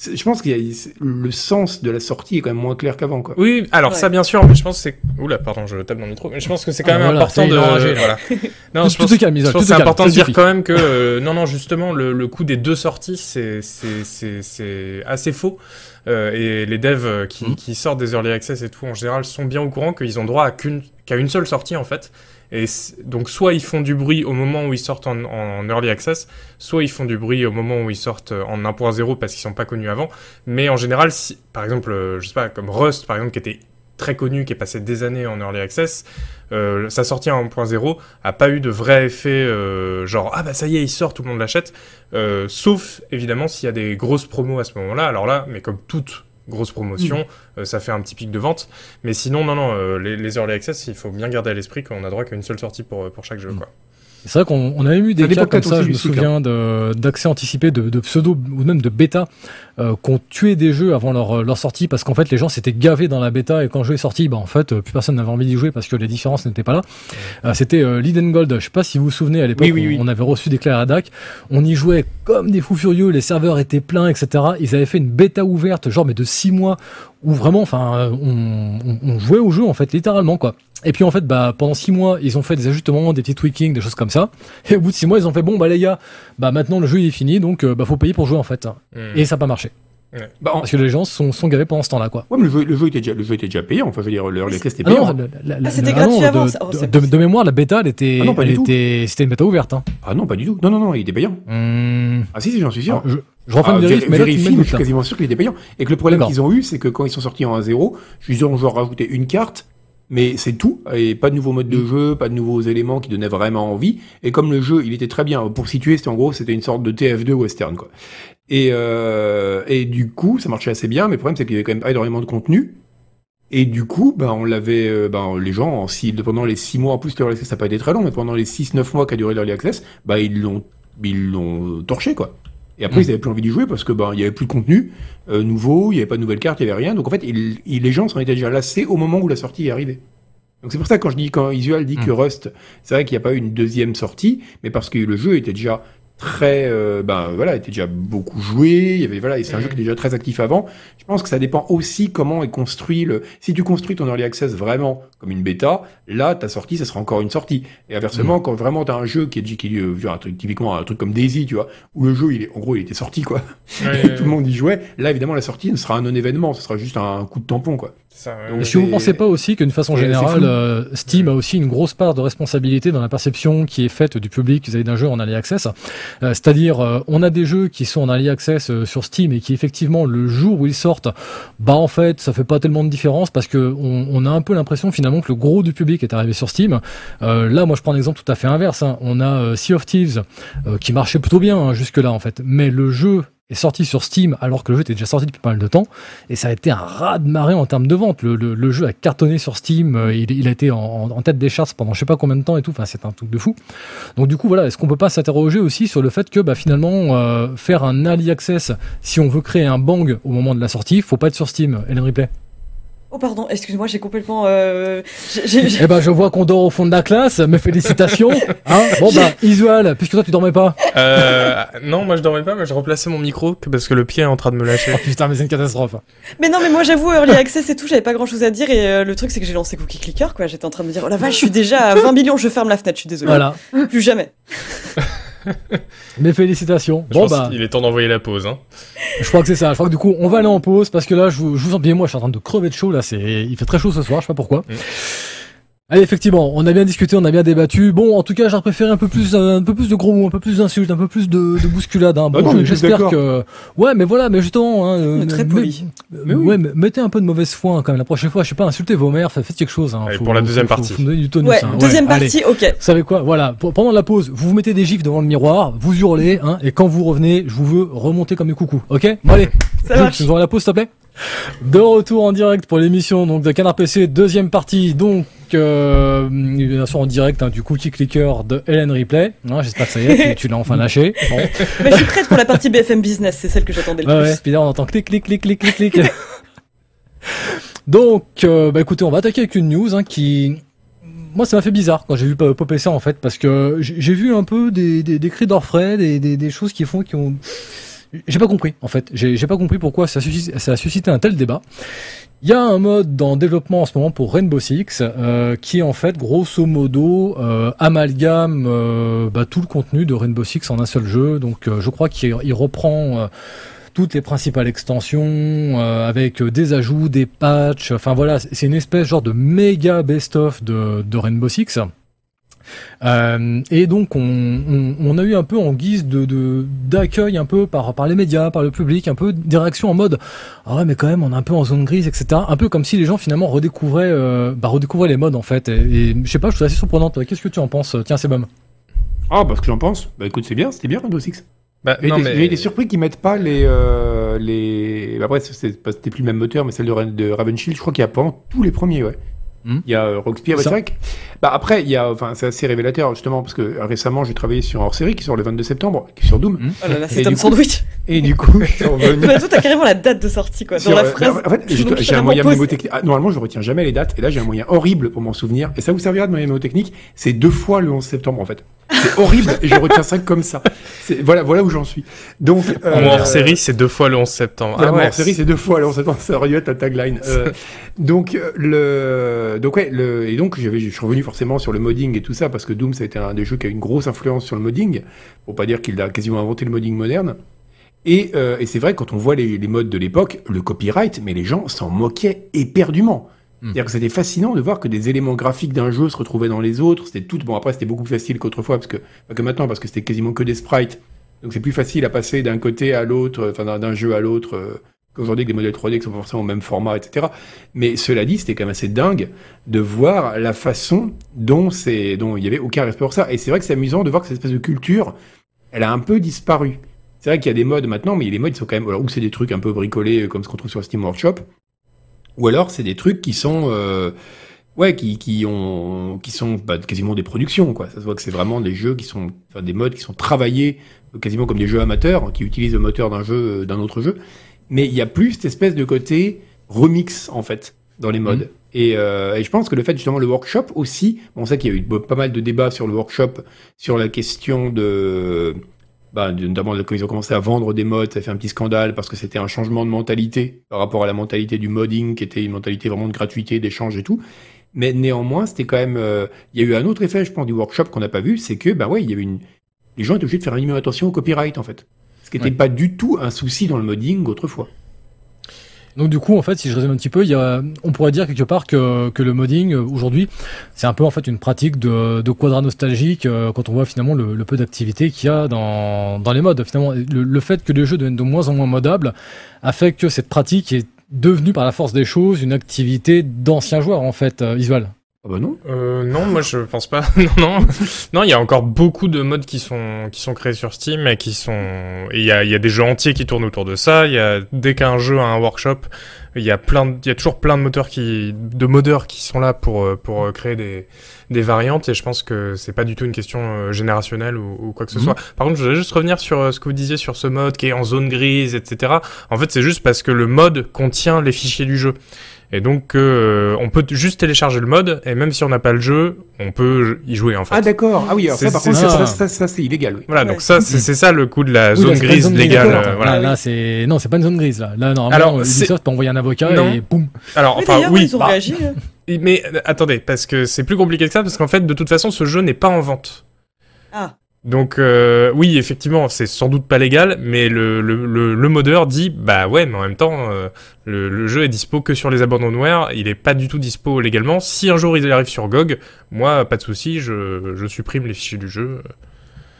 Speaker 2: je pense qu'il y a c'est- le sens de la sortie est quand même moins clair qu'avant, quoi.
Speaker 4: Oui, alors
Speaker 3: Ouais.
Speaker 4: ça bien sûr, mais je pense que c'est... Oula, pardon, je tape dans le micro, mais je pense que c'est quand
Speaker 1: Ah,
Speaker 4: même
Speaker 1: voilà,
Speaker 4: important de... voilà. Non,
Speaker 1: Tout-
Speaker 4: je
Speaker 1: tout
Speaker 4: pense,
Speaker 1: est calme,
Speaker 4: je pense
Speaker 1: tout
Speaker 4: que c'est important de dire
Speaker 1: suffit.
Speaker 4: quand même que... euh, non, non, justement, le, le coût des deux sorties, c'est c'est- c'est- c'est assez faux. Euh, et les devs qui,
Speaker 1: Mhm.
Speaker 4: qui sortent des early access et tout, en général, sont bien au courant qu'ils ont droit à qu'une qu'à une seule sortie, en fait. Et donc, soit ils font du bruit au moment où ils sortent en, early access, soit ils font du bruit au moment où ils sortent en 1.0 parce qu'ils sont pas connus avant. Mais en général, si, par exemple, euh, je sais pas, comme Rust, par exemple, qui était très connu, qui est passé des années en early access, euh, sa sortie en 1.0 a pas eu de vrai effet euh, genre ah bah ça y est il sort tout le monde l'achète euh, sauf évidemment s'il y a des grosses promos à ce moment-là alors là mais comme toute grosse promotion euh, ça fait un petit pic de vente. Mais sinon non non euh, les, les early access il faut bien garder à l'esprit qu'on a droit qu'à une seule sortie pour, pour chaque jeu
Speaker 1: Mm.
Speaker 4: quoi
Speaker 1: C'est vrai qu'on on avait eu des
Speaker 2: Ça
Speaker 1: cas comme ça, je me souviens de- d'accès anticipé de, de pseudo ou même de bêta euh, qu'on tuait des jeux avant leur, leur sortie parce qu'en fait les gens s'étaient gavés dans la bêta et quand le jeu est sorti, bah en fait euh, plus personne n'avait envie d'y jouer parce que les différences n'étaient pas là. Euh, C'était euh, Lead Gold, je sais pas si vous vous souvenez à l'époque,
Speaker 2: Oui, oui, oui.
Speaker 1: on, avait reçu des clés à DAC, on y jouait comme des fous furieux, les serveurs étaient pleins, etc. Ils avaient fait une bêta ouverte, genre mais de six mois où vraiment, enfin, euh, on, on, on jouait au jeu en fait littéralement quoi. Et puis en fait, bah pendant six mois, ils ont fait des ajustements, des petits tweakings, des choses comme ça. Et au bout de six mois, ils ont fait bon bah les gars, bah maintenant le jeu il est fini, donc euh, bah faut payer pour jouer en fait.
Speaker 4: Mm.
Speaker 1: Et ça n'a pas marché
Speaker 2: Bah, en-
Speaker 1: parce que les gens sont, sont gavés pendant ce temps-là quoi.
Speaker 2: ouais, mais le jeu, le jeu était déjà, le jeu était déjà payant. Enfin, je veux dire, l'early access était
Speaker 1: Ah non,
Speaker 2: payant.
Speaker 1: la- la- la-
Speaker 3: Ah, c'était gratuit
Speaker 1: non,
Speaker 3: avant,
Speaker 1: de,
Speaker 3: ça. Oh,
Speaker 1: de, de-
Speaker 3: pas-
Speaker 1: de mémoire, la bêta, elle était,
Speaker 2: Ah non, pas
Speaker 1: elle
Speaker 2: du tout.
Speaker 1: était, c'était une bêta ouverte. Hein.
Speaker 2: Ah non, pas du tout. Non, non, non, il était payant.
Speaker 1: Hum,
Speaker 2: Ah si, si, j'en suis sûr.
Speaker 1: je, je refais
Speaker 2: Ah,
Speaker 1: une
Speaker 2: vé-
Speaker 1: vérif, mais
Speaker 2: vérifie, mais
Speaker 1: le
Speaker 2: je suis quasiment sûr qu'il était payant. Et que le problème qu'ils ont eu, c'est que quand ils sont sortis en 1.0, ils ont genre rajouté une carte, mais c'est tout, et pas de nouveau mode
Speaker 1: Mm.
Speaker 2: de jeu, pas de nouveaux éléments qui donnaient vraiment envie. Et comme le jeu, il était très bien, pour situer, c'était en gros, c'était une sorte de TF2 western, quoi. Et, euh, et du coup, ça marchait assez bien, mais le problème, c'est qu'il y avait quand même pas énormément de contenu. Et du coup, ben, on l'avait, euh, ben, les gens, en six, pendant les six mois, en plus, l'early access, ça n'a pas été très long, mais pendant les 6-9 mois qu'a duré l'early access, ben, ils l'ont, ils l'ont torché, quoi. Et après,
Speaker 1: Mm.
Speaker 2: ils avaient plus envie d'y jouer parce que, ben, il y avait plus de contenu, euh, nouveau, il y avait pas de nouvelles cartes, il y avait rien. Donc, en fait, les gens s'en étaient déjà lassés au moment où la sortie est arrivée. Donc, c'est pour ça que quand je dis, quand Isual dit
Speaker 1: Mm.
Speaker 2: que Rust, c'est vrai qu'il n'y a pas eu une deuxième sortie, mais parce que le jeu était déjà très, euh, ben voilà, était déjà beaucoup joué. Il y avait voilà, et c'est un jeu qui était déjà très actif avant. Je pense que ça dépend aussi comment est construit le. Si tu construis ton early access vraiment comme une bêta, là ta sortie, ça sera encore une sortie. Et inversement, quand vraiment t'as un jeu qui est qui est, euh, un truc typiquement un truc comme Daisy, tu vois, où le jeu il est en gros il était sorti quoi,
Speaker 4: Ouais,
Speaker 2: et tout le monde y jouait. Là évidemment la sortie ne sera un non événement, ce sera juste un coup de tampon quoi.
Speaker 4: Ça.
Speaker 2: Donc,
Speaker 1: Est-ce que vous
Speaker 2: c'est-
Speaker 1: pensez pas aussi qu'une façon générale, euh, Steam a aussi une grosse part de responsabilité dans la perception qui est faite du public vis-à-vis d'un jeu en early access Euh, C'est-à-dire, euh, on a des jeux qui sont en early access euh, sur Steam et qui effectivement le jour où ils sortent, bah en fait ça fait pas tellement de différence parce que on, on a un peu l'impression finalement que le gros du public est arrivé sur Steam. Euh, là, moi je prends un exemple tout à fait inverse. hein. On a euh, Sea of Thieves euh, qui marchait plutôt bien hein, jusque là en fait, mais le jeu est sorti sur Steam alors que le jeu était déjà sorti depuis pas mal de temps et ça a été un raz de marée en termes de vente. Le, le- jeu a cartonné sur Steam, euh, il, il a été en, en tête des charts pendant je sais pas combien de temps et tout. Enfin, c'est un truc de fou. Donc du coup, voilà, est-ce qu'on peut pas s'interroger aussi sur le fait que bah, finalement euh, faire un early access si on veut créer un bang au moment de la sortie, faut pas être sur Steam, Ellen Replay.
Speaker 3: Oh pardon, excuse-moi, j'ai complètement. Euh... j'ai- j'ai- j'ai-
Speaker 1: Eh ben, je vois qu'on dort au fond de la classe. Mes félicitations. Hein bon bah, Isual, puisque toi tu dormais pas.
Speaker 4: Euh, non, moi je dormais pas, mais je replaçais mon micro que- parce que le pied est en train de me lâcher.
Speaker 1: Oh putain, mais c'est une catastrophe.
Speaker 3: Mais non, mais moi j'avoue, Early Access et tout, j'avais pas grand chose à dire. Et euh, le truc, c'est que j'ai lancé Cookie Clicker, quoi. J'étais en train de me dire, oh la vache, je suis déjà à 20 millions, je ferme la fenêtre, je suis désolé.
Speaker 1: Voilà.
Speaker 3: Plus jamais.
Speaker 1: Mes félicitations.
Speaker 4: Je
Speaker 1: Bon
Speaker 4: pense
Speaker 1: bah,
Speaker 4: qu'il est temps d'envoyer la pause. Hein.
Speaker 1: je crois que c'est ça. Je crois que du coup, on va aller en pause parce que là, je vous, je vous en moi, je suis en train de crever de chaud là. C'est, il fait très chaud ce soir. Je sais pas pourquoi.
Speaker 4: Mm.
Speaker 1: Allez, effectivement, on a bien discuté, on a bien débattu. Bon, en tout cas, j'aurais préféré un peu plus, un peu plus de gros mots, un peu plus d'insultes, un peu plus de, de bousculades. Hein.
Speaker 2: Bah
Speaker 1: Bon,
Speaker 2: je suis
Speaker 1: j'espère que, ouais, mais voilà, mais justement, hein, euh,
Speaker 3: Mais très
Speaker 1: mais-
Speaker 3: poli.
Speaker 1: mais ouais, mais mettez un peu de mauvaise foi hein, quand même. La prochaine fois, je sais pas, insultez vos mères, faites quelque chose. Hein.
Speaker 4: Allez, pour la deuxième partie.
Speaker 1: Faut, me donner du tonus.
Speaker 3: Ouais,
Speaker 1: hein.
Speaker 3: deuxième
Speaker 1: allez.
Speaker 3: partie, ok.
Speaker 1: Vous savez quoi? Voilà, pendant la pause, vous vous mettez des gifs devant le miroir, vous hurlez, hein, et quand vous revenez, je vous veux remonter comme des coucous, ok? Bon allez,
Speaker 3: Ça
Speaker 1: Jules,
Speaker 3: marche.
Speaker 1: la pause s'il te plaît? De retour en direct pour l'émission donc de Canard PC, deuxième partie, donc euh, bien sûr en direct hein, du cookie clicker de Helen Replay. Hein, J'espère que ça y est, tu, tu l'as enfin lâché. Bon.
Speaker 3: Mais je suis prête pour la partie BFM Business, c'est celle que j'attendais le plus.
Speaker 1: ouais, puis là, on entend clic, clic, clic, clic, clic, clic. Donc, euh, bah écoutez, on va attaquer avec une news hein, qui, moi, ça m'a fait bizarre quand j'ai vu pop- popper ça en fait, parce que j'ai vu un peu des, des, des cris d'orfraie, des, des, des choses qui font, qui ont, j'ai pas compris en fait. J'ai pas compris pourquoi ça a suscité un tel débat. Il y a un mode en développement en ce moment pour Rainbow Six euh, qui en fait grosso modo euh, amalgame euh, bah, tout le contenu de Rainbow Six en un seul jeu. Donc euh, je crois qu'il il reprend toutes les principales extensions avec des ajouts, des patchs. Enfin voilà, c'est une espèce genre de méga best-of de Rainbow Six. Euh, et donc on, on, on a eu un peu en guise de de- d'accueil un peu par par les médias, par le public, un peu des réactions en mode ah ouais mais quand même on est un peu en zone grise etc. Un peu comme si les gens finalement redécouvraient euh, bah, redécouvraient les modes en fait. Et, et je sais pas, je suis assez surprenante. Qu'est-ce que tu en penses Tiens c'est bon.
Speaker 2: Ah, bah, ce que j'en pense. Bah, écoute, c'est bien, c'était bien Rainbow Six.
Speaker 4: Bah,
Speaker 2: J'ai
Speaker 4: non,
Speaker 2: été,
Speaker 4: mais...
Speaker 2: j'ai été surpris qu'ils mettent pas les. Euh, les... bah, Après, c'était plus le même moteur, mais celle de, de Ravenshield, je crois qu'il y a pendant tous les premiers, ouais.
Speaker 1: Hmm.
Speaker 2: Il y a euh, vrai que- Bah, après, il y a. Enfin, c'est assez révélateur, justement, parce que euh, récemment, j'ai travaillé sur un hors-série qui sort le 22 septembre, qui est sur Doom.
Speaker 1: Hmm.
Speaker 3: Oh là là,
Speaker 2: Et
Speaker 3: c'est
Speaker 2: coup-
Speaker 3: Sandwich.
Speaker 2: Et du coup.
Speaker 3: Bah, t'as carrément la date de sortie, quoi. Dans
Speaker 2: sur,
Speaker 3: la
Speaker 2: euh,
Speaker 3: phrase.
Speaker 2: en fait, j'ai un moyen mnémotechnique. Ah, normalement, je retiens jamais les dates, et là, j'ai un moyen horrible pour m'en souvenir. Et ça vous servira de moyen mnémotechnique. C'est deux fois le 11 septembre, en fait. C'est horrible, et je retiens ça comme ça. Voilà, voilà où j'en suis. Donc, euh,
Speaker 4: Mon hors-série, c'est deux fois le 11 septembre. Ah
Speaker 2: mon
Speaker 4: ouais,
Speaker 2: hors-série, c'est deux fois, ça aurait dû être la tagline. Euh, donc, euh, le, donc ouais, le, et donc je suis revenu forcément sur le modding et tout ça, parce que Doom, ça a été un des jeux qui a une grosse influence sur le modding, pour pas dire qu'il a quasiment inventé le modding moderne. Et, euh, et c'est vrai, quand on voit les, les modes de l'époque, le copyright, mais les gens s'en moquaient éperdument.
Speaker 1: Hmm.
Speaker 2: C'est-à-dire que c'était fascinant de voir que des éléments graphiques d'un jeu se retrouvaient dans les autres. C'était tout. Bon, après, c'était beaucoup plus facile qu'autrefois, parce que, pas que maintenant, parce que c'était quasiment que des sprites. Donc, c'est plus facile à passer d'un côté à l'autre, enfin, d'un- jeu à l'autre, euh, qu'aujourd'hui avec des modèles 3D qui sont forcément au même format, etc. Mais cela dit, c'était quand même assez dingue de voir la façon dont c'est, dont il y avait aucun respect pour ça. Et c'est vrai que c'est amusant de voir que cette espèce de culture, elle a un peu disparu. C'est vrai qu'il y a des modes maintenant, mais les modes sont quand même, alors, ou c'est des trucs un peu bricolés euh, comme ce qu'on trouve sur Steam Workshop, ou alors c'est des trucs qui sont, euh, ouais, qui, qui ont, qui sont bah, quasiment des productions, quoi. Ça se voit que c'est vraiment des jeux qui sont, enfin, des modes qui sont travaillés quasiment comme des jeux amateurs, hein, qui utilisent le moteur d'un jeu, euh, d'un autre jeu. Mais il y a plus cette espèce de côté remix, en fait, dans les modes. Et, euh, et je pense que le fait, justement, le workshop aussi, bon, on sait qu'il y a eu pas mal de débats sur le workshop, sur la question de, bah, notamment quand ils ont commencé à vendre des modes, ça fait un petit scandale parce que c'était un changement de mentalité par rapport à la mentalité du modding, qui était une mentalité vraiment de gratuité, d'échange et tout. Mais néanmoins, c'était quand même, euh, il y a eu un autre effet, je pense, du workshop qu'on n'a pas vu, c'est que, bah ouais, il y avait une, les gens étaient obligés de faire minimum attention au copyright, en fait. Ce qui n'était
Speaker 1: Ouais.
Speaker 2: pas du tout un souci dans le modding autrefois.
Speaker 1: Donc du coup, en fait, si je résume un petit peu, on pourrait dire quelque part que, que le modding euh, aujourd'hui, c'est un peu en fait une pratique de, de quadra nostalgique euh, quand on voit finalement le, peu d'activité qu'il y a dans, dans les modes. Finalement, le, fait que les jeux deviennent de moins en moins modables a fait que cette pratique est devenue par la force des choses une activité d'anciens joueurs en fait, euh.
Speaker 2: Ah bah non.
Speaker 4: Euh, non, moi je pense pas. non, non, non, il y a encore beaucoup de modes qui sont qui sont créés sur Steam et qui sont. Il y y a des jeux entiers qui tournent autour de ça. Il y a dès qu'un jeu a un workshop, il y a plein, de- il y a toujours plein de moteurs qui de modeurs qui sont là pour euh, pour euh, créer des des variantes et je pense que c'est pas du tout une question euh, générationnelle ou, ou quoi que ce
Speaker 1: Mhm.
Speaker 4: soit. Par contre, je voudrais juste revenir sur ce que vous disiez sur ce mode qui est en zone grise, etc. En fait, c'est juste parce que le mode contient les fichiers du jeu. Et donc, euh, on peut juste télécharger le mode, et même si on n'a pas le jeu, on peut y jouer en fait.
Speaker 2: Ah d'accord. Ah oui, alors ça
Speaker 4: C'est-
Speaker 2: par
Speaker 4: c'est
Speaker 2: contre,
Speaker 1: ça.
Speaker 2: ça, ça, ça, c'est illégal. Oui.
Speaker 4: Voilà,
Speaker 3: Ouais.
Speaker 4: donc ça, c'est c'est ça le coup de la
Speaker 1: Oui,
Speaker 4: zone
Speaker 1: là,
Speaker 4: grise
Speaker 1: zone
Speaker 4: légale. euh, voilà.
Speaker 1: Là, là, c'est non, c'est pas une zone grise là. Là, normalement,
Speaker 4: Alors,
Speaker 1: Ubisoft peut envoyer un avocat
Speaker 4: Non.
Speaker 1: et boum.
Speaker 4: Alors, enfin, oui.
Speaker 3: ils ont
Speaker 4: bah,
Speaker 3: réagi. euh.
Speaker 4: mais euh, attendez, parce que c'est plus compliqué que ça, parce qu'en fait, de toute façon, ce jeu n'est pas en vente.
Speaker 3: Ah.
Speaker 4: Donc euh, oui, effectivement, c'est sans doute pas légal, mais le, le, le, le modeur dit bah ouais, mais en même temps, euh, le, le jeu est dispo que sur les abandonware, il est pas du tout dispo légalement. Si un jour il arrive sur GOG, moi pas de souci, je, je supprime les fichiers du jeu.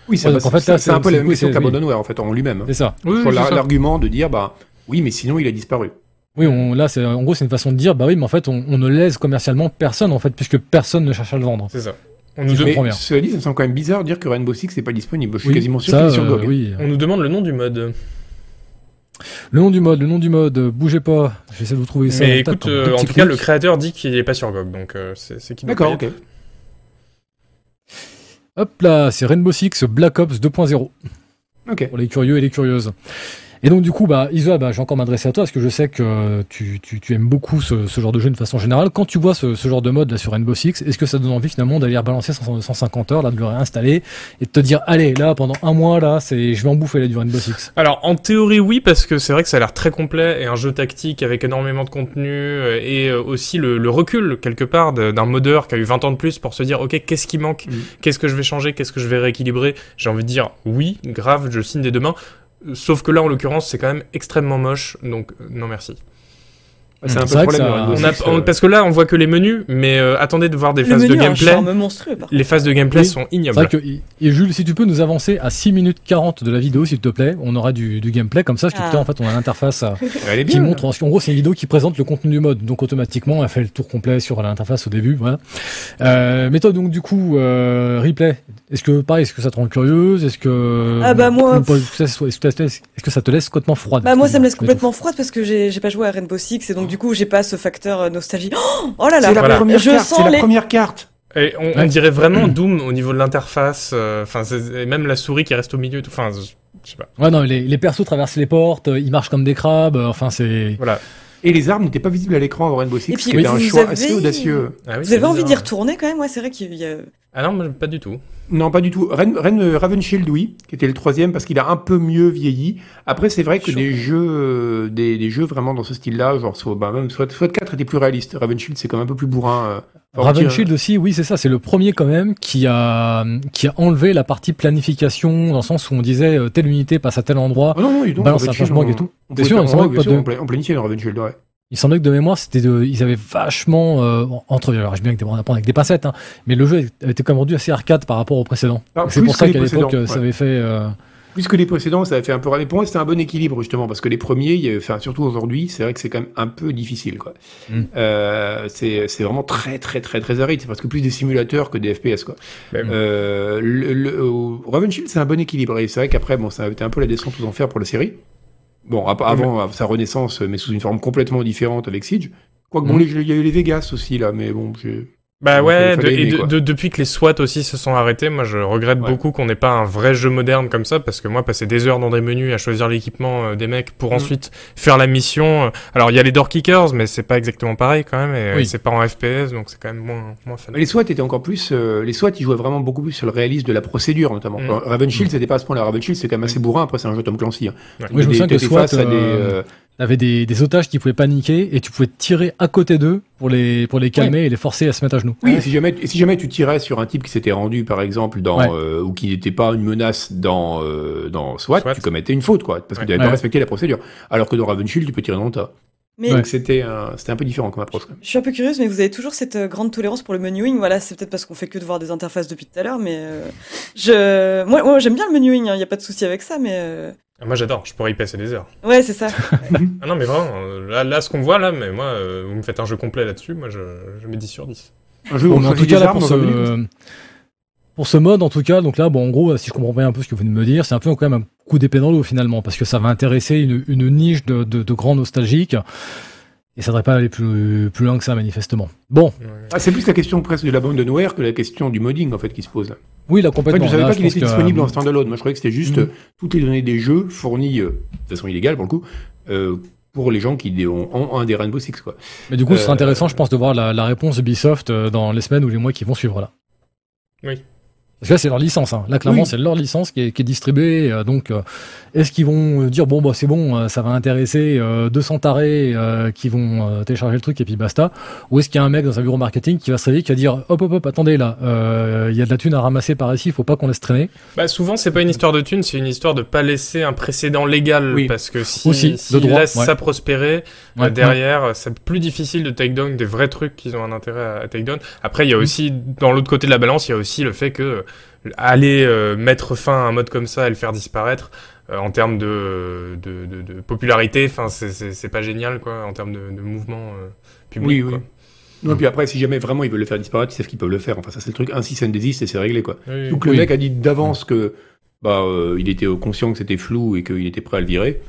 Speaker 2: Oui, c'est
Speaker 1: Ouais, donc en fait,
Speaker 2: un
Speaker 1: c'est-
Speaker 2: peu la même question
Speaker 1: c'est-
Speaker 2: qu'Abandonware en fait en lui-même. hein.
Speaker 1: C'est ça.
Speaker 4: Oui,
Speaker 2: Sur l'argument de dire bah oui, mais sinon il a disparu.
Speaker 1: Oui, on, là, c'est en gros, c'est une façon de dire, bah oui, mais en fait, on, on ne laisse commercialement personne en fait, puisque personne ne cherche à le vendre.
Speaker 4: C'est ça. On nous,
Speaker 2: Mais
Speaker 1: bien.
Speaker 2: cela dit, ça me semble quand même bizarre de dire que Rainbow Six n'est pas disponible. Je suis
Speaker 1: Oui,
Speaker 2: quasiment sûr
Speaker 1: ça,
Speaker 2: qu'il est sur
Speaker 1: euh,
Speaker 2: GOG.
Speaker 1: oui.
Speaker 4: on nous demande le nom du mode.
Speaker 1: Le nom du mode, le nom du mode, euh, bougez pas. J'essaie de vous trouver ça.
Speaker 4: Mais écoute,
Speaker 1: un
Speaker 4: euh,
Speaker 1: tout
Speaker 4: en cas, le créateur dit qu'il est pas sur GOG, donc euh, c'est c'est qu'il
Speaker 2: D'accord, ok.
Speaker 1: Hop là, c'est Rainbow Six Black Ops 2.0
Speaker 2: Ok.
Speaker 1: pour les curieux et les curieuses. Et donc du coup, bah Isa, bah, je vais encore m'adresser à toi parce que je sais que euh, tu, tu, tu aimes beaucoup ce, ce genre de jeu de façon générale. Quand tu vois ce, ce genre de mode là sur Rainbow Six, est-ce que ça donne envie finalement d'aller rebalancer 100 150 heures, là, de le réinstaller et de te dire allez là pendant un mois là, c'est je vais en bouffer là du Rainbow Six?
Speaker 4: Alors en théorie oui parce que c'est vrai que ça a l'air très complet et un jeu tactique avec énormément de contenu euh, et euh, aussi le, le recul quelque part d'un modeur qui a eu 20 ans de plus pour se dire ok qu'est-ce qui manque,
Speaker 2: Mm.
Speaker 4: qu'est-ce que je vais changer, qu'est-ce que je vais rééquilibrer? J'ai envie de dire oui grave je signe des deux mains. Euh, Sauf que là en l'occurrence c'est quand même extrêmement moche donc euh, non merci.
Speaker 2: C'est un peu le problème de
Speaker 1: ça-
Speaker 2: Rainbow
Speaker 4: On a,
Speaker 2: Six,
Speaker 4: on-
Speaker 2: euh,
Speaker 4: parce que là on voit que les menus mais euh, attendez de voir des
Speaker 3: Le
Speaker 4: phases de gameplay.
Speaker 3: charme monstrueux, par contre.
Speaker 4: Les phases de gameplay
Speaker 1: Oui.
Speaker 4: sont
Speaker 1: C'est
Speaker 4: ignobles.
Speaker 1: vrai que et Jules, si tu peux nous avancer à 6 minutes 40 de la vidéo s'il te plaît, on aura du, du gameplay comme ça.
Speaker 3: Ah.
Speaker 1: en fait, on a l'interface à-
Speaker 2: est
Speaker 1: qui
Speaker 2: bien.
Speaker 1: montre, en gros, c'est une vidéo qui présente le contenu du mode. Donc, automatiquement, elle fait le tour complet sur l'interface au début, voilà. Euh, mais toi, donc, du coup, euh, replay. Est-ce que, pareil, est-ce que ça te rend curieuse? Est-ce que,
Speaker 3: Ah bah, moi-
Speaker 1: Est-ce que, ça- est-ce que ça te laisse- complètement froide?
Speaker 3: Bah moi ça me laisse complètement froide parce que j'ai j'ai pas joué à Rainbow Six et donc du coup j'ai pas ce facteur euh, nostalgie. Oh, oh là là
Speaker 2: C'est la
Speaker 4: Voilà.
Speaker 2: première
Speaker 3: Je
Speaker 2: carte.
Speaker 3: sens
Speaker 2: C'est la
Speaker 3: les-
Speaker 2: première carte.
Speaker 4: Et on, dirait vraiment Doom au niveau de l'interface, euh, enfin même la souris qui reste au milieu, et tout. Enfin, je sais pas.
Speaker 1: Ouais, non, les, les persos traversent les portes, euh, ils marchent comme des crabes, enfin, c'est,
Speaker 4: Voilà.
Speaker 2: Et les armes n'étaient pas visibles à l'écran dans Rainbow Six,
Speaker 3: Et puis,
Speaker 2: ce qui était un
Speaker 3: vous
Speaker 2: choix
Speaker 3: avez-
Speaker 2: assez audacieux.
Speaker 4: Ah oui,
Speaker 3: Vous avez envie d'y retourner quand même Ouais c'est vrai qu'il y a...
Speaker 4: Ah non, pas du tout.
Speaker 2: Non, pas du tout. Ren, Ren- euh, Ravenshield, oui, qui était le troisième parce qu'il a un peu mieux vieilli. Après, c'est vrai que des jeux, euh, des, des jeux vraiment dans ce style-là, genre soit, bah, même soit, soit 4 était plus réaliste. Ravenshield, c'est quand même un peu plus bourrin. euh. On
Speaker 1: Ravenshield aussi, oui, c'est ça, c'est le premier quand même qui a, qui a enlevé la partie planification, dans le sens où on disait, euh, telle unité passe à tel endroit.
Speaker 2: Oh non, non, du tout.
Speaker 1: Balance un flashbang
Speaker 2: on-
Speaker 1: et tout.
Speaker 2: on pouvait
Speaker 1: sûr, de-
Speaker 2: on pla- on planifiait dans Ravenshield, ouais.
Speaker 1: Il semblait que de mémoire, c'était de, ils avaient vachement euh, entre, alors je bien que des on apprend avec des pincettes, hein, mais le jeu était quand même rendu assez arcade par rapport au précédent.
Speaker 2: Ah,
Speaker 1: c'est pour ça qu'à l'époque, euh, ça avait fait. euh,
Speaker 2: Plus que les précédents, ça a fait un peu râler. Pour moi, c'était un bon équilibre, justement, parce que les premiers, il y a- enfin, surtout aujourd'hui, c'est vrai que c'est quand même un peu difficile, quoi.
Speaker 1: Mm.
Speaker 2: Euh, c'est c'est vraiment très, très, très, très aride. C'est parce que plus des simulateurs que des FPS, quoi.
Speaker 4: Mais-
Speaker 2: Euh, le, le, Ravenshield, c'est un bon équilibre. Et c'est vrai qu'après, bon, ça a été un peu la descente aux enfers pour la série. Bon, ap- avant sa renaissance, mais sous une forme complètement différente avec Siege. Quoique, bon,
Speaker 1: Mm.
Speaker 2: il y a eu les Vegas aussi, là, mais bon, j'ai-
Speaker 4: Bah ouais, de- et de- de- depuis que les SWAT aussi se sont arrêtés, moi je regrette
Speaker 2: Ouais.
Speaker 4: beaucoup qu'on n'ait pas un vrai jeu moderne comme ça, parce que moi passer des heures dans des menus à choisir l'équipement euh, des mecs pour
Speaker 2: Mm.
Speaker 4: ensuite faire la mission. euh, Alors il y a les door kickers, mais c'est pas exactement pareil quand même, et euh,
Speaker 1: Oui.
Speaker 4: c'est pas en FPS, donc c'est quand même moins, moins fun.
Speaker 2: Les SWAT étaient encore plus, euh, les SWAT, ils jouaient vraiment beaucoup plus sur le réalisme de la procédure, notamment.
Speaker 4: Mm.
Speaker 2: Alors, Ravenshield, c'était pas à ce point-là. Ravenshield, c'est quand même assez bourrin. Après, c'est un jeu Tom Clancy. hein.
Speaker 4: Ouais.
Speaker 1: Oui, je me souviens que SWAT,
Speaker 2: face à des,
Speaker 1: euh, T'avais des, des otages qui pouvaient paniquer et tu pouvais tirer à côté d'eux pour les, pour les calmer et les forcer à se mettre à genoux.
Speaker 2: Oui, et si jamais, et si jamais tu tirais sur un type qui s'était rendu, par exemple, dans
Speaker 1: Ouais.
Speaker 2: euh, ou qui n'était pas une menace dans euh, dans SWAT,
Speaker 4: SWAT.
Speaker 2: tu commettais une faute, quoi, parce que
Speaker 4: Ouais.
Speaker 2: tu n'avais pas
Speaker 1: Ouais.
Speaker 2: respecté la procédure. Alors que dans Ravenshield, tu peux tirer dans le tas.
Speaker 3: Mais
Speaker 1: Ouais.
Speaker 2: Donc c'était un, c'était un peu différent comme approche. quand même.
Speaker 3: je suis un peu curieuse, mais vous avez toujours cette euh, grande tolérance pour le menuing. Voilà, c'est peut-être parce qu'on fait que de voir des interfaces depuis tout à l'heure, mais euh, je, moi, moi j'aime bien le menuing. Il n'y a pas de souci avec ça, mais euh,
Speaker 4: Moi j'adore, je pourrais y passer des heures.
Speaker 3: ouais, c'est ça.
Speaker 4: Ah non mais vraiment, là, là ce qu'on voit là, mais moi, euh, vous me faites un jeu complet là-dessus, moi je, je mets 10 sur 10.
Speaker 2: Un jeu
Speaker 1: Bon, en tout cas, là, pour ce, pour ce mode, en tout cas, donc là, bon, en gros, si je comprends bien un peu ce que vous venez de me dire, c'est un peu quand même un coup d'épée dans l'eau finalement, parce que ça va intéresser une, une niche de, de, de grands nostalgiques, et ça devrait pas aller plus, plus loin que ça, manifestement. Bon.
Speaker 2: Ah, c'est plus la question presque de l'abandonware que la question du modding en fait qui se pose.
Speaker 1: Oui, là,
Speaker 2: En fait,
Speaker 1: complètement.
Speaker 2: je savais
Speaker 1: Là,
Speaker 2: pas qu'il était
Speaker 1: que,
Speaker 2: disponible
Speaker 1: euh,
Speaker 2: en standalone. Moi, je croyais que c'était juste
Speaker 1: Mhm.
Speaker 2: euh, toutes les données des jeux fournies euh, de façon illégale pour le coup euh, pour les gens qui ont, ont un des Rainbow Six quoi.
Speaker 1: Mais du coup, ce sera
Speaker 2: Euh,
Speaker 1: intéressant, je pense, de voir la, la réponse d'Ubisoft euh, dans les semaines ou les mois qui vont suivre là.
Speaker 4: Oui.
Speaker 1: Parce que là, c'est leur licence. Hein. Là, clairement,
Speaker 2: Oui.
Speaker 1: c'est leur licence qui est, qui est distribuée. euh, donc, euh, est-ce qu'ils vont euh, dire bon, bah c'est bon, euh, ça va intéresser euh, 200 tarés euh, qui vont télécharger le truc et puis basta Ou est-ce qu'il y a un mec dans un bureau marketing qui va se réveiller, qui va dire hop, hop, hop, attendez là, euh, il y a de la thune à ramasser par ici, faut pas qu'on laisse traîner.
Speaker 4: Bah, souvent, c'est pas une histoire de thunes, c'est une histoire de pas laisser un précédent légal.
Speaker 2: Oui.
Speaker 4: Parce que si,
Speaker 1: Aussi, droit,
Speaker 4: laissent
Speaker 1: ouais.
Speaker 4: ça prospérer,
Speaker 1: Ouais,
Speaker 4: derrière, c'est plus difficile de take down des vrais trucs qui ont un intérêt à, take down. Après, il y a
Speaker 1: Mm.
Speaker 4: aussi, dans l'autre côté de la balance, il y a aussi le fait que aller euh, mettre fin à un mode comme ça et le faire disparaître, euh, en termes de, de, de, de popularité, enfin, c'est- pas génial, quoi, en termes de, mouvement euh, public.
Speaker 2: Oui, oui. Non, et puis après, si jamais vraiment ils veulent le faire disparaître, ils savent qu'ils peuvent le faire. Enfin, ça c'est le truc. Un si and desist et c'est réglé quoi.
Speaker 4: Oui,
Speaker 2: Donc le mec a dit d'avance que bah euh, il était conscient que c'était flou et qu'il était prêt à le virer.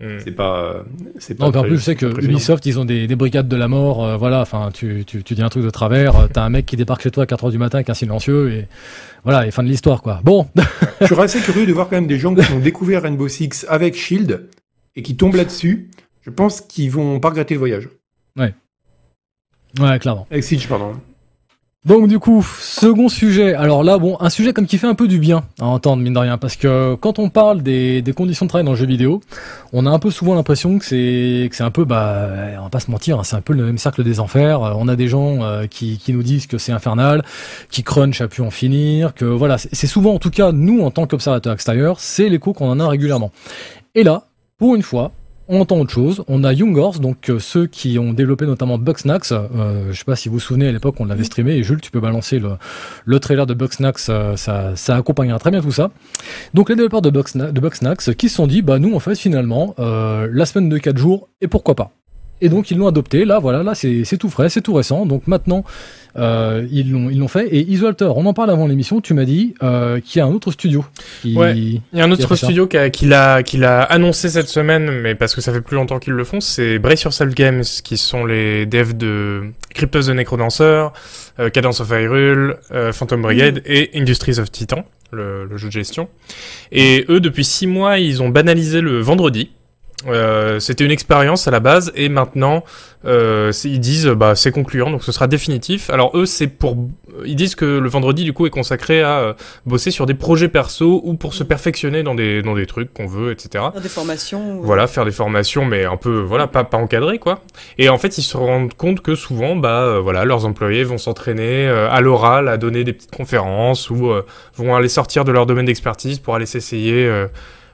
Speaker 4: Mm.
Speaker 2: C'est pas c'est pas.
Speaker 1: Donc en plus, je sais que. Ubisoft, ils ont des, des brigades de la mort. euh, voilà, enfin, tu, tu, tu dis un truc de travers, euh, t'as un mec qui débarque chez toi à 4h du matin avec un silencieux et voilà, et fin de l'histoire quoi. Bon,
Speaker 2: Je suis assez curieux de voir quand même des gens qui ont découvert Rainbow Six avec Shield et qui tombent là-dessus. Je pense qu'ils vont pas regretter le voyage.
Speaker 1: ouais, clairement.
Speaker 2: Avec Siege, pardon.
Speaker 1: Donc du coup, second sujet. Alors là, bon, un sujet comme qui fait un peu du bien à entendre, mine de rien, parce que quand on parle des, conditions de travail dans le jeu vidéo, on a un peu souvent l'impression que c'est que c'est un peu, bah, on va pas se mentir, hein, c'est un peu le même cercle des enfers. Euh, On a des gens euh, qui, qui nous disent que c'est infernal, qui crunch à pu en finir, que voilà, c'est souvent, en tout cas, nous en tant qu'observateurs extérieurs, c'est l'écho qu'on en a régulièrement. Et là, pour une fois, on entend autre chose. On a Young Horse, donc euh, ceux qui ont développé notamment Bugsnax. Euh, je sais pas si vous vous souvenez à l'époque, on l'avait streamé. Et Jules, tu peux balancer le, le trailer de Bugsnax. euh, ça, ça accompagnera très bien tout ça. Donc les développeurs de, Bugsna- de Bugsnax qui se sont dit, bah nous en fait finalement, euh, la semaine de 4 jours et pourquoi pas. Et donc ils l'ont adopté. Là, voilà, là c'est tout frais, c'est tout récent. Donc maintenant, euh, ils l'ont ils l'ont fait. Et Isolter, on en parle avant l'émission. Tu m'as dit euh, qu'il y a un autre studio. Qui...
Speaker 4: Ouais. Il y a un
Speaker 1: Qui a
Speaker 4: autre
Speaker 1: fait ça
Speaker 4: studio qui a- qui l'a qui l'a annoncé cette semaine, mais parce que ça fait plus longtemps qu'ils le font, c'est Brace Yourself Games, qui sont les devs de Cryptos the Necrodancer, euh, Cadence of Hyrule, euh, Phantom Brigade et Industries of Titan, le, le jeu de gestion. Et eux, depuis six mois, ils ont banalisé le vendredi. Euh, C'était une expérience à la base et maintenant euh, ils disent bah c'est concluant donc ce sera définitif. Alors eux c'est pour ils disent que le vendredi du coup est consacré à euh, bosser sur des projets perso ou pour se perfectionner dans des dans des trucs qu'on veut etc.
Speaker 3: Faire des formations.
Speaker 4: Voilà, faire des formations, mais un peu, voilà, pas, pas encadrées, quoi. Et en fait, ils se rendent compte que souvent, bah, euh, voilà, leurs employés vont s'entraîner à l'oral, à donner des petites conférences, ou vont aller sortir de leur domaine d'expertise pour aller s'essayer euh,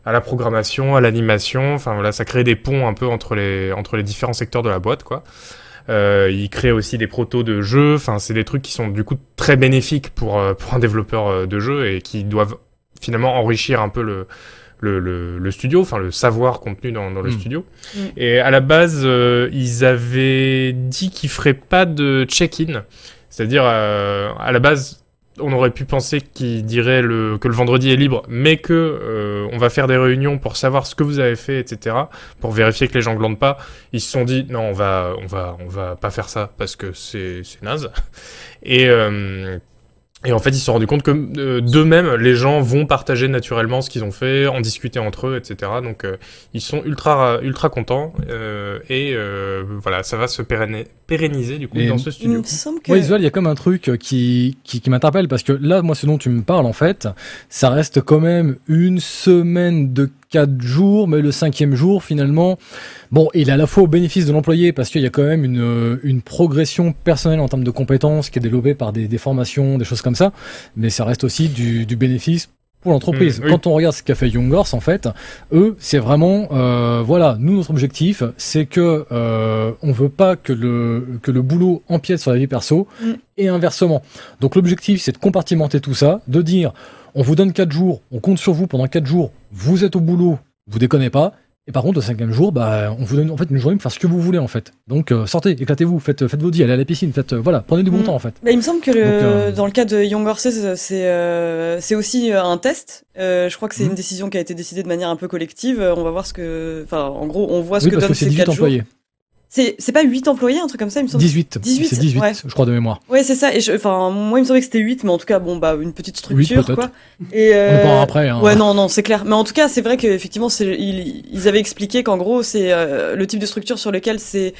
Speaker 4: à la programmation, à l'animation. Enfin, voilà, ça crée des ponts un peu entre les, entre les différents secteurs de la boîte, quoi. Euh, ils créent aussi des protos de jeux. Enfin, c'est des trucs qui sont du coup très bénéfiques pour, euh, pour un développeur euh, de jeu et qui doivent finalement enrichir un peu le, le, le, le studio, enfin le savoir contenu dans, dans le
Speaker 1: Mm.
Speaker 4: studio.
Speaker 3: Mm.
Speaker 4: Et à la base, euh, ils avaient dit qu'ils feraient pas de check-in. C'est-à-dire, euh, à la base, on aurait pu penser qu'ils diraient le, que le vendredi est libre, mais que euh, on va faire des réunions pour savoir ce que vous avez fait, etc., pour vérifier que les gens glandent pas. Ils se sont dit non, on va, on va, on va pas faire ça parce que c'est, c'est naze. Et euh, et en fait, ils se sont rendus compte que euh, d'eux-mêmes, les gens vont partager naturellement ce qu'ils ont fait, en discuter entre eux, etc. Donc, euh, ils sont ultra, ultra contents euh, et euh, voilà, ça va se pérenni- pérenniser du coup
Speaker 1: Et
Speaker 4: dans ce
Speaker 3: Il
Speaker 4: studio.
Speaker 3: me semble que.
Speaker 1: Ouais, Isuel, il y a comme un truc qui, qui, qui m'interpelle parce que là, moi, ce dont tu me parles, en fait, ça reste quand même une semaine de quatre jours, mais le cinquième jour, finalement, bon, il est à la fois au bénéfice de l'employé parce qu'il y a quand même une, euh, une progression personnelle en termes de compétences qui est développée par des, des formations, des choses comme ça, mais ça reste aussi du, du bénéfice pour l'entreprise.
Speaker 4: Mm, oui.
Speaker 1: Quand on regarde ce qu'a fait Young Horse, en fait, eux, c'est vraiment, euh, voilà, nous, notre objectif, c'est que euh, on veut pas que le, que le boulot empiète sur la vie perso
Speaker 3: Mm.
Speaker 1: et inversement. Donc l'objectif, c'est de compartimenter tout ça, de dire, on vous donne quatre jours, on compte sur vous pendant quatre jours, vous êtes au boulot, vous déconnez pas, Et par contre, au cinquième jour, bah, on vous donne en fait une journée pour faire ce que vous voulez en fait. Donc euh, sortez, éclatez-vous, faites, faites vos dits, allez à la piscine, faites, euh, voilà, prenez du bon
Speaker 3: Mm.
Speaker 1: temps en fait.
Speaker 3: Bah, il me semble que le,
Speaker 1: Donc, euh,
Speaker 3: dans le cas de Young Horses, c'est c'est aussi un test. Je crois que c'est
Speaker 1: Mhm.
Speaker 3: une décision qui a été décidée de manière un peu collective. On va voir ce que, enfin, en gros, on voit ce
Speaker 1: Oui,
Speaker 3: que
Speaker 1: parce
Speaker 3: donnent
Speaker 1: que
Speaker 3: ces
Speaker 1: 18
Speaker 3: quatre jours.
Speaker 1: employés.
Speaker 3: C'est pas 8 employés, un truc comme ça, il me semble.
Speaker 1: 18.
Speaker 3: 18,
Speaker 1: c'est 18,
Speaker 3: ouais.
Speaker 1: je crois de mémoire.
Speaker 3: Ouais, c'est ça. Et je- enfin, moi, il me semblait que c'était 8, mais en tout cas, bon, bah, une petite structure,
Speaker 1: peut-être.
Speaker 3: quoi. Et
Speaker 1: On
Speaker 3: euh,
Speaker 1: pas après. Hein.
Speaker 3: Ouais, non, non, c'est clair. Mais en tout cas, c'est vrai qu'effectivement, ils, ils avaient expliqué qu'en gros, c'est euh, le type de structure sur lequel c'est,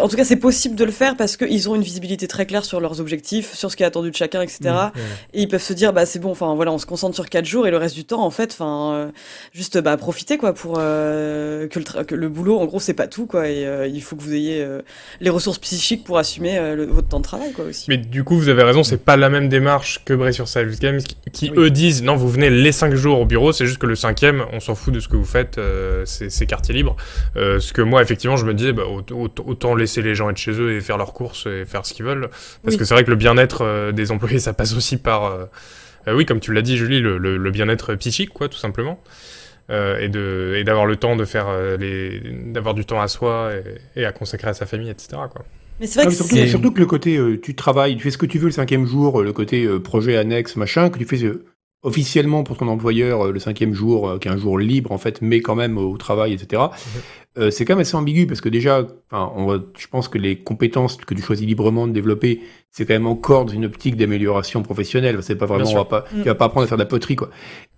Speaker 3: en tout cas, c'est possible de le faire parce qu'ils ont une visibilité très claire sur leurs objectifs, sur ce qui est attendu de chacun, etc.
Speaker 1: Mmh,
Speaker 3: Et ils peuvent se dire, bah, c'est bon, enfin, voilà, on se concentre sur quatre jours et le reste du temps, en fait, enfin, euh, juste, bah, profiter, quoi, pour euh, que, le que le boulot, en gros, c'est pas tout, quoi. Et euh, il faut que vous ayez euh, les ressources psychiques pour assumer euh, le- votre temps de travail, quoi, aussi.
Speaker 4: Mais du coup, vous avez raison, c'est pas la même démarche que Bray sur Sales Games qui, qui,
Speaker 2: Oui.
Speaker 4: eux disent non, vous venez les 5 jours au bureau, c'est juste que le cinquième, on s'en fout de ce que vous faites, euh, c'est quartier libre. Ce que moi, effectivement, je me disais, bah, aut- aut- autant laisser les gens être chez eux et faire leurs courses et faire ce qu'ils veulent. Parce
Speaker 3: Oui.
Speaker 4: que c'est vrai que le bien-être des employés, ça passe aussi par, euh, oui, comme tu l'as dit, Julie, le, le- le bien-être psychique, quoi, tout simplement. Euh, et de et d'avoir le temps de faire euh, les d'avoir du temps à soi et, et à consacrer à sa famille etc quoi
Speaker 3: Mais c'est vrai
Speaker 2: Ah,
Speaker 3: que
Speaker 2: mais surtout,
Speaker 3: c'est,
Speaker 1: c'est-
Speaker 2: surtout que le côté euh, tu travailles, tu fais ce que tu veux le cinquième jour, le côté euh, projet annexe, machin, que tu fais euh, officiellement pour ton employeur euh, le cinquième jour, euh, qui est un jour libre en fait, mais quand même euh, au travail, etc. Euh, c'est quand même assez ambigu parce que déjà, enfin, on va, je pense que les compétences que tu choisis librement de développer, c'est quand même encore dans une optique d'amélioration professionnelle. C'est pas vraiment, on va pas,
Speaker 3: Mm.
Speaker 2: tu vas pas apprendre à faire de la poterie quoi.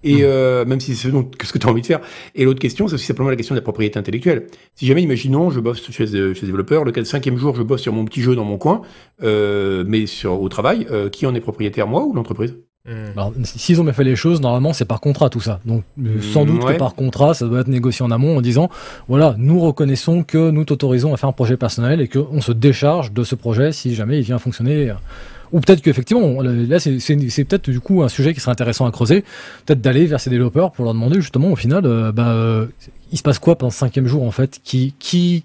Speaker 2: Et
Speaker 1: Mm.
Speaker 2: euh, même si c'est ce, dont, ce que tu as envie de faire. Et l'autre question, c'est aussi simplement la question de la propriété intellectuelle. Si jamais, imaginons, je bosse chez, euh, chez développeur, le cinquième jour, je bosse sur mon petit jeu dans mon coin, euh, mais sur au travail, euh, qui en est propriétaire, moi ou l'entreprise?
Speaker 4: Hmm.
Speaker 1: Alors, s'ils ont bien fait les choses, normalement, c'est par contrat tout ça. Donc, euh, sans doute
Speaker 2: ouais.
Speaker 1: que par contrat, ça doit être négocié en amont en disant, voilà, nous reconnaissons que nous t'autorisons à faire un projet personnel et qu'on se décharge de ce projet si jamais il vient fonctionner. Ou peut-être qu'effectivement, là, c'est peut-être du coup un sujet qui serait intéressant à creuser. Peut-être d'aller vers ces développeurs pour leur demander justement, au final, euh, bah, euh, il se passe quoi pendant ce cinquième jour en fait? Qui, qui,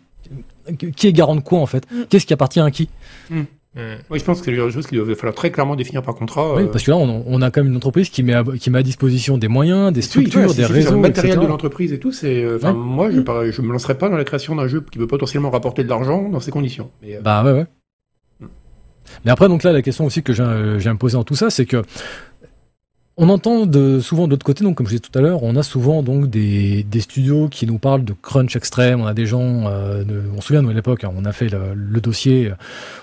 Speaker 1: qui est garant de quoi en fait?
Speaker 3: Mm.
Speaker 1: Qu'est-ce qui appartient à qui?
Speaker 4: Hmm.
Speaker 2: Oui, je pense que c'est le genre de choses qu'il va falloir très clairement définir par contrat.
Speaker 1: Oui,
Speaker 2: euh,
Speaker 1: parce que là, on, on a quand même une entreprise qui met à, qui met à disposition des moyens, des
Speaker 2: Oui,
Speaker 1: structures,
Speaker 2: voilà, si
Speaker 1: des réseaux,
Speaker 2: le matériel
Speaker 1: etc.
Speaker 2: de l'entreprise et tout, c'est. euh, Enfin,
Speaker 1: Ouais.
Speaker 2: moi, je, je me lancerai pas dans la création d'un jeu qui peut potentiellement rapporter de l'argent dans ces conditions. Mais, euh,
Speaker 1: Bah ouais, ouais.
Speaker 2: Mm.
Speaker 1: Mais après, donc là, la question aussi que j'ai j'ai à me poser dans tout ça, c'est que on entend de, souvent de l'autre côté, donc comme je disais tout à l'heure, on a souvent donc des, des studios qui nous parlent de crunch extrême. On a des gens, euh, on se souvient nous à l'époque, hein, on a fait le, le dossier, euh,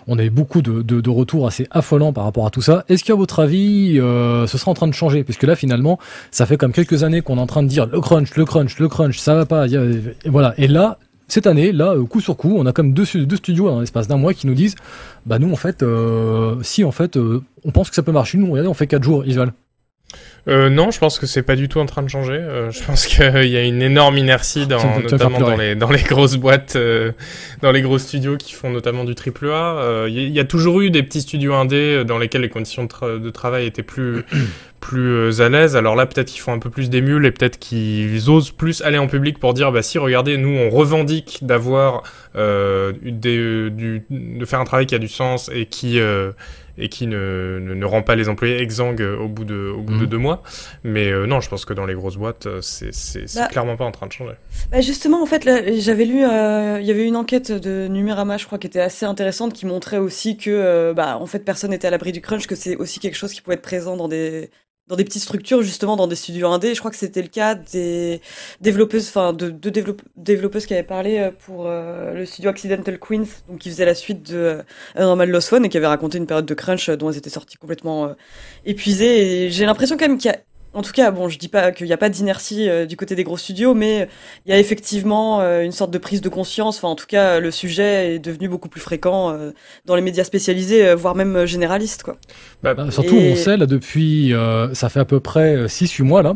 Speaker 1: on a eu beaucoup de, de, de retours assez affolants par rapport à tout ça. Est-ce qu'à votre avis, euh, ce sera en train de changer? Parce que là, finalement, ça fait comme quelques années qu'on est en train de dire le crunch, le crunch, le crunch, ça va pas. y et voilà. Et là, cette année, là, euh, coup sur coup, on a comme deux, deux studios dans l'espace d'un mois qui nous disent, bah nous en fait, euh, si en fait, euh, on pense que ça peut marcher, nous regardez, on fait quatre jours, Isval.
Speaker 4: Euh, non, je pense que c'est pas du tout en train de changer. Euh, je pense qu'il y a une énorme inertie, dans, notamment dans les, dans les grosses boîtes, euh, dans les gros studios qui font notamment du triple A. Euh, Il y, a- il y a toujours eu des petits studios indés dans lesquels les conditions de, tra- de travail étaient plus plus euh, à l'aise. Alors là, peut-être qu'ils font un peu plus d'émules et peut-être qu'ils osent plus aller en public pour dire, bah si, regardez, nous on revendique d'avoir euh, des, du, de faire un travail qui a du sens et qui euh, et qui ne, ne, ne rend pas les employés exsangues au bout de, au bout de
Speaker 1: Mhm.
Speaker 4: deux mois. Mais euh, non, je pense que dans les grosses boîtes, euh, c'est
Speaker 3: Bah,
Speaker 4: clairement pas en train de changer.
Speaker 3: Bah justement, en fait, j'avais lu, euh, il y avait une enquête de Numérama, je crois, qui était assez intéressante, qui montrait aussi que, euh, bah, en fait, personne n'était à l'abri du crunch, que c'est aussi quelque chose qui pouvait être présent dans des dans des petites structures, justement, dans des studios indés. Je crois que c'était le cas des développeuses, enfin, de deux développe- développeuses qui avaient parlé euh, pour euh, le studio Accidental Queens, donc qui faisait la suite de euh, Normal Lost Phone et qui avait raconté une période de crunch euh, dont elles étaient sorties complètement épuisées. Et j'ai l'impression quand même qu'il y a en tout cas, bon, je dis pas qu'il n'y a pas d'inertie euh, du côté des gros studios, mais il y a effectivement euh, une sorte de prise de conscience. Enfin, en tout cas, le sujet est devenu beaucoup plus fréquent euh, dans les médias spécialisés, euh, voire même généralistes, quoi.
Speaker 4: Bah,
Speaker 1: Bah, surtout,
Speaker 3: Et-
Speaker 1: on sait là depuis, euh, ça fait à peu près 6-8 mois là,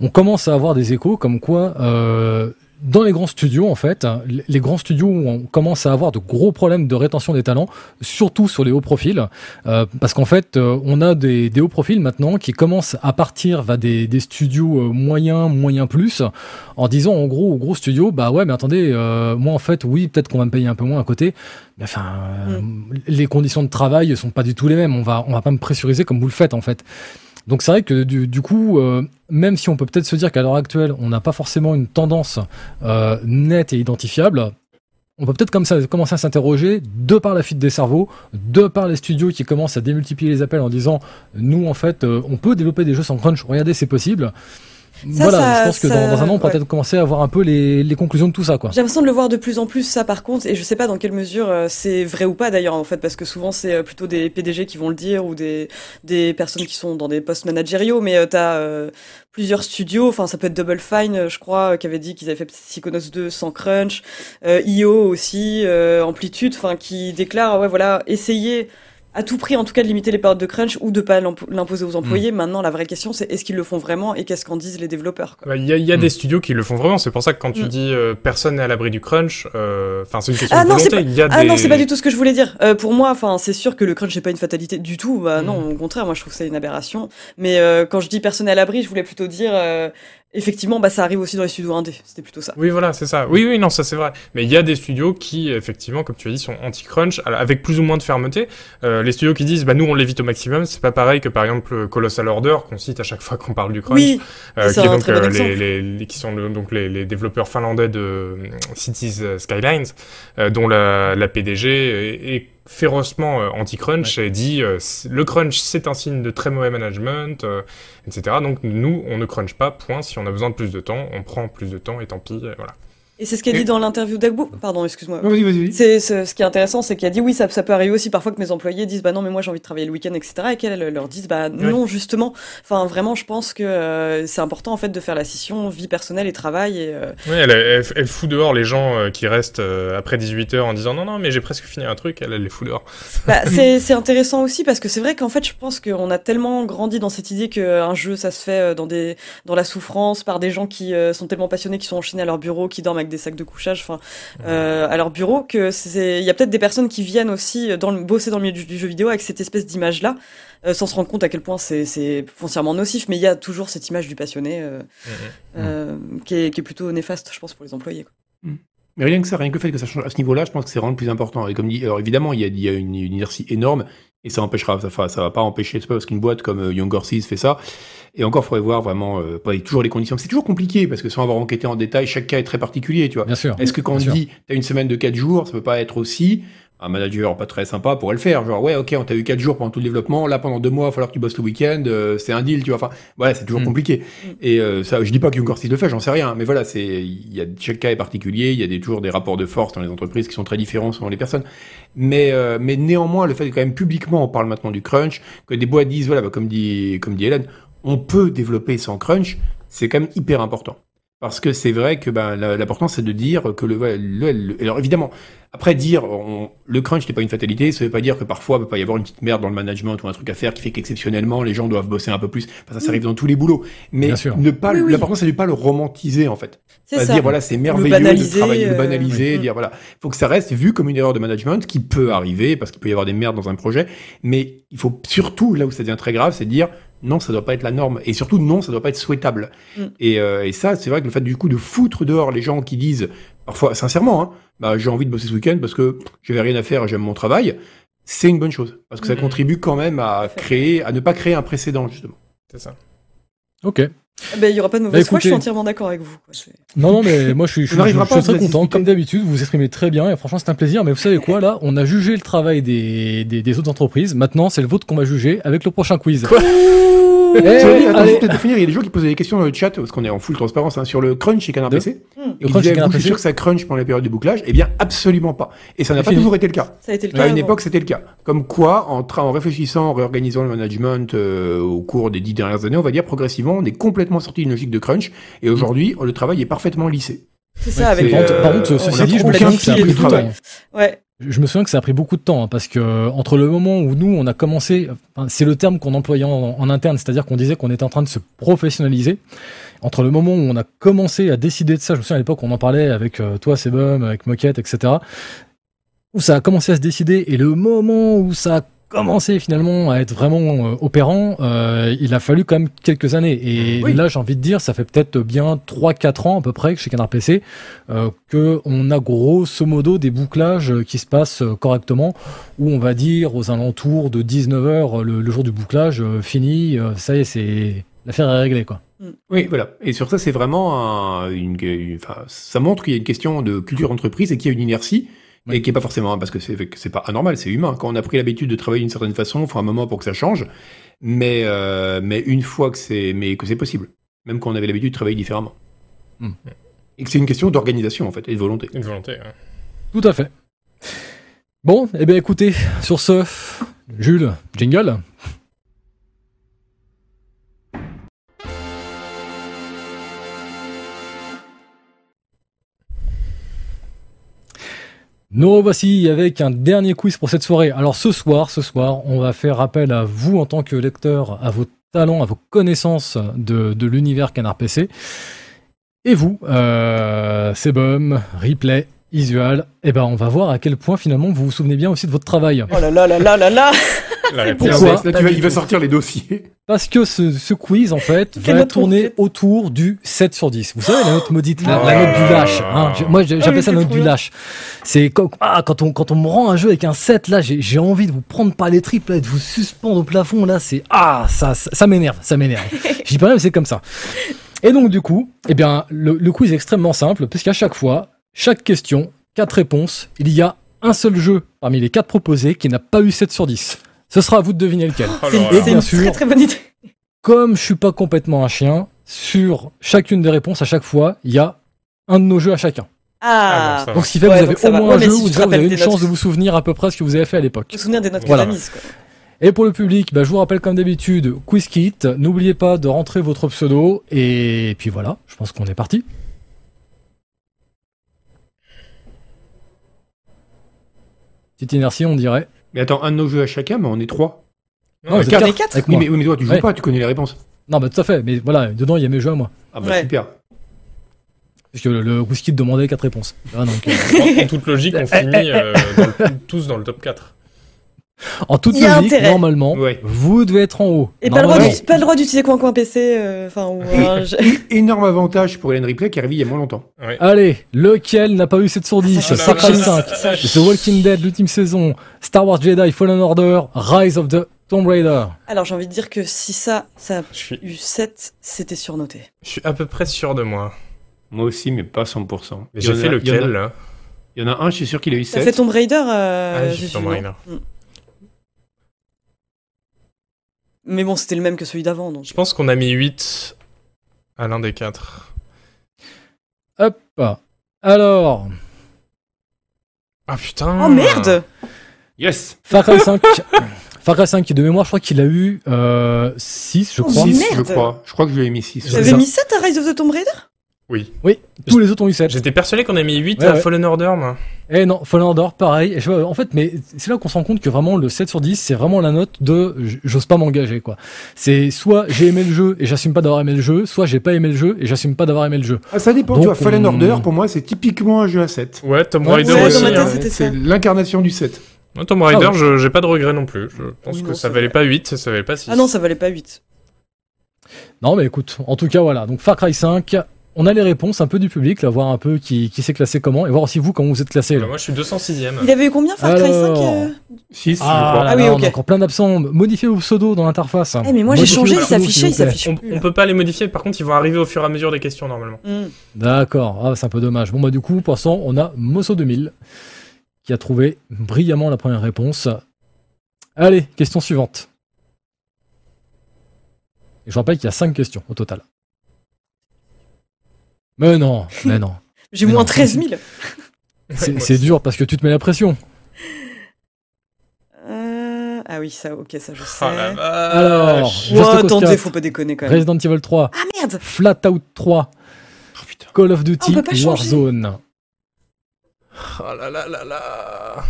Speaker 1: on commence à avoir des échos comme quoi euh, dans les grands studios en fait, les- grands studios où on commence à avoir de gros problèmes de rétention des talents, surtout sur les hauts profils, euh, parce qu'en fait euh, on a des, des hauts profils maintenant qui commencent à partir vers des, des studios euh, moyens, moyens plus, en disant en gros aux gros studios, bah ouais mais attendez, euh, moi en fait oui peut-être qu'on va me payer un peu moins à côté, mais enfin euh, les conditions de travail sont pas du tout les mêmes, on va on va pas me pressuriser comme vous le faites en fait. Donc c'est vrai que du, coup, euh, même si on peut peut-être se dire qu'à l'heure actuelle, on n'a pas forcément une tendance euh, nette et identifiable, on peut peut-être comme ça commencer à s'interroger de par la fuite des cerveaux, de par les studios qui commencent à démultiplier les appels en disant nous en fait euh, on peut développer des jeux sans crunch, regardez c'est possible.
Speaker 3: Ça,
Speaker 1: voilà,
Speaker 3: ça-
Speaker 1: je pense que
Speaker 3: ça-
Speaker 1: dans, dans un an on pourra
Speaker 3: ouais.
Speaker 1: peut-être commencer à voir un peu les, les conclusions de tout ça quoi.
Speaker 3: J'ai l'impression de le voir de plus en plus ça par contre et je sais pas dans quelle mesure euh, c'est vrai ou pas d'ailleurs en fait parce que souvent c'est euh, plutôt des PDG qui vont le dire ou des des personnes qui sont dans des postes managériaux mais euh, t'as euh, plusieurs studios enfin ça peut être Double Fine euh, je crois qui avait dit qu'ils avaient fait Psychonauts 2 sans crunch euh, IO aussi euh, Amplitude enfin qui déclarent ouais voilà essayer à tout prix, en tout cas, de limiter les périodes de crunch ou de pas l'impo- l'imposer aux employés. Maintenant, la vraie question, c'est est-ce qu'ils le font vraiment et qu'est-ce qu'en disent les développeurs.
Speaker 4: Bah, Il y a, il y a
Speaker 1: Mm.
Speaker 4: des studios qui le font vraiment. C'est pour ça que quand tu
Speaker 3: Mm.
Speaker 4: dis euh, personne n'est à l'abri du crunch, euh, enfin c'est une question
Speaker 3: Ah
Speaker 4: de
Speaker 3: non, c'est
Speaker 4: volonté. Il y a
Speaker 3: Ah
Speaker 4: des...
Speaker 3: non, c'est pas du tout ce que je voulais dire. Euh, pour moi, enfin, c'est sûr que le crunch n'est pas une fatalité du tout. Bah non,
Speaker 4: Mm.
Speaker 3: au contraire, moi je trouve que c'est une aberration. Mais euh, quand je dis personne à l'abri, je voulais plutôt dire euh, effectivement, bah ça arrive aussi dans les studios indés. C'était plutôt ça.
Speaker 4: Oui, voilà, c'est ça. Oui, oui, non, ça c'est vrai. Mais il y a des studios qui, effectivement, comme tu as dit, sont anti-crunch, avec plus ou moins de fermeté. Euh, les studios qui disent, bah nous on l'évite au maximum, c'est pas pareil que par exemple Colossal Order qu'on cite à chaque fois qu'on parle du crunch.
Speaker 3: Oui,
Speaker 4: euh,
Speaker 3: c'est
Speaker 4: qui est
Speaker 3: un
Speaker 4: donc
Speaker 3: bon
Speaker 4: euh, les, les, les- qui sont le- donc les, les développeurs finlandais de euh, Cities euh, Skylines, euh, dont la, la PDG est, est férocement euh, anti-crunch et dit euh, le crunch c'est un signe de très mauvais management, euh, etc. Donc nous on ne crunch pas. Point. Si on a besoin de plus de temps, on prend plus de temps et tant pis. voilà.
Speaker 3: Et c'est ce qu'il a dit dans l'interview d'Agbo. Pardon, excuse-moi.
Speaker 2: Vas-y, vas-y.
Speaker 3: C'est ce, ce qui est intéressant, c'est qu'il a dit oui, ça, ça peut arriver aussi parfois que mes employés disent bah non, mais moi j'ai envie de travailler le week-end, etc. Et qu'elles leur disent bah non, justement. Enfin, vraiment, je pense que euh, c'est important en fait de faire la scission vie personnelle et travail. Et, euh,
Speaker 4: Oui, elle, elle, elle fout dehors les gens euh, qui restent après 18h en disant non, non, mais j'ai presque fini un truc, elle, elle les fout dehors.
Speaker 3: Bah, c'est intéressant aussi parce que c'est vrai qu'en fait, je pense qu'on a tellement grandi dans cette idée qu'un jeu, ça se fait dans des dans la souffrance par des gens qui sont tellement passionnés, qui sont enchaînés à leur bureau, qui dorment avec des sacs de couchage, enfin, euh, à leur bureau, que c'est il y a peut-être des personnes qui viennent aussi dans le, bosser dans le milieu du, du jeu vidéo avec cette espèce d'image-là, euh, sans se rendre compte à quel point c'est foncièrement nocif. Mais il y a toujours cette image du passionné euh, euh, qui, est, qui est plutôt néfaste, je pense, pour les employés. quoi.
Speaker 2: Mais rien que ça, rien que le fait que ça change à ce niveau-là, je pense que c'est vraiment le plus important. Et comme dit, alors évidemment, il y a, il y a une, une inertie énorme et ça empêchera, ça, ça va pas empêcher, c'est pas parce qu'une boîte comme euh, Young Horses fait ça. Et encore, faudrait voir vraiment, euh, pas toujours les conditions. C'est toujours compliqué parce que sans avoir enquêté en détail, chaque cas est très particulier, tu vois.
Speaker 1: Bien sûr.
Speaker 2: Est-ce que quand on
Speaker 1: sûr.
Speaker 2: dit t'as une semaine de 4 jours, ça peut pas être aussi un manager pas très sympa pourrait le faire. Genre ouais ok on t'a eu 4 jours pendant tout le développement, là pendant deux mois il va falloir que tu bosses le week-end, euh, c'est un deal tu vois. Enfin voilà c'est toujours
Speaker 1: Mm.
Speaker 2: compliqué.
Speaker 3: Mm.
Speaker 2: Et euh, ça je dis pas que Horses le fait, j'en sais rien. Mais voilà c'est il y a chaque cas est particulier, il y a des, toujours des rapports de force dans les entreprises qui sont très différents selon les personnes. Mais euh, mais néanmoins le fait que quand même publiquement on parle maintenant du crunch, que des boîtes disent voilà bah, comme dit comme dit Hélène, on peut développer sans crunch, c'est quand même hyper important. Parce que c'est vrai que ben, l'important c'est de dire que le, le- le- alors évidemment après dire on- le crunch n'est pas une fatalité, ça veut pas dire que parfois il peut pas y avoir une petite merde dans le management ou un truc à faire qui fait qu'exceptionnellement les gens doivent bosser un peu plus. Enfin, ça, ça arrive dans tous les boulots. Mais
Speaker 1: Bien sûr.
Speaker 2: ne pas
Speaker 3: Oui, oui.
Speaker 2: l'important c'est de pas le romantiser en fait.
Speaker 3: C'est ça.
Speaker 2: dire voilà c'est merveilleux
Speaker 3: banaliser,
Speaker 2: de travailler, le
Speaker 3: euh,
Speaker 2: banaliser,
Speaker 3: oui.
Speaker 2: dire voilà faut que ça reste vu comme une erreur de management qui peut arriver parce qu'il peut y avoir des merdes dans un projet. Mais il faut surtout là où ça devient très grave c'est de dire non, ça doit pas être la norme. Et surtout, non, ça doit pas être souhaitable.
Speaker 3: Mm.
Speaker 2: Et, euh, et ça, c'est vrai que le fait du coup de foutre dehors les gens qui disent, parfois sincèrement, hein, bah, j'ai envie de bosser ce week-end parce que j'avais rien à faire et j'aime mon travail, c'est une bonne chose. Parce que ça
Speaker 4: Mm.
Speaker 2: contribue quand même à créer, à ne pas créer un précédent, justement.
Speaker 4: C'est ça.
Speaker 1: Ok.
Speaker 3: Ah ben, il y aura pas de mauvaise
Speaker 1: Bah,
Speaker 3: foi, je suis entièrement d'accord avec vous. quoi.
Speaker 1: Non, non, mais moi je suis, je je très content. Comme d'habitude, vous vous exprimez très bien et franchement c'est un plaisir. Mais vous savez quoi là On a jugé le travail des, des, des autres entreprises. Maintenant, c'est le vôtre qu'on va juger avec le prochain quiz. Eh,
Speaker 2: Thierry, attends, juste de finir, il y a des gens qui posaient des questions dans le chat, parce qu'on est en full transparence, hein, sur le crunch chez Canard
Speaker 1: De-
Speaker 2: PC.
Speaker 3: Hmm,
Speaker 1: Le
Speaker 2: Il
Speaker 1: crunch
Speaker 2: disait,
Speaker 1: chez Canard PC.
Speaker 2: sûr que ça crunch pendant les périodes de bouclage? Eh bien, absolument pas. Et ça n'a
Speaker 1: C'est
Speaker 2: pas
Speaker 1: fini.
Speaker 2: toujours été le cas.
Speaker 3: Ça a été le
Speaker 2: À
Speaker 3: cas.
Speaker 2: une
Speaker 3: avant.
Speaker 2: époque, c'était le cas. Comme quoi, en, en réfléchissant, en réorganisant le management euh, au cours des dix dernières années, on va dire progressivement, on est complètement sorti d'une logique de crunch. Et aujourd'hui, le travail est parfaitement lissé.
Speaker 3: C'est ça, avec
Speaker 2: c'est,
Speaker 1: Par contre, par
Speaker 2: euh,
Speaker 1: ceci dit, je me souviens que
Speaker 2: de
Speaker 1: du temps.
Speaker 2: travail.
Speaker 3: Ouais.
Speaker 1: Je me souviens que ça a pris beaucoup de temps hein, parce que euh, entre le moment où nous on a commencé, c'est le terme qu'on employait en, en interne, c'est-à-dire qu'on disait qu'on était en train de se professionnaliser. Entre le moment où on a commencé à décider de ça, je me souviens à l'époque on en parlait avec euh, toi, Sebum, avec Moquette, etc. Où ça a commencé à se décider et le moment où ça a commencer finalement à être vraiment euh, opérant, euh, il a fallu quand même quelques années. Et
Speaker 2: Oui.
Speaker 1: là, j'ai envie de dire, ça fait peut-être bien 3-4 ans à peu près que chez Canard PC euh, que on a grosso modo des bouclages euh, qui se passent correctement, où on va dire aux alentours de 19h le, le jour du bouclage, euh, fini, euh, ça y est, c'est l'affaire est réglée quoi.
Speaker 2: Oui, voilà. Et sur ça, c'est vraiment un- une, une- enfin, ça montre qu'il y a une question de culture d'entreprise et qu'il y a une inertie.
Speaker 1: Oui.
Speaker 2: Et qui est pas forcément, parce que c'est c'est pas anormal, c'est humain. Quand on a pris l'habitude de travailler d'une certaine façon, il faut un moment pour que ça change. Mais, euh, mais une fois que c'est, mais que c'est possible. Même quand on avait l'habitude de travailler différemment.
Speaker 1: Hmm.
Speaker 2: Et que c'est une question d'organisation, en fait, et de volonté.
Speaker 4: Une volonté. hein.
Speaker 1: Tout à fait. Bon, eh bien écoutez, sur ce, Jules, jingle. Nous revoici avec un dernier quiz pour cette soirée. Alors ce soir, ce soir, on va faire appel à vous en tant que lecteur, à vos talents, à vos connaissances de, l'univers Canard PC. Et vous, euh, Sebum, Replay, Isual, eh ben on va voir à quel point finalement vous vous souvenez bien aussi de votre travail.
Speaker 3: Oh là là là là là
Speaker 4: La.
Speaker 1: Pourquoi
Speaker 2: Là,
Speaker 1: Pas
Speaker 2: tu vas,
Speaker 1: du
Speaker 2: il va sortir les dossiers.
Speaker 1: Parce que ce, ce quiz, en fait, va tourner autour du 7 sur 10. Vous savez, la note maudite, la,
Speaker 4: Oh
Speaker 1: note du lâche. hein. Moi,
Speaker 3: Ah
Speaker 1: j'appelle
Speaker 3: oui,
Speaker 1: ça la note du lâche. C'est quand, ah, quand, on, quand on me rend un jeu avec un 7, là, j'ai j'ai envie de vous prendre par les tripes, là, et de vous suspendre au plafond, là, c'est... Ah, ça, ça, ça m'énerve, ça m'énerve. Je dis pas même, c'est comme ça. Et donc, du coup, eh bien, le, le quiz est extrêmement simple, puisqu'à chaque fois, chaque question, quatre réponses, il y a un seul jeu parmi les quatre proposés qui n'a pas eu 7 sur 10. Ce sera à vous de deviner lequel.
Speaker 4: Oh.
Speaker 1: Et bien sûr.
Speaker 3: très très bonne idée.
Speaker 1: Comme je suis pas complètement un chien, sur chacune des réponses à chaque fois, il y a un de nos jeux à chacun.
Speaker 3: Ah,
Speaker 4: Ah, bon.
Speaker 1: Donc ce qui fait que
Speaker 3: Ouais,
Speaker 1: vous avez au moins un jeu
Speaker 3: si
Speaker 1: où vous avez une chance
Speaker 3: notes.
Speaker 1: de vous souvenir à peu près ce que vous avez fait à l'époque.
Speaker 3: Vous souvenez des notes
Speaker 1: Voilà.
Speaker 3: que t'as mises, quoi.
Speaker 1: Et pour le public, bah, je vous rappelle comme d'habitude, quiz kit, n'oubliez pas de rentrer votre pseudo, et puis voilà, je pense qu'on est parti. Petite inertie, on dirait.
Speaker 2: Mais attends, un de nos jeux à chacun, mais on est trois.
Speaker 1: Non, vous êtes
Speaker 3: quatre.
Speaker 1: quatre
Speaker 3: Les quatre
Speaker 1: avec
Speaker 2: Oui, mais, oui, mais toi, tu joues
Speaker 1: Ouais.
Speaker 2: pas, tu connais les réponses.
Speaker 1: Non, bah tout à fait, mais voilà, dedans il y a mes jeux à moi.
Speaker 2: Ah bah
Speaker 3: Ouais.
Speaker 2: super.
Speaker 1: Puisque le, le quiz kit demandait quatre réponses. Ah, donc, euh,
Speaker 4: En, en toute logique, on finit euh, dans le- tous dans le top 4.
Speaker 1: En toute logique,
Speaker 3: intérêt.
Speaker 1: normalement,
Speaker 2: Ouais.
Speaker 1: vous devez être en haut.
Speaker 3: Et pas le, droit d'utiliser coin coin PC, euh, enfin, ou un jeu-
Speaker 2: Énorme avantage pour Hélène Ripley qui est arrivée il y a moins longtemps.
Speaker 4: Ouais.
Speaker 1: Allez, lequel n'a pas eu 7 sur 10
Speaker 3: ça,
Speaker 1: Far
Speaker 4: c'est
Speaker 1: Cry
Speaker 4: ça,
Speaker 1: 5,
Speaker 4: ça,
Speaker 1: The Walking Dead, l'ultime saison, Star Wars Jedi, Fallen Order, Rise of the Tomb Raider.
Speaker 3: Alors j'ai envie de dire que si ça, ça a
Speaker 4: suis,
Speaker 3: eu 7, c'était surnoté.
Speaker 4: je suis à peu près sûr de moi.
Speaker 2: Moi aussi, mais pas 100%.
Speaker 4: Mais
Speaker 2: Il y en
Speaker 4: j'ai fait
Speaker 2: a-
Speaker 4: lequel là?
Speaker 2: Il y en a un, je suis sûr qu'il a eu
Speaker 3: Ça
Speaker 2: 7.
Speaker 3: fait Tomb Raider, euh,
Speaker 4: Ah, j'ai fait Tomb Raider.
Speaker 3: Mm. Mais bon, c'était le même que celui d'avant, donc.
Speaker 4: Je pense qu'on a mis 8 à l'un des 4.
Speaker 1: Hop. Alors,
Speaker 4: Ah putain
Speaker 3: Oh merde
Speaker 2: Yes
Speaker 1: Far Cry 5. Far Cry 5 qui de mémoire, je crois qu'il a eu euh, 6, je
Speaker 3: Oh,
Speaker 1: crois.
Speaker 3: merde.
Speaker 2: 6, je crois. Je crois que je lui ai mis 6.
Speaker 1: C'est
Speaker 3: J'avais mis 7 à Rise of the Tomb Raider?
Speaker 4: Oui.
Speaker 1: Oui, tous les autres ont eu 7.
Speaker 4: J'étais persuadé qu'on a mis 8
Speaker 1: Ouais,
Speaker 4: à
Speaker 1: ouais.
Speaker 4: Fallen Order, moi.
Speaker 1: Eh non, Fallen Order, pareil. En fait, mais c'est là qu'on se rend compte que vraiment le 7 sur 10, c'est vraiment la note de j'ose pas m'engager, quoi. C'est soit j'ai aimé le jeu et j'assume pas d'avoir aimé le jeu, soit j'ai pas aimé le jeu et j'assume pas d'avoir aimé le jeu.
Speaker 2: Ah, ça dépend,
Speaker 1: Donc,
Speaker 2: tu vois, Fallen
Speaker 1: on-
Speaker 2: Order, pour moi, c'est typiquement un jeu à 7.
Speaker 4: Ouais, Tomb
Speaker 1: Ouais,
Speaker 4: Raider
Speaker 1: ouais,
Speaker 4: aussi. hein.
Speaker 2: C'est l'incarnation du 7.
Speaker 4: Ouais, Tomb Raider,
Speaker 1: Ah ouais.
Speaker 4: je- j'ai pas de regret non plus. Je pense
Speaker 3: Oui,
Speaker 4: que
Speaker 3: non,
Speaker 4: ça valait
Speaker 3: vrai.
Speaker 4: pas 8, ça valait pas 6.
Speaker 3: Ah non, ça valait pas 8.
Speaker 1: Non, mais écoute, en tout cas, voilà. Donc Far Cry 5, on a les réponses un peu du public, là, voir un peu qui, qui s'est classé comment et voir aussi vous comment vous êtes classé. Là.
Speaker 4: Moi, je suis 206ème.
Speaker 3: Il avait eu combien Far Cry 5
Speaker 1: Alors.
Speaker 3: euh
Speaker 2: 6,
Speaker 1: Ah,
Speaker 3: Ah oui, ok.
Speaker 1: on a encore plein d'absents. Modifiez vos pseudos dans l'interface.
Speaker 3: Eh, mais moi j'ai changé,
Speaker 1: vos
Speaker 3: il
Speaker 1: pseudos,
Speaker 3: s'affichait, il
Speaker 1: s'il vous plaît.
Speaker 3: s'affiche
Speaker 4: On,
Speaker 3: plus.
Speaker 4: on peut pas les modifier, par contre, ils vont arriver au fur et à mesure des questions normalement.
Speaker 3: Mm.
Speaker 1: D'accord, ah, c'est un peu dommage. Bon, bah, du coup, pour l'instant, on a Mosso 2000 qui a trouvé brillamment la première réponse. Allez, question suivante. Et je rappelle qu'il y a 5 questions au total. Mais non, mais non.
Speaker 3: J'ai moins
Speaker 1: non,
Speaker 3: 13 000.
Speaker 1: C'est dur parce que tu te mets la pression.
Speaker 3: Euh, Ah oui, ça, ok, ça je sais.
Speaker 4: Oh la vache.
Speaker 1: Alors, Cause
Speaker 3: attendez,
Speaker 1: 4,
Speaker 3: faut pas déconner quand même.
Speaker 1: Resident Evil 3,
Speaker 3: Ah merde
Speaker 1: Flat Out 3,
Speaker 2: Oh, putain.
Speaker 1: Call of Duty,
Speaker 3: Ah.
Speaker 1: Warzone.
Speaker 4: Oh là là là là.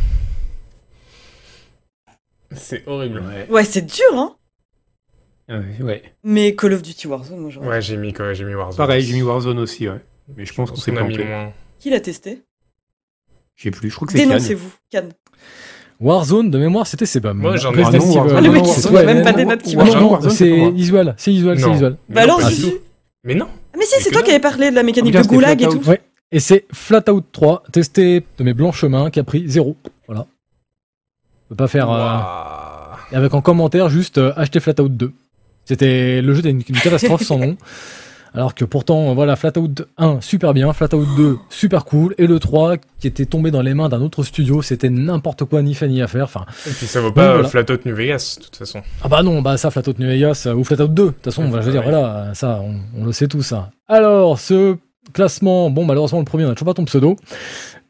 Speaker 4: C'est horrible.
Speaker 2: Ouais.
Speaker 3: Ouais, c'est dur, hein
Speaker 2: ouais, ouais.
Speaker 3: Mais Call of Duty Warzone, moi j'aurais.
Speaker 4: Ouais, j'ai mis, quoi, j'ai mis Warzone.
Speaker 2: Pareil, j'ai mis Warzone aussi, ouais. Mais je pense qu'on s'est planté.
Speaker 3: Qui l'a testé?
Speaker 2: Je sais plus, je crois que c'est.
Speaker 3: Dénoncez-vous, Cannes.
Speaker 1: Warzone, de mémoire, c'était Sebum.
Speaker 4: Moi, j'en ai-
Speaker 1: Resident
Speaker 2: Ah
Speaker 3: Ah, le mec, il même pas des notes qui marchent.
Speaker 1: Non, c'est. Isual, c'est Isual, c'est. Isual.
Speaker 4: Mais
Speaker 3: Bah
Speaker 4: non,
Speaker 3: alors.
Speaker 4: Mais non.
Speaker 3: Ah, mais si, c'est toi qui avais parlé de la mécanique de goulag et tout.
Speaker 1: Et c'est Flatout 3, testé de mes blancs chemins, qui a pris 0. Voilà. On peut pas faire. euh. Et avec en commentaire juste euh, acheter Flatout 2. C'était le jeu était une, une catastrophe sans nom. Alors que pourtant, voilà, Flatout 1, super bien, Flatout 2, super cool, et le 3, qui était tombé dans les mains d'un autre studio, c'était n'importe quoi, ni fait ni à faire. Enfin,
Speaker 4: Et puis ça vaut pas
Speaker 1: voilà.
Speaker 4: Flatout New Vegas, de toute façon.
Speaker 1: ah bah non, bah ça, Flatout New Vegas, euh, ou Flatout 2, de toute façon,
Speaker 4: Ouais,
Speaker 1: bah, je veux dire, voilà, ça, on, on le sait tout ça. Alors, ce classement, bon, malheureusement, le premier, on n'a toujours pas ton pseudo.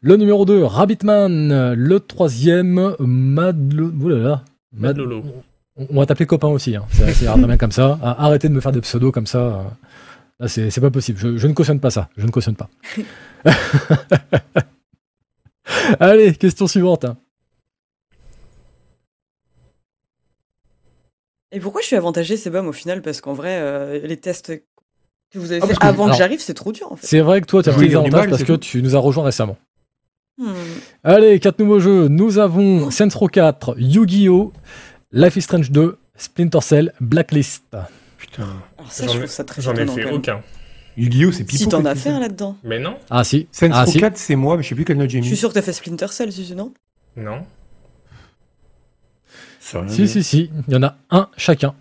Speaker 1: Le numéro 2, Rabbitman, le troisième, Madlo... Oulala.
Speaker 4: Mad Lolo.
Speaker 1: On va t'appeler copain aussi, hein. c'est c'est très bien comme ça. Ah, Arrêtez de me faire des pseudos comme ça. euh. Là, c'est c'est pas possible. Je, je ne cautionne pas ça. Je ne cautionne pas. Allez, question suivante.
Speaker 3: Et pourquoi je suis avantagé, Sebum, au final? Parce qu'en vrai, euh, les tests que vous avez
Speaker 2: Ah,
Speaker 3: fait
Speaker 2: que-
Speaker 3: avant
Speaker 1: alors-
Speaker 3: que j'arrive, c'est trop dur en fait.
Speaker 1: C'est vrai que toi, tu as pris des avantages parce que
Speaker 2: tout.
Speaker 1: tu nous as rejoint récemment.
Speaker 3: Hmm.
Speaker 1: Allez, quatre nouveaux jeux. Nous avons Saints Row 4, Yu-Gi-Oh!, Life is Strange 2, Splinter Cell, Blacklist.
Speaker 2: Putain.
Speaker 3: Alors ça, je
Speaker 4: J'en ai-
Speaker 3: trouve ça très
Speaker 4: J'en ai
Speaker 3: étonnant,
Speaker 4: fait aucun.
Speaker 2: Yu-Gi-Oh, c'est pipo.
Speaker 3: Si t'en as fait un là-dedans.
Speaker 4: Mais non,
Speaker 1: Ah si.
Speaker 2: Saints
Speaker 1: ah
Speaker 2: Row
Speaker 1: si.
Speaker 2: 4, c'est moi, mais je sais plus quelle note j'ai
Speaker 3: Je
Speaker 2: mis.
Speaker 3: suis sûr que t'as fait Splinter Cell, Suzu, non
Speaker 4: non.
Speaker 1: Si,
Speaker 2: dire.
Speaker 1: si, si. Il y en a un chacun.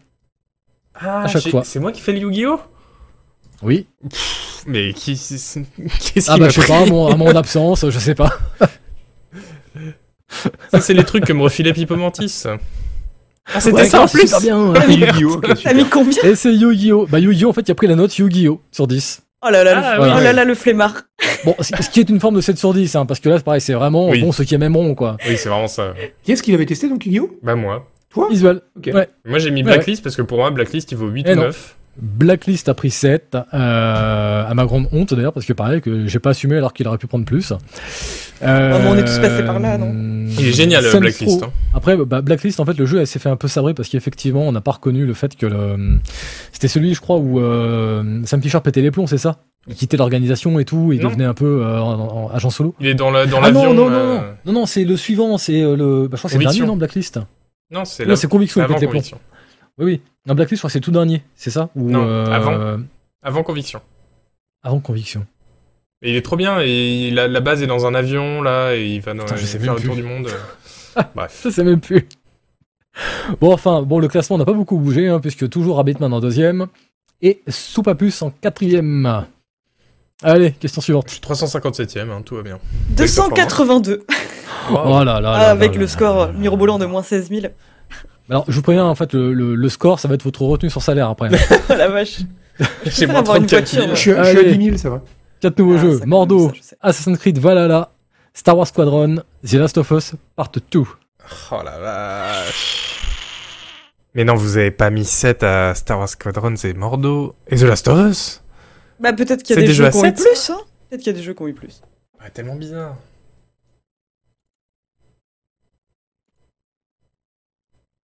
Speaker 4: Ah,
Speaker 1: À chaque fois.
Speaker 4: C'est moi qui fais le Yu-Gi-Oh
Speaker 1: Oui.
Speaker 4: Pff, Mais qui c'est- c'est- Qu'est-ce
Speaker 1: Ah
Speaker 4: qui
Speaker 1: bah je sais pas, à mon, à mon absence, je sais pas.
Speaker 4: Ça, c'est les trucs que me refilait Pipo Mantis. Ah, c'était
Speaker 1: Ouais,
Speaker 4: ça en
Speaker 1: c'est
Speaker 4: plus
Speaker 1: bien.
Speaker 2: Ah, Yu-Gi-Oh,
Speaker 3: T'as mis combien
Speaker 1: Et c'est Yu-Gi-Oh! Bah Yu-Gi-Oh! en fait, il a pris la note Yu-Gi-Oh! sur 10.
Speaker 3: Oh là là,
Speaker 4: Ah,
Speaker 3: le...
Speaker 1: oui,
Speaker 3: oh
Speaker 1: oui.
Speaker 3: là là, le flemmard.
Speaker 1: Bon, ce qui est une forme de 7 sur 10, hein, parce que là, c'est pareil, c'est vraiment,
Speaker 4: Oui.
Speaker 1: bon, ceux qui aimeront, quoi.
Speaker 4: Oui, c'est vraiment ça.
Speaker 2: Qui est-ce qui l'avait testé donc Yu-Gi-Oh?
Speaker 4: Bah moi.
Speaker 2: Toi?
Speaker 1: Visual.
Speaker 2: Ok.
Speaker 1: Ouais.
Speaker 4: Moi j'ai mis
Speaker 1: Ouais,
Speaker 4: Blacklist parce que pour moi Blacklist il vaut 8
Speaker 1: Eh
Speaker 4: ou
Speaker 1: non.
Speaker 4: 9.
Speaker 1: Blacklist a pris 7, euh, à ma grande honte d'ailleurs, parce que pareil, que j'ai pas assumé alors qu'il aurait pu prendre plus. Euh,
Speaker 3: on est tous passés par là, non?
Speaker 4: Il est génial
Speaker 1: Saints
Speaker 4: Blacklist. Hein.
Speaker 1: Après, bah, Blacklist, en fait, le jeu elle s'est fait un peu sabrer parce qu'effectivement, on n'a pas reconnu le fait que le... c'était celui, je crois, où euh, Sam Fisher pétait les plombs, c'est ça? Il quittait l'organisation et tout, il
Speaker 4: Non.
Speaker 1: devenait un peu euh, en- en agent solo.
Speaker 4: Il est dans la- dans
Speaker 1: ah
Speaker 4: l'avion.
Speaker 1: non, non, non,
Speaker 4: euh,
Speaker 1: non, non, non, c'est le suivant, c'est euh, le. Bah, je crois que c'est le dernier, non, Blacklist?
Speaker 4: Non, c'est
Speaker 1: Non,
Speaker 4: là.
Speaker 1: c'est Conviction, il
Speaker 4: Avant
Speaker 1: pète les plombs.
Speaker 4: Conviction.
Speaker 1: Oui, oui. Non, Blacklist, je crois que c'est tout dernier, c'est ça Ou,
Speaker 4: Non,
Speaker 1: euh,
Speaker 4: avant. Avant Conviction.
Speaker 1: Avant Conviction.
Speaker 4: Et il est trop bien et la base est dans un avion là et il va dans-
Speaker 1: Putain, je sais
Speaker 4: faire
Speaker 1: même
Speaker 4: le tour
Speaker 1: plus.
Speaker 4: du monde. euh. Bref.
Speaker 1: Ça, c'est même plus. Bon, enfin, bon, le classement n'a pas beaucoup bougé, hein, puisque toujours Rabbitman en deuxième et Soupapus en quatrième. Allez, question
Speaker 4: Je
Speaker 1: suivante.
Speaker 4: suis 357ème, hein, tout va bien.
Speaker 3: 282.
Speaker 1: Oh là là. là
Speaker 3: Ah, avec
Speaker 1: là
Speaker 3: le
Speaker 1: là
Speaker 3: score
Speaker 1: là.
Speaker 3: mirobolant de moins 16 000.
Speaker 1: Alors, je vous préviens, en fait, le, le- le score, ça va être votre retenue sur salaire après.
Speaker 3: Oh la vache.
Speaker 4: J'ai moins
Speaker 3: avoir une
Speaker 4: 34
Speaker 3: voiture,
Speaker 4: 000.
Speaker 2: Je suis, à
Speaker 1: Allez.
Speaker 2: 10 000, ça va.
Speaker 1: Quatre nouveaux
Speaker 3: Ah,
Speaker 1: jeux. Mordo,
Speaker 3: ça, je sais.
Speaker 1: Assassin's Creed Valhalla, Star Wars Squadron, The Last of Us Part 2.
Speaker 4: Oh la vache. Mais non, vous avez pas mis 7 à Star Wars Squadron, c'est Mordo. Et The Last of Us
Speaker 3: Bah peut-être qu'il y a des,
Speaker 4: des
Speaker 3: jeux qui ont eu plus, hein. Peut-être qu'il y a des jeux qui ont eu plus.
Speaker 4: ah, Tellement bizarre.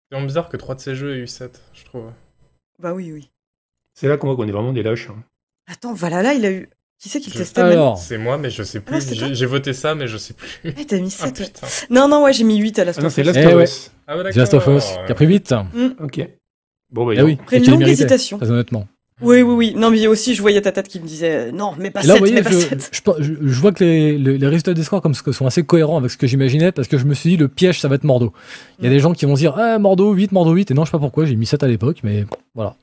Speaker 4: C'est tellement bizarre que 3 de ces jeux aient eu 7, je trouve.
Speaker 3: Bah oui, oui.
Speaker 2: C'est là qu'on voit qu'on est vraiment des lâches. hein.
Speaker 3: Attends, Valhalla, il a eu. Qui c'est qui le testait
Speaker 1: Alors,
Speaker 4: C'est moi, mais je sais plus.
Speaker 3: Ah, c'est toi
Speaker 4: J'ai j'ai voté ça, mais je sais plus.
Speaker 3: Eh, t'as mis
Speaker 4: Ah
Speaker 3: 7.
Speaker 4: putain.
Speaker 3: non, non, ouais, j'ai mis 8 à la
Speaker 2: Ah non, c'est
Speaker 3: Last
Speaker 2: Last
Speaker 1: Eh
Speaker 2: of
Speaker 1: ouais.
Speaker 2: Us.
Speaker 4: Ah ouais,
Speaker 1: The Last of Us, qui a pris 8.
Speaker 2: Ok. Bon, bah,
Speaker 1: Eh oui,
Speaker 3: Après une longue
Speaker 1: méritait,
Speaker 3: hésitation.
Speaker 1: Très honnêtement.
Speaker 3: Oui, oui, oui. Non, mais aussi, je voyais ta tête qui me disait euh, non, mais pas
Speaker 1: là,
Speaker 3: 7,
Speaker 1: vous voyez,
Speaker 3: mais pas
Speaker 1: je,
Speaker 3: 7.
Speaker 1: je, je- je vois que les, les- les résultats des scores comme ce- sont assez cohérents avec ce que j'imaginais parce que je me suis dit le piège ça va être Mordo. Il y a
Speaker 3: Mm.
Speaker 1: des gens qui vont se dire ah Mordo 8, Mordo 8 et non je sais pas pourquoi j'ai mis 7 à l'époque mais voilà.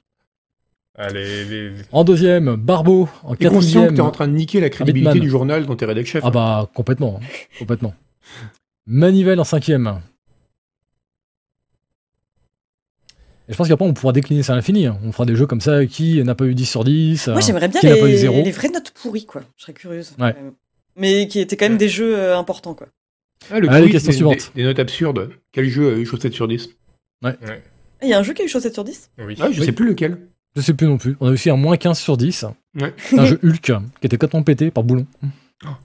Speaker 4: Allez, les,
Speaker 1: En deuxième, Barbeau en
Speaker 2: T'es conscient que
Speaker 1: quatrième.
Speaker 2: t'es en train de niquer la crédibilité du journal dont t'es rédac chef.
Speaker 1: Ah bah complètement, hein, complètement. Manivelle en cinquième. Et je pense qu'après on pourra décliner ça à l'infini. hein. On fera des jeux comme ça qui n'a pas eu 10 sur 10.
Speaker 3: Moi,
Speaker 1: euh,
Speaker 3: j'aimerais bien
Speaker 1: qui n'a pas eu
Speaker 3: les,
Speaker 1: zéro.
Speaker 3: les vraies notes pourries, quoi. Je serais curieuse.
Speaker 1: Ouais.
Speaker 3: même. Mais qui étaient quand même des jeux euh, importants, quoi.
Speaker 2: Ah, le
Speaker 1: Allez,
Speaker 2: quiz
Speaker 1: question
Speaker 2: des,
Speaker 1: suivante.
Speaker 2: Des, des notes absurdes. Quel jeu a eu chaussette sur 10
Speaker 3: Ah, Il y a un jeu qui a eu chaussette sur 10
Speaker 4: Oui.
Speaker 2: Ah, je
Speaker 1: Oui.
Speaker 2: sais plus lequel.
Speaker 1: Je sais plus non plus. On a aussi un moins 15 sur 10.
Speaker 2: Ouais.
Speaker 1: C'est un jeu Hulk qui était complètement pété par boulon.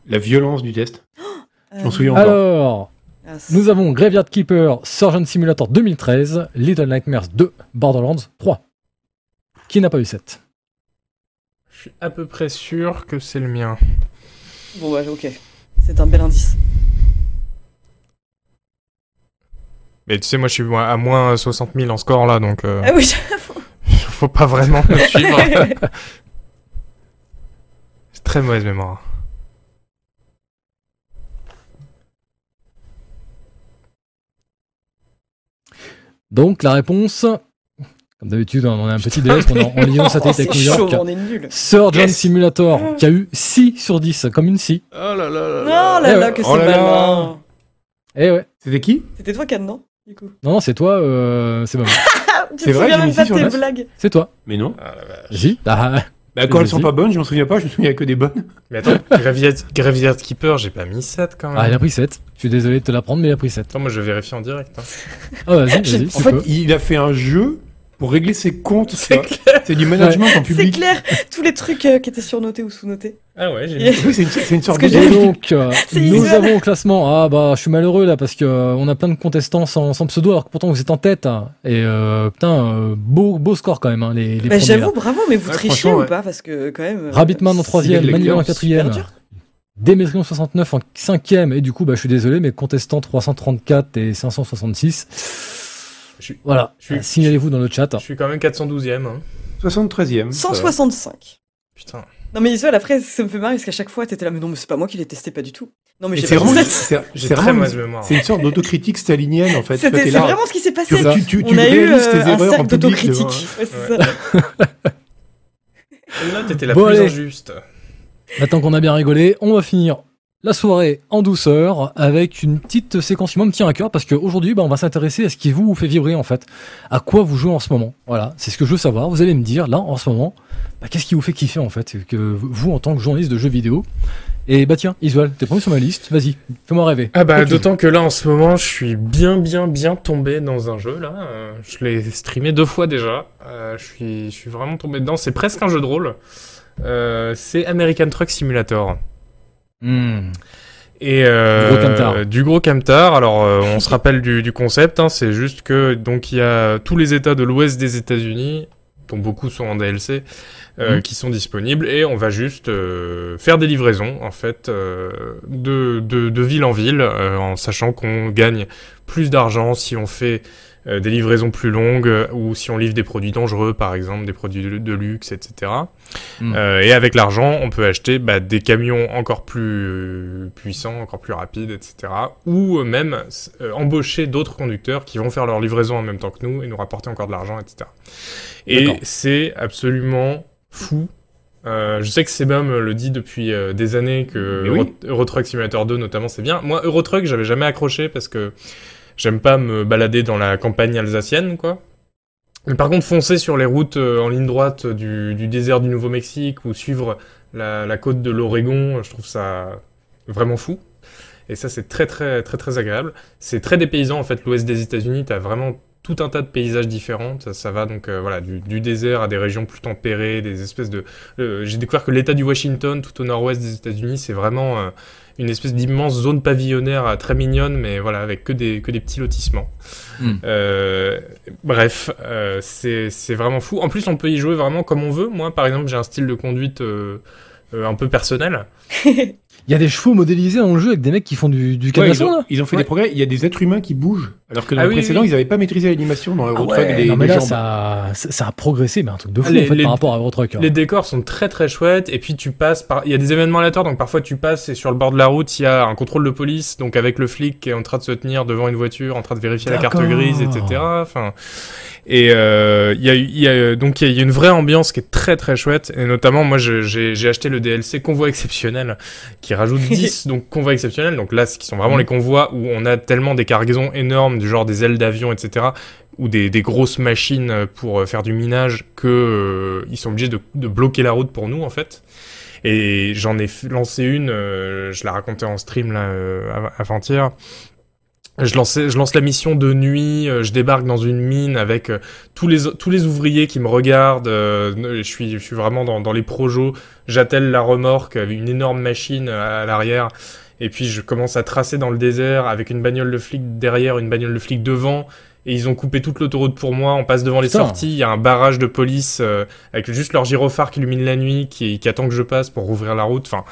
Speaker 2: La violence du test. Je m'en
Speaker 3: Euh,
Speaker 2: souviens encore.
Speaker 1: Alors, nous avons Graveyard Keeper, Surgeon Simulator 2013, Little Nightmares 2, Borderlands 3. Qui n'a pas eu 7
Speaker 4: Je suis à peu près sûr que c'est le mien.
Speaker 3: Bon, bah, ok. C'est un bel indice.
Speaker 4: Mais tu sais, moi, je suis à moins 60 000 en score là, donc euh,
Speaker 3: Ah oui, j'avoue.
Speaker 4: faut pas vraiment me suivre. C'est très mauvaise mémoire.
Speaker 1: Donc la réponse, comme d'habitude, on a un petit délai est en- en liaison satellite avec New
Speaker 3: chaud,
Speaker 1: York.
Speaker 3: on est nul.
Speaker 1: Surgeon
Speaker 4: Yes.
Speaker 1: Simulator, qui a eu 6 sur 10, comme une scie.
Speaker 4: Oh là là là
Speaker 3: Oh là
Speaker 1: Eh
Speaker 3: là,
Speaker 1: ouais.
Speaker 3: que
Speaker 2: Oh
Speaker 3: c'est
Speaker 2: là là.
Speaker 3: malin.
Speaker 1: Eh ouais.
Speaker 2: C'était qui?
Speaker 3: C'était toi, Can, non? Du coup.
Speaker 1: Non, non, c'est toi, euh, c'est pas moi.
Speaker 3: Tu
Speaker 2: C'est
Speaker 3: te
Speaker 2: vrai j'ai
Speaker 3: même
Speaker 2: mis
Speaker 3: pas
Speaker 2: six sur
Speaker 3: de tes
Speaker 2: neuf
Speaker 3: blagues.
Speaker 1: C'est toi.
Speaker 2: Mais non.
Speaker 4: Ah la vache.
Speaker 1: Vas-y. Ah,
Speaker 2: Bah, quand elles sont pas bonnes, je m'en souviens pas, je me souviens que des bonnes.
Speaker 4: Mais attends, Graveyard, Graveyard Keeper, j'ai pas mis 7 quand même.
Speaker 1: ah, il a pris 7. Je suis désolé de te l'apprendre, mais il a pris 7.
Speaker 4: Attends, moi je vérifie en direct. hein.
Speaker 1: Ah, vas-y, vas-y,
Speaker 2: En fait,
Speaker 1: peux.
Speaker 2: il a fait un jeu pour régler ses comptes.
Speaker 4: C'est
Speaker 2: ça. C'est du management en
Speaker 3: C'est
Speaker 2: public.
Speaker 3: clair, tous les trucs euh, qui étaient surnotés ou sous-notés.
Speaker 4: Ah ouais, j'ai.
Speaker 2: Oui, c'est une, une sorte
Speaker 3: que
Speaker 2: de
Speaker 3: j'ai-
Speaker 1: Et donc, euh, nous avons au classement. Ah bah, je suis malheureux là parce que euh, on a plein de contestants sans, sans pseudo, alors que pourtant vous êtes en tête. hein. Et euh, putain, euh, beau beau score quand même, hein, les, les
Speaker 3: Bah,
Speaker 1: premiers.
Speaker 3: j'avoue, bravo, mais vous
Speaker 2: Ouais,
Speaker 3: trichez ou
Speaker 2: ouais.
Speaker 3: pas Parce que quand même. euh,
Speaker 1: Rabbitman en troisième, Manuel en quatrième. Démétrion 69 en cinquième. Et du coup, bah, je suis désolé, mais contestants 334 et 566.
Speaker 4: Je suis-
Speaker 1: Voilà.
Speaker 4: je suis-
Speaker 1: Euh, Signalez-vous dans le chat.
Speaker 4: Je suis quand même 412ème. Hein.
Speaker 2: 73ème.
Speaker 3: 165.
Speaker 4: Putain.
Speaker 3: Non, mais Isuel, après, ça me fait marrer parce qu'à chaque fois, t'étais là, mais non, mais c'est pas moi qui l'ai testé, pas du tout. Non, mais j'ai
Speaker 2: vraiment, c'est
Speaker 4: J'ai
Speaker 2: c'est
Speaker 4: très
Speaker 2: vraiment, c'est une sorte d'autocritique stalinienne en fait.
Speaker 3: C'est
Speaker 2: là,
Speaker 3: vraiment ce qui s'est passé.
Speaker 2: Tu, tu, tu, tu
Speaker 3: On a eu euh,
Speaker 2: tes
Speaker 3: un cercle d'autocritique.
Speaker 2: devant-
Speaker 3: Ouais, c'est
Speaker 4: Ouais.
Speaker 3: ça.
Speaker 4: Là, t'étais la
Speaker 1: Bon,
Speaker 4: plus
Speaker 1: allez.
Speaker 4: injuste.
Speaker 1: Maintenant qu'on a bien rigolé, on va finir la soirée en douceur avec une petite séquence qui me tient à cœur parce qu'aujourd'hui, bah, on va s'intéresser à ce qui vous fait vibrer en fait. À quoi vous jouez en ce moment. Voilà, c'est ce que je veux savoir. Vous allez me dire, là, en ce moment, bah, qu'est-ce qui vous fait kiffer en fait, que vous en tant que journaliste de jeux vidéo. Et bah tiens, Isuel, t'es premier sur ma liste, vas-y, fais-moi rêver.
Speaker 4: Ah bah d'autant que là en ce moment je suis bien bien bien tombé dans un jeu là. Euh, je l'ai streamé deux fois déjà. Euh, je suis je suis vraiment tombé dedans. C'est presque un jeu de rôle. Euh, c'est American Truck Simulator. Et euh, du gros camtar. Alors euh, on se rappelle du, du concept. Hein, c'est juste que donc il y a tous les États de l'Ouest des États-Unis, dont beaucoup sont en DLC, euh,
Speaker 1: Mhm.
Speaker 4: qui sont disponibles et on va juste euh, faire des livraisons en fait euh, de, de, de ville en ville, euh, en sachant qu'on gagne plus d'argent si on fait euh, des livraisons plus longues euh, ou si on livre des produits dangereux par exemple, des produits de, de luxe, etc.
Speaker 1: Mhm.
Speaker 4: Euh, et avec l'argent, on peut acheter bah, des camions encore plus puissants, encore plus rapides, etc. Ou même embaucher d'autres conducteurs qui vont faire leur livraison en même temps que nous et nous rapporter encore de l'argent, etc. Et c'est absolument fou. Euh, je sais que Sebum le dit depuis euh, des années que
Speaker 2: oui.
Speaker 4: Euro, Euro Truck Simulator 2 notamment c'est bien. Moi Euro Truck j'avais jamais accroché parce que j'aime pas me balader dans la campagne alsacienne quoi. Mais par contre foncer sur les routes euh, en ligne droite du, du désert du Nouveau-Mexique ou suivre la, la côte de l'Oregon, je trouve ça vraiment fou. Et ça c'est très très très très agréable. C'est très dépaysant en fait l'ouest des États-Unis, t'as vraiment tout un tas de paysages différents. Ça, va donc euh, voilà du, du désert à des régions plus tempérées, des espèces de. euh, J'ai découvert que l'État du Washington, tout au nord-ouest des États-Unis, c'est vraiment euh, une espèce d'immense zone pavillonnaire euh, très mignonne, mais voilà avec que des que des petits lotissements.
Speaker 1: Hmm.
Speaker 4: Euh, bref, euh, c'est c'est vraiment fou. En plus, on peut y jouer vraiment comme on veut. Moi, par exemple, j'ai un style de conduite. euh, euh, un peu personnel.
Speaker 1: Il y a des chevaux modélisés dans le jeu avec des mecs qui font du, du
Speaker 2: Ouais, ils, ont,
Speaker 1: là?
Speaker 2: ils ont fait
Speaker 4: Ouais.
Speaker 2: des progrès. Il y a des êtres humains qui bougent. Alors que dans
Speaker 4: Ah
Speaker 2: le
Speaker 4: oui,
Speaker 2: précédent,
Speaker 4: oui.
Speaker 2: ils n'avaient pas maîtrisé l'animation dans Euro
Speaker 1: Ah
Speaker 2: Truck
Speaker 1: ouais,
Speaker 2: des,
Speaker 1: non mais
Speaker 2: des
Speaker 1: là ça, ça, a progressé mais un truc de fou
Speaker 4: Les-
Speaker 1: en fait
Speaker 4: les-
Speaker 1: par rapport à Euro Truck. hein.
Speaker 4: Les décors sont très très chouettes et puis tu passes par il y a des événements aléatoires donc parfois tu passes et sur le bord de la route il y a un contrôle de police donc avec le flic qui est en train de se tenir devant une voiture en train de vérifier la carte grise etc enfin et euh, il y a il y a donc il y a une vraie ambiance qui est très très chouette et notamment moi j'ai acheté le DLC convoi exceptionnel qui rajoute 10 donc convois exceptionnels donc là ce qui sont vraiment
Speaker 1: Mhm.
Speaker 4: les convois où on a tellement des cargaisons énormes du genre des ailes d'avion etc ou des, grosses machines pour euh, faire du minage que euh, sont obligés de, bloquer la route pour nous en fait. Et j'en ai lancé une, euh, je la racontais en stream là av- avant-hier. Je, lançais, je lance la mission de nuit, je débarque dans une mine avec tous les tous les ouvriers qui me regardent. je suis je suis vraiment dans, les projos. J'attelle la remorque une énorme machine à l'arrière. Et puis je commence à tracer dans le désert avec une bagnole de flic derrière, une bagnole de flic devant. Et ils ont coupé toute l'autoroute pour moi. On passe devant les sorties. Il y a un barrage de police euh, avec juste leur gyrophare qui illumine la nuit, qui, qui attend que je passe pour rouvrir la route. Enfin,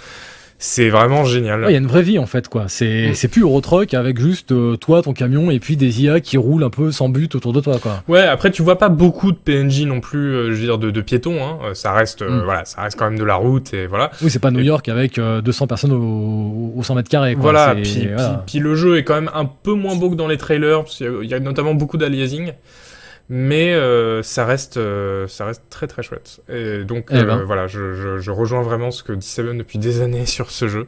Speaker 4: C'est vraiment génial.
Speaker 1: Ouais, Il y a une vraie vie en fait quoi. C'est
Speaker 2: Mm.
Speaker 1: c'est plus Euro Truck avec juste euh, toi, ton camion et puis des IA qui roulent un peu sans but autour de toi quoi.
Speaker 4: Ouais, après tu vois pas beaucoup de PNJ non plus, euh, je veux dire de, de piétons. Hein. Euh, Ça reste, euh,
Speaker 1: Mm.
Speaker 4: voilà, ça reste quand même de la route et voilà.
Speaker 1: Oui, c'est pas New
Speaker 4: Et-
Speaker 1: York avec euh, 200 personnes au, au 100 mètres carrés quoi.
Speaker 4: Voilà, puis,
Speaker 1: voilà.
Speaker 4: puis, puis le jeu est quand même un peu moins beau que dans les trailers, parce qu'il y y a notamment beaucoup d'aliasing, mais euh, ça reste, euh, ça reste très très chouette. Et donc
Speaker 1: Eh
Speaker 4: euh,
Speaker 1: ben.
Speaker 4: voilà, je, je, je rejoins vraiment ce que dit Seven depuis des années sur ce jeu.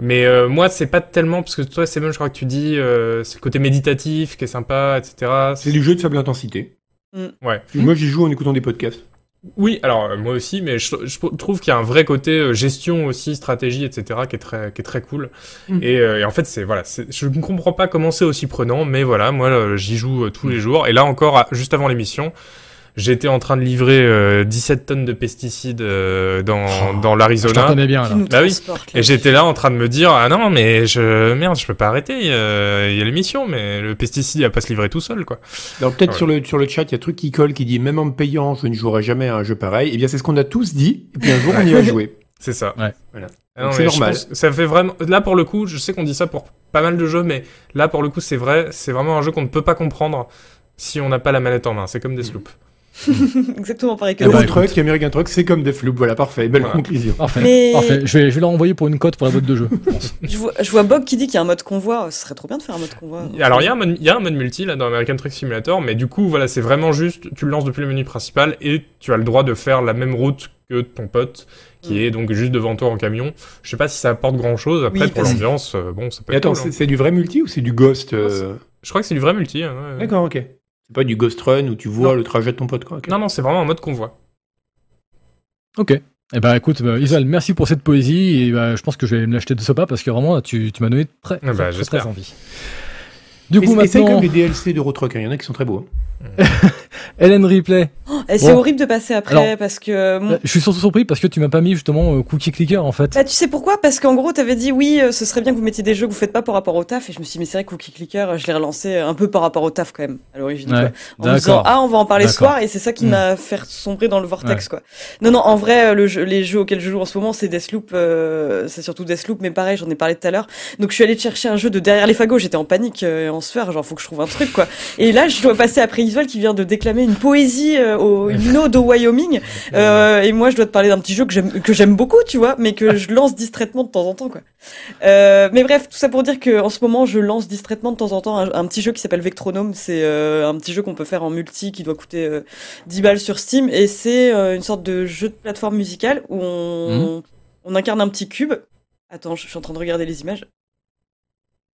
Speaker 4: Mais euh, moi, c'est pas tellement parce que toi, Seven, je crois que tu dis, euh, c'est le côté méditatif qui est sympa, etc.
Speaker 2: C'est du jeu de faible intensité.
Speaker 4: Ouais.
Speaker 2: Moi, j'y joue en écoutant des podcasts.
Speaker 4: Oui, alors euh, moi aussi, mais je, je trouve qu'il y a un vrai côté euh, gestion aussi, stratégie, etc., qui est très, qui est très cool.
Speaker 2: Mm.
Speaker 4: Et, euh, et en fait, c'est voilà, je ne comprends pas comment c'est aussi prenant, mais voilà, moi j'y joue tous les jours. Et là encore, juste avant l'émission, j'étais en train de livrer euh, 17 tonnes de pesticides euh, dans,
Speaker 2: Oh,
Speaker 4: dans
Speaker 1: Je te
Speaker 4: l'Arizona.
Speaker 1: connais bien là.
Speaker 4: Bah oui. Et j'étais là en train de me dire ah non mais je merde je peux pas arrêter il y a, il y a l'émission mais le pesticide il va pas se livrer tout seul quoi.
Speaker 2: Alors peut-être
Speaker 4: Ouais.
Speaker 2: sur le sur le chat, il y a un truc qui colle qui dit même en me payant, je ne jouerai jamais à un jeu pareil. Eh bien, c'est ce qu'on a tous dit. Et puis un jour, on y a joué.
Speaker 4: C'est ça.
Speaker 1: Ouais.
Speaker 2: Voilà.
Speaker 4: Ah
Speaker 2: c'est
Speaker 4: je
Speaker 2: normal.
Speaker 4: pense- ça fait vraiment. Là pour le coup, je sais qu'on dit ça pour pas mal de jeux, mais là pour le coup c'est vrai, c'est vraiment un jeu qu'on ne peut pas comprendre si on n'a pas la manette en main. C'est comme des sloops.
Speaker 3: Exactement pareil que
Speaker 2: Euro. Truck, American Truck, c'est comme des. Voilà, parfait. Belle
Speaker 4: Voilà.
Speaker 2: conclusion.
Speaker 1: Parfait.
Speaker 3: Mais-
Speaker 1: Parfait. Je vais, je vais leur envoyer pour une cote pour la boîte de jeu. je pense.
Speaker 3: Je vois, je vois Bob qui dit qu'il y a un mode convoi. Ce serait trop bien de faire un mode convoi.
Speaker 4: Alors il y a un mode, il y a un mode multi là dans American Truck Simulator, mais du coup voilà c'est vraiment juste, tu le lances depuis le menu principal et tu as le droit de faire la même route que ton pote qui
Speaker 3: Mm.
Speaker 4: est donc juste devant toi en camion. Je sais pas si ça apporte grand chose. Après
Speaker 3: Oui,
Speaker 4: pour l'ambiance, euh, bon ça peut
Speaker 2: Mais
Speaker 4: être
Speaker 2: attends,
Speaker 4: cool,
Speaker 2: c'est
Speaker 4: hein.
Speaker 2: c'est du vrai multi ou c'est du Ghost euh,
Speaker 4: Je crois que c'est du vrai multi. hein, ouais, ouais.
Speaker 2: D'accord, ok. C'est pas du Ghost Run où tu vois
Speaker 4: Non.
Speaker 2: le trajet de ton pote, quoi. ok.
Speaker 4: Non non c'est vraiment un mode convoi.
Speaker 1: Ok. Eh ben écoute, bah, Isal, merci pour cette poésie et bah, je pense que je vais me l'acheter de ce pas parce que vraiment tu, tu m'as donné très,
Speaker 4: Ah bah,
Speaker 1: très, très, envie. Du coup
Speaker 2: Et-
Speaker 1: maintenant,
Speaker 2: même les DLC d'Euro Truck. hein. Il y en a qui sont très beaux. hein.
Speaker 1: Hélène Ripley.
Speaker 3: Et c'est
Speaker 1: Bon.
Speaker 3: horrible de passer après
Speaker 1: Alors,
Speaker 3: parce que. mon-
Speaker 1: Euh, Je suis surtout surpris parce que tu m'as pas mis justement euh, Cookie Clicker en fait.
Speaker 3: Bah, tu sais pourquoi? Parce qu'en gros, t'avais dit oui, euh, ce serait bien que vous mettiez des jeux que vous faites pas par rapport au taf. Et je me suis dit, mais c'est vrai Cookie Clicker, euh, je l'ai relancé un peu par rapport au taf quand même, à l'origine.
Speaker 1: Ouais.
Speaker 3: En me disant, ah, on va en parler ce soir. Et c'est ça qui
Speaker 1: Hmm.
Speaker 3: m'a fait sombrer dans le vortex, quoi. Non, non, en vrai, le jeu, les jeux auxquels je joue en ce moment, c'est Deathloop. Euh, c'est surtout Deathloop, mais pareil, j'en ai parlé tout à l'heure. Donc je suis allée chercher un jeu de derrière les fagots. J'étais en panique, euh, en sueur. Genre, faut que je trouve un truc, quoi. Et là, je dois passer après Isuel qui vient de déclamer une poésie, euh, au, une ode au Wyoming. Euh, et moi, je dois te parler d'un petit jeu que j'aime que j'aime beaucoup, tu vois, mais que je lance distraitement de temps en temps, quoi. Euh, mais bref, tout ça pour dire que en ce moment, je lance distraitement de temps en temps un, un petit jeu qui s'appelle Vectronome. C'est un petit jeu qu'on peut faire en multi, qui doit coûter euh, 10 balles sur Steam, et c'est une sorte de jeu de plateforme musicale où on, on incarne un petit cube. Attends, je suis en train de regarder les images.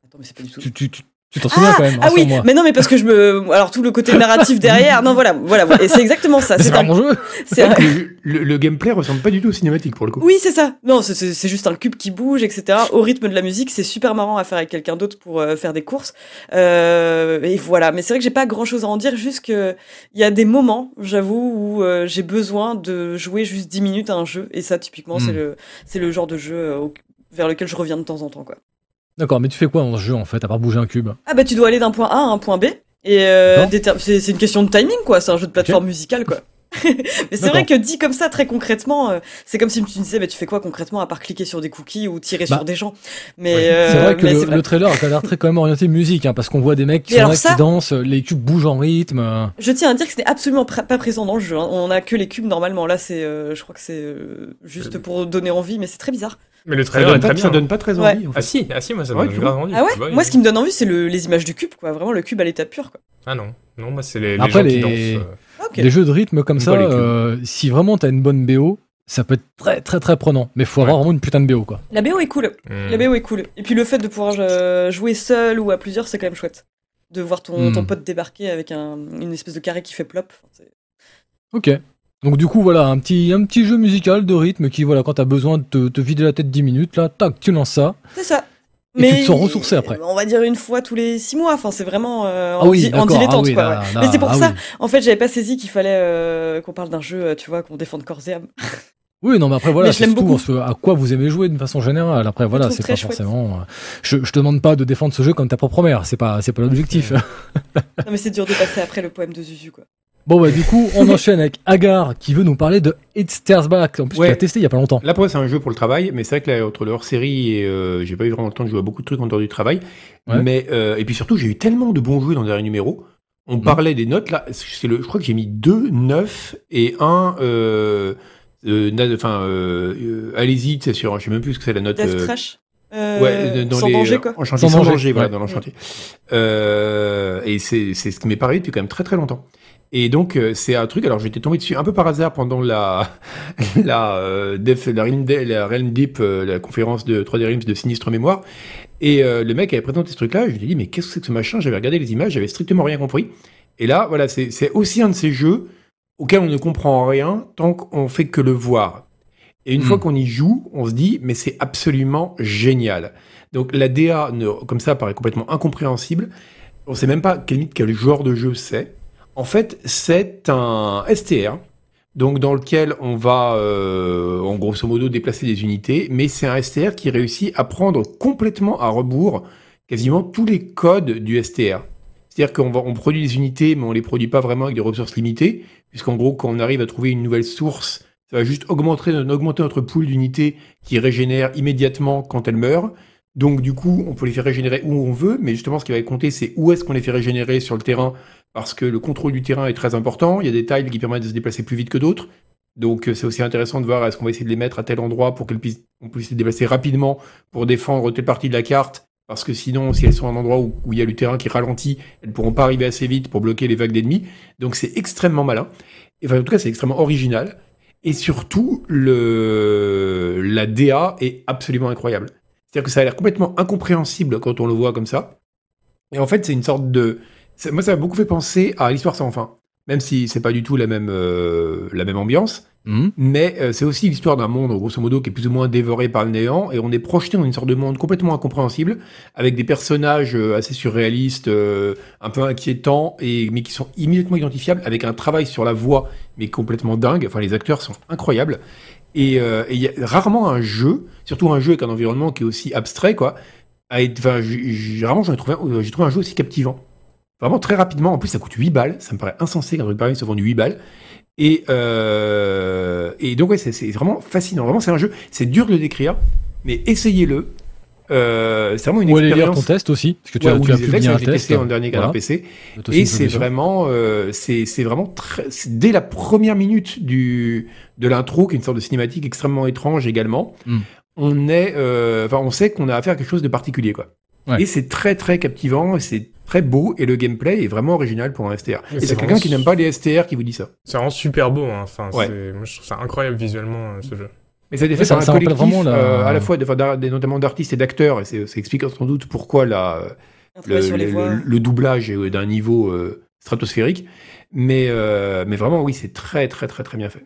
Speaker 3: Attends, mais c'est pas du tout.
Speaker 1: Tu tu- tu- tu t'en souviens
Speaker 3: Ah,
Speaker 1: quand même,
Speaker 3: ah oui, mais non, mais parce que je me, alors tout le côté narratif derrière, non, voilà, voilà, voilà. et c'est exactement ça.
Speaker 1: C'est
Speaker 3: un,
Speaker 1: mon jeu.
Speaker 3: c'est un-
Speaker 2: le, le- le gameplay ressemble pas du tout au cinématique pour le coup.
Speaker 3: Oui, c'est ça. Non, c'est- c'est c'est juste un cube qui bouge, etc. Au rythme de la musique, c'est super marrant à faire avec quelqu'un d'autre pour euh, faire des courses. Euh, et voilà. Mais c'est vrai que j'ai pas grand chose à en dire, juste que il y a des moments, j'avoue, où euh, j'ai besoin de jouer juste 10 minutes à un jeu. Et ça, typiquement, c'est
Speaker 1: Hmm.
Speaker 3: le, c'est le genre de jeu euh, vers lequel je reviens de temps en temps, quoi.
Speaker 1: D'accord, mais tu fais quoi dans ce jeu en fait, à part bouger un cube?
Speaker 3: Ah bah tu dois aller d'un point A à un point B. Et euh, c'est une question de timing, quoi. C'est un jeu de plateforme musicale, quoi. mais c'est vrai que dit comme ça, très concrètement, euh, c'est comme si tu me disais, bah, tu fais quoi concrètement à part cliquer sur des cookies ou tirer
Speaker 1: Bah,
Speaker 3: sur des gens? Mais euh,
Speaker 1: C'est vrai que
Speaker 3: mais
Speaker 1: le,
Speaker 3: vrai.
Speaker 1: le trailer a l'air très quand même orienté musique, hein, parce qu'on voit des mecs qui
Speaker 3: Mais
Speaker 1: sont
Speaker 3: alors
Speaker 1: là,
Speaker 3: ça-
Speaker 1: qui dansent, les cubes bougent en rythme. euh.
Speaker 3: Je tiens à dire que ce n'est absolument pr- pas présent dans le jeu. hein. On a que les cubes normalement. Là, c'est, euh, je crois que c'est euh, juste pour donner envie, mais c'est très bizarre.
Speaker 4: Mais le
Speaker 2: Ça
Speaker 4: trailer est
Speaker 2: donne,
Speaker 4: très
Speaker 2: pas,
Speaker 4: bien.
Speaker 2: ça donne pas très
Speaker 3: Ouais.
Speaker 2: envie. en fait.
Speaker 4: Ah si, ah si, moi ça me
Speaker 2: Ouais,
Speaker 4: donne grave envie.
Speaker 3: Ah ouais.
Speaker 4: Bah.
Speaker 3: Moi, ce qui me donne envie, c'est le- les images du cube, quoi. Vraiment le cube à l'état pur, quoi.
Speaker 4: Ah non, non, moi c'est les, les
Speaker 1: Après,
Speaker 4: gens qui
Speaker 1: les-
Speaker 4: dansent. euh.
Speaker 1: Des jeux de rythme comme ça,
Speaker 2: les
Speaker 1: euh, si vraiment t'as une bonne BO, ça peut être très très très prenant. Mais faut avoir vraiment une putain de BO quoi.
Speaker 3: La BO est cool.
Speaker 4: Hmm.
Speaker 3: La BO est cool. Et puis le fait de pouvoir euh, jouer seul ou à plusieurs, c'est quand même chouette. De voir ton,
Speaker 1: Hmm.
Speaker 3: ton pote débarquer avec un, une espèce de carré qui fait plop.
Speaker 1: Ok. Donc du coup voilà, un petit, un petit jeu musical de rythme qui voilà, quand t'as besoin de te, te vider la tête 10 minutes, là, tac, tu lances ça.
Speaker 3: C'est ça.
Speaker 1: Et tu te sens ressourcé après.
Speaker 3: On va dire une fois tous les six mois. Enfin, c'est vraiment euh, en,
Speaker 1: Ah oui,
Speaker 3: en dilettante,
Speaker 1: ah oui,
Speaker 3: quoi.
Speaker 1: là,
Speaker 3: ouais.
Speaker 1: là,
Speaker 3: Mais c'est pour
Speaker 1: ah
Speaker 3: ça,
Speaker 1: oui.
Speaker 3: en fait, j'avais pas saisi qu'il fallait euh, qu'on parle d'un jeu, euh, tu vois, qu'on défende corps et âme.
Speaker 1: Oui, non, mais après voilà,
Speaker 3: Mais
Speaker 1: c'est ce- à quoi vous aimez jouer d'une façon générale. Après voilà, c'est pas
Speaker 3: chouette.
Speaker 1: forcément. Je, je te demande pas de défendre ce jeu comme ta propre mère, c'est pas, c'est pas l'objectif.
Speaker 3: Non, mais c'est dur de passer après le poème de Zuzu, quoi.
Speaker 1: Bon bah du coup, on enchaîne avec Agar qui veut nous parler de It Stairs Back. En plus,
Speaker 2: Ouais.
Speaker 1: tu l'as testé il y a pas longtemps.
Speaker 2: Là, pour moi, c'est un jeu pour le travail, mais c'est vrai que là, entre le hors-série et euh, j'ai pas eu vraiment le temps de jouer à beaucoup de trucs en dehors du travail.
Speaker 1: Ouais.
Speaker 2: Mais euh, et puis surtout, j'ai eu tellement de bons jeux dans les derniers numéros. On parlait des notes là. C'est le, je crois que j'ai mis deux 9 et un. Euh, euh, enfin, euh, euh, allez-y, c'est sûr. Je sais même plus ce que c'est la note.
Speaker 3: Death
Speaker 2: euh.
Speaker 3: Euh,
Speaker 2: Ouais, dans
Speaker 3: sans
Speaker 2: les,
Speaker 3: danger, quoi.
Speaker 2: En chantier,
Speaker 1: Sans
Speaker 2: sans,
Speaker 1: danger,
Speaker 2: danger, voilà,
Speaker 1: ouais.
Speaker 2: dans l'enchantier. Euh, et c'est c'est ce qui m'est paru depuis quand même très très longtemps. Et donc euh, c'est un truc. Alors j'étais tombé dessus un peu par hasard pendant la la euh, Def- la Realm, De- la Realm Deep, euh, la conférence de 3D Realms de Sinistre Mémoire. Et euh, le mec avait présenté ce truc-là. et Je lui ai dit mais qu'est-ce que c'est que ce machin? J'avais regardé les images, j'avais strictement rien compris. Et là, voilà, c'est c'est aussi un de ces jeux auxquels on ne comprend rien tant qu'on fait que le voir. Et une
Speaker 1: Hmm.
Speaker 2: fois qu'on y joue, on se dit mais c'est absolument génial. Donc la DA, ne, comme ça, paraît complètement incompréhensible. On sait même pas quel, quel genre de jeu c'est. En fait, c'est un STR, donc dans lequel on va, euh, en grosso modo, déplacer des unités, mais c'est un STR qui réussit à prendre complètement à rebours quasiment tous les codes du STR. C'est-à-dire qu'on va, on produit des unités, mais on les produit pas vraiment avec des ressources limitées, puisqu'en gros, quand on arrive à trouver une nouvelle source, juste augmenter, notre pool d'unités qui régénère immédiatement quand elles meurent. Donc du coup, on peut les faire régénérer où on veut, mais justement, ce qui va compter, c'est où est-ce qu'on les fait régénérer sur le terrain, parce que le contrôle du terrain est très important. Il y a des tiles qui permettent de se déplacer plus vite que d'autres. Donc euh, c'est aussi intéressant de voir est-ce qu'on va essayer de les mettre à tel endroit pour qu'elles puissent, on puisse les déplacer rapidement pour défendre telle partie de la carte. Parce que sinon, si elles sont à un endroit où, il y a le terrain qui ralentit, elles pourront pas arriver assez vite pour bloquer les vagues d'ennemis. Donc c'est extrêmement malin. Enfin, en tout cas, c'est extrêmement original. Et surtout, la DA est absolument incroyable. C'est-à-dire que ça a l'air complètement incompréhensible quand on le voit comme ça. Et en fait, c'est une sorte de. Moi, ça m'a beaucoup fait penser à l'histoire sans fin. Même si c'est pas du tout la même, euh, la même ambiance.
Speaker 1: Mhm.
Speaker 2: Mais euh, c'est aussi l'histoire d'un monde, grosso modo, qui est plus ou moins dévoré par le néant. Et on est projeté dans une sorte de monde complètement incompréhensible, avec des personnages euh, assez surréalistes, euh, un peu inquiétants, et, mais qui sont immédiatement identifiables, avec un travail sur la voix, mais complètement dingue. Enfin, les acteurs sont incroyables. Et il y a rarement un jeu, surtout un jeu avec un environnement qui est aussi abstrait, quoi. à être- Enfin, j- j- vraiment, j'en ai trouvé, j'ai trouvé un jeu aussi captivant. Vraiment très rapidement. En plus, ça coûte 8 balles. Ça me paraît insensé qu'un truc pareil soit vendu 8 balles. Et, euh, et donc, ouais, c'est- vraiment fascinant. Vraiment, c'est un jeu. C'est dur de le décrire, mais essayez-le. Euh, c'est vraiment une
Speaker 1: Ou aller lire ton
Speaker 2: expérience.
Speaker 1: test aussi, parce que tu
Speaker 2: Ouais,
Speaker 1: as, tu as publié un
Speaker 2: j'ai
Speaker 1: test.
Speaker 2: testé en dernier
Speaker 1: Voilà.
Speaker 2: PC. Et c'est vraiment, euh, c'est vraiment très, dès la première minute du de l'intro, qui est une sorte de cinématique extrêmement étrange également.
Speaker 1: Mm.
Speaker 2: On est, euh, enfin, on sait qu'on a affaire à quelque chose de particulier, quoi.
Speaker 1: Ouais.
Speaker 2: Et c'est très très captivant, c'est très beau, et le gameplay est vraiment original pour un STR.
Speaker 4: Mais
Speaker 2: et
Speaker 4: c'est
Speaker 2: quelqu'un qui n'aime pas les STR qui vous dit ça.
Speaker 4: C'est vraiment super beau. Hein. Enfin,
Speaker 2: Ouais.
Speaker 4: c'est- moi, je trouve ça incroyable visuellement euh, ce jeu.
Speaker 2: Mais ça a été fait
Speaker 1: ça-
Speaker 2: par un collectif,
Speaker 1: la-
Speaker 2: euh, à la fois de, notamment d'artistes et d'acteurs, et c'est- ça explique sans doute pourquoi la, le, le- le- le doublage est d'un niveau euh, stratosphérique. Mais, euh, mais vraiment, oui, c'est très, très, très, très bien fait.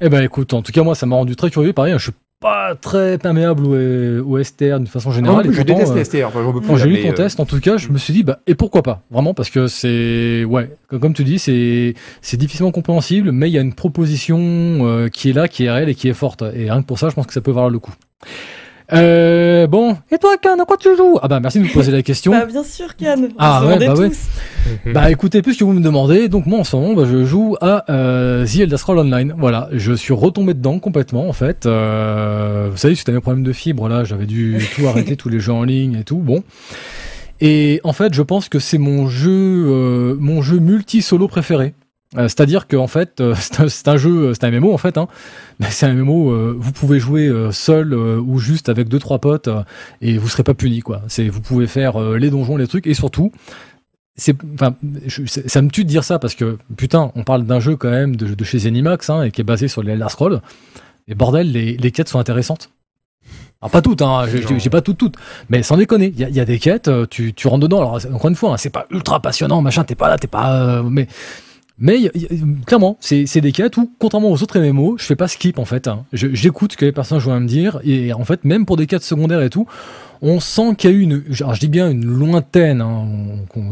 Speaker 1: Eh ben écoute, en tout cas moi ça m'a rendu très curieux. Pareil, hein, je suis pas très perméable au, au STR d'une façon générale.
Speaker 2: non plus,
Speaker 1: et
Speaker 2: je déteste
Speaker 1: euh,
Speaker 2: les STR. Enfin,
Speaker 1: Quand j'ai
Speaker 2: là,
Speaker 1: lu ton
Speaker 2: euh,
Speaker 1: test, en tout cas, je me suis dit, bah, et pourquoi pas Vraiment, parce que c'est, ouais, comme comme tu dis, c'est, c'est difficilement compréhensible, mais il y a une proposition euh, qui est là, qui est réelle et qui est forte. Et rien que pour ça, je pense que ça peut valoir le coup. Euh, bon, et toi, Can, à quoi tu joues? Ah bah, merci de me poser la question.
Speaker 3: Bah, bien sûr, Can.
Speaker 1: Ah ouais, bah ouais.
Speaker 3: tous.
Speaker 1: Bah écoutez, puisque vous me demandez, donc moi en ce moment, bah, je joue à euh, The Elder Scrolls Online. Voilà, je suis retombé dedans complètement en fait. Euh, vous savez, suite à mes problèmes de fibre, là, j'avais dû tout arrêter, tous les jeux en ligne et tout. Bon. Et en fait, je pense que c'est mon jeu, euh, mon jeu multi-solo préféré. Euh, C'est-à-dire que en fait, euh, c'est un, jeu, c'est un MMO en fait. Hein. Mais c'est un MMO, euh, vous pouvez jouer euh, seul euh, ou juste avec deux trois potes euh, et vous serez pas puni quoi. Vous pouvez faire euh, les donjons, les trucs et surtout, ça me tue de dire ça parce que putain, on parle d'un jeu quand même de, chez Zenimax hein, et qui est basé sur les Elder Scrolls. Et bordel, les, quêtes sont intéressantes. Pas toutes, hein, j'ai- pas toutes, toutes, mais sans déconner, il y a, des quêtes, euh, tu, rentres dedans. Alors encore une fois, hein, c'est pas ultra passionnant, machin, t'es pas là, t'es pas, euh, mais mais clairement, c'est des quêtes où, contrairement aux autres MMO, je fais pas skip en fait. hein. J'écoute ce que les personnages ont à me dire et en fait, même pour des quêtes secondaires et tout, on sent qu'il y a eu une, alors je dis bien une lointaine, hein,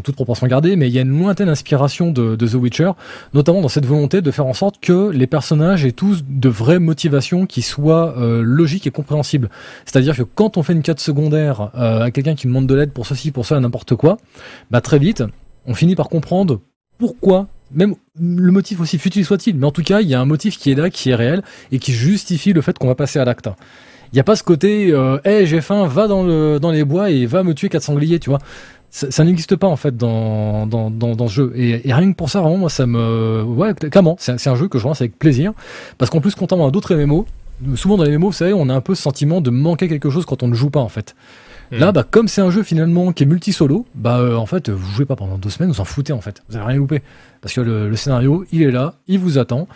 Speaker 1: toute proportion gardée, mais il y a une lointaine inspiration de, de The Witcher, notamment dans cette volonté de faire en sorte que les personnages aient tous de vraies motivations qui soient euh, logiques et compréhensibles. C'est-à-dire que quand on fait une quête secondaire euh, à quelqu'un qui demande de l'aide pour ceci, pour ça, n'importe quoi, bah très vite, on finit par comprendre pourquoi même le motif aussi futile soit-il, mais en tout cas, il y a un motif qui est là, qui est réel et qui justifie le fait qu'on va passer à l'acte. Il n'y a pas ce côté, euh, j'ai faim, va dans, le, les bois et va me tuer quatre sangliers, tu vois. Ça, n'existe pas en fait dans, dans, dans, dans ce jeu. Et, et, rien que pour ça, vraiment, moi, ça me. Ouais, clairement, c'est un, jeu que je lance avec plaisir. Parce qu'en plus, contrairement à d'autres MMO, souvent dans les MMO, vous savez, on a un peu ce sentiment de manquer quelque chose quand on ne joue pas en fait. Mmh. Là, bah, comme c'est un jeu finalement qui est multi-solo, bah, euh, en fait, vous jouez pas pendant deux semaines, vous en foutez en fait. Vous avez rien loupé. Parce que le, le scénario, il est là, il vous attend.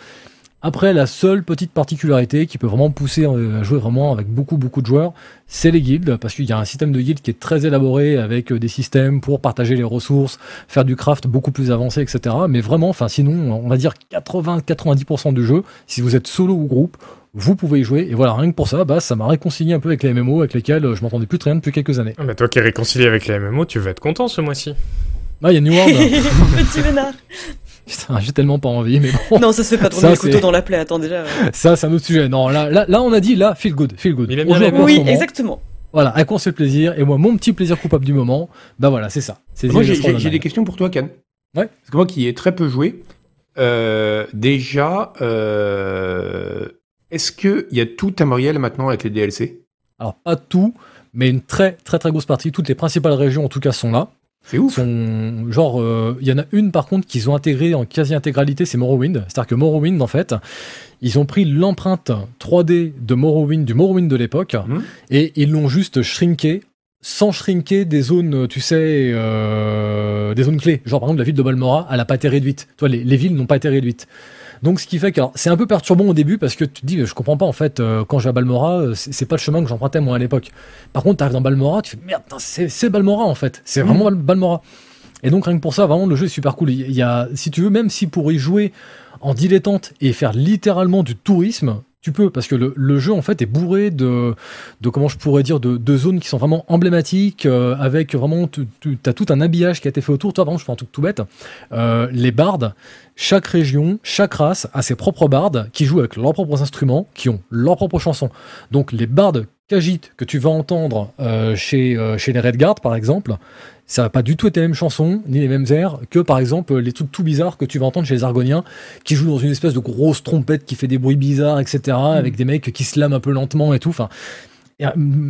Speaker 1: Après, la seule petite particularité qui peut vraiment pousser à jouer vraiment avec beaucoup beaucoup de joueurs, c'est les guildes, parce qu'il y a un système de guildes qui est très élaboré avec des systèmes pour partager les ressources, faire du craft beaucoup plus avancé, etc. Mais vraiment, enfin sinon, on va dire 80-90% du jeu, si vous êtes solo ou groupe, vous pouvez y jouer. Et voilà, rien que pour ça, bah, ça m'a réconcilié un peu avec les MMO avec lesquels je m'entendais plus très bien depuis quelques années.
Speaker 4: Ah bah toi qui es réconcilié avec les MMO, tu vas être content ce mois-ci.
Speaker 1: Ah, il y a New World.
Speaker 3: Petit vénard.
Speaker 1: Putain, j'ai tellement pas envie, mais bon.
Speaker 3: Non, ça se fait pas tourner le couteau dans la plaie, attends déjà.
Speaker 1: Ça, c'est un autre sujet. Non, là, là, là, on a dit, là, feel good, feel good.
Speaker 4: Il aime bien
Speaker 3: Oui, exactement.
Speaker 1: Voilà, à quoi on se fait plaisir. Et moi, mon petit plaisir coupable du moment, bah voilà, c'est ça.
Speaker 2: Moi, j'ai des questions pour toi, Can.
Speaker 1: Ouais.
Speaker 2: Parce que moi qui ai très peu joué, euh, déjà, euh, est-ce qu'il y a tout Tamriel maintenant avec les DLC
Speaker 1: Alors, pas tout, mais une très, très, très grosse partie. Toutes les principales régions, en tout cas, sont là.
Speaker 2: C'est ouf.
Speaker 1: Sont, genre, il euh, y en a une par contre qu'ils ont intégré en quasi-intégralité, c'est Morrowind. C'est-à-dire que Morrowind, en fait, ils ont pris l'empreinte 3D de Morrowind, du Morrowind de l'époque,
Speaker 2: Mmh.
Speaker 1: et ils l'ont juste shrinké, sans shrinker des zones, tu sais, euh, des zones clés. Genre, par exemple, la ville de Balmora, elle n'a pas été réduite. Toi, les, les villes n'ont pas été réduites. Donc, ce qui fait que c'est un peu perturbant au début parce que tu te dis, je comprends pas en fait, euh, quand je vais à Balmora, euh, c'est pas le chemin que j'empruntais moi à l'époque. Par contre, t'arrives dans Balmora, tu fais merde, c'est Balmora en fait, c'est vraiment Bal- Balmora. Et donc, rien que pour ça, vraiment, le jeu est super cool. Il y a, si tu veux, même si pour y jouer en dilettante et faire littéralement du tourisme, tu peux, parce que le, jeu en fait est bourré de, comment je pourrais dire, de, de zones qui sont vraiment emblématiques, euh, avec vraiment, tu as tout un habillage qui a été fait autour. Toi, par je prends un truc tout bête, euh, les bardes, chaque région, chaque race a ses propres bardes qui jouent avec leurs propres instruments, qui ont leurs propres chansons. Donc les bardes Khajiit que tu vas entendre euh, chez, chez les Redguard, par exemple, ça va pas du tout être les mêmes chansons, ni les mêmes airs, que par exemple les trucs tout bizarres que tu vas entendre chez les Argoniens, qui jouent dans une espèce de grosse trompette qui fait des bruits bizarres, etc., avec des mecs qui se lament un peu lentement et tout. Enfin, euh,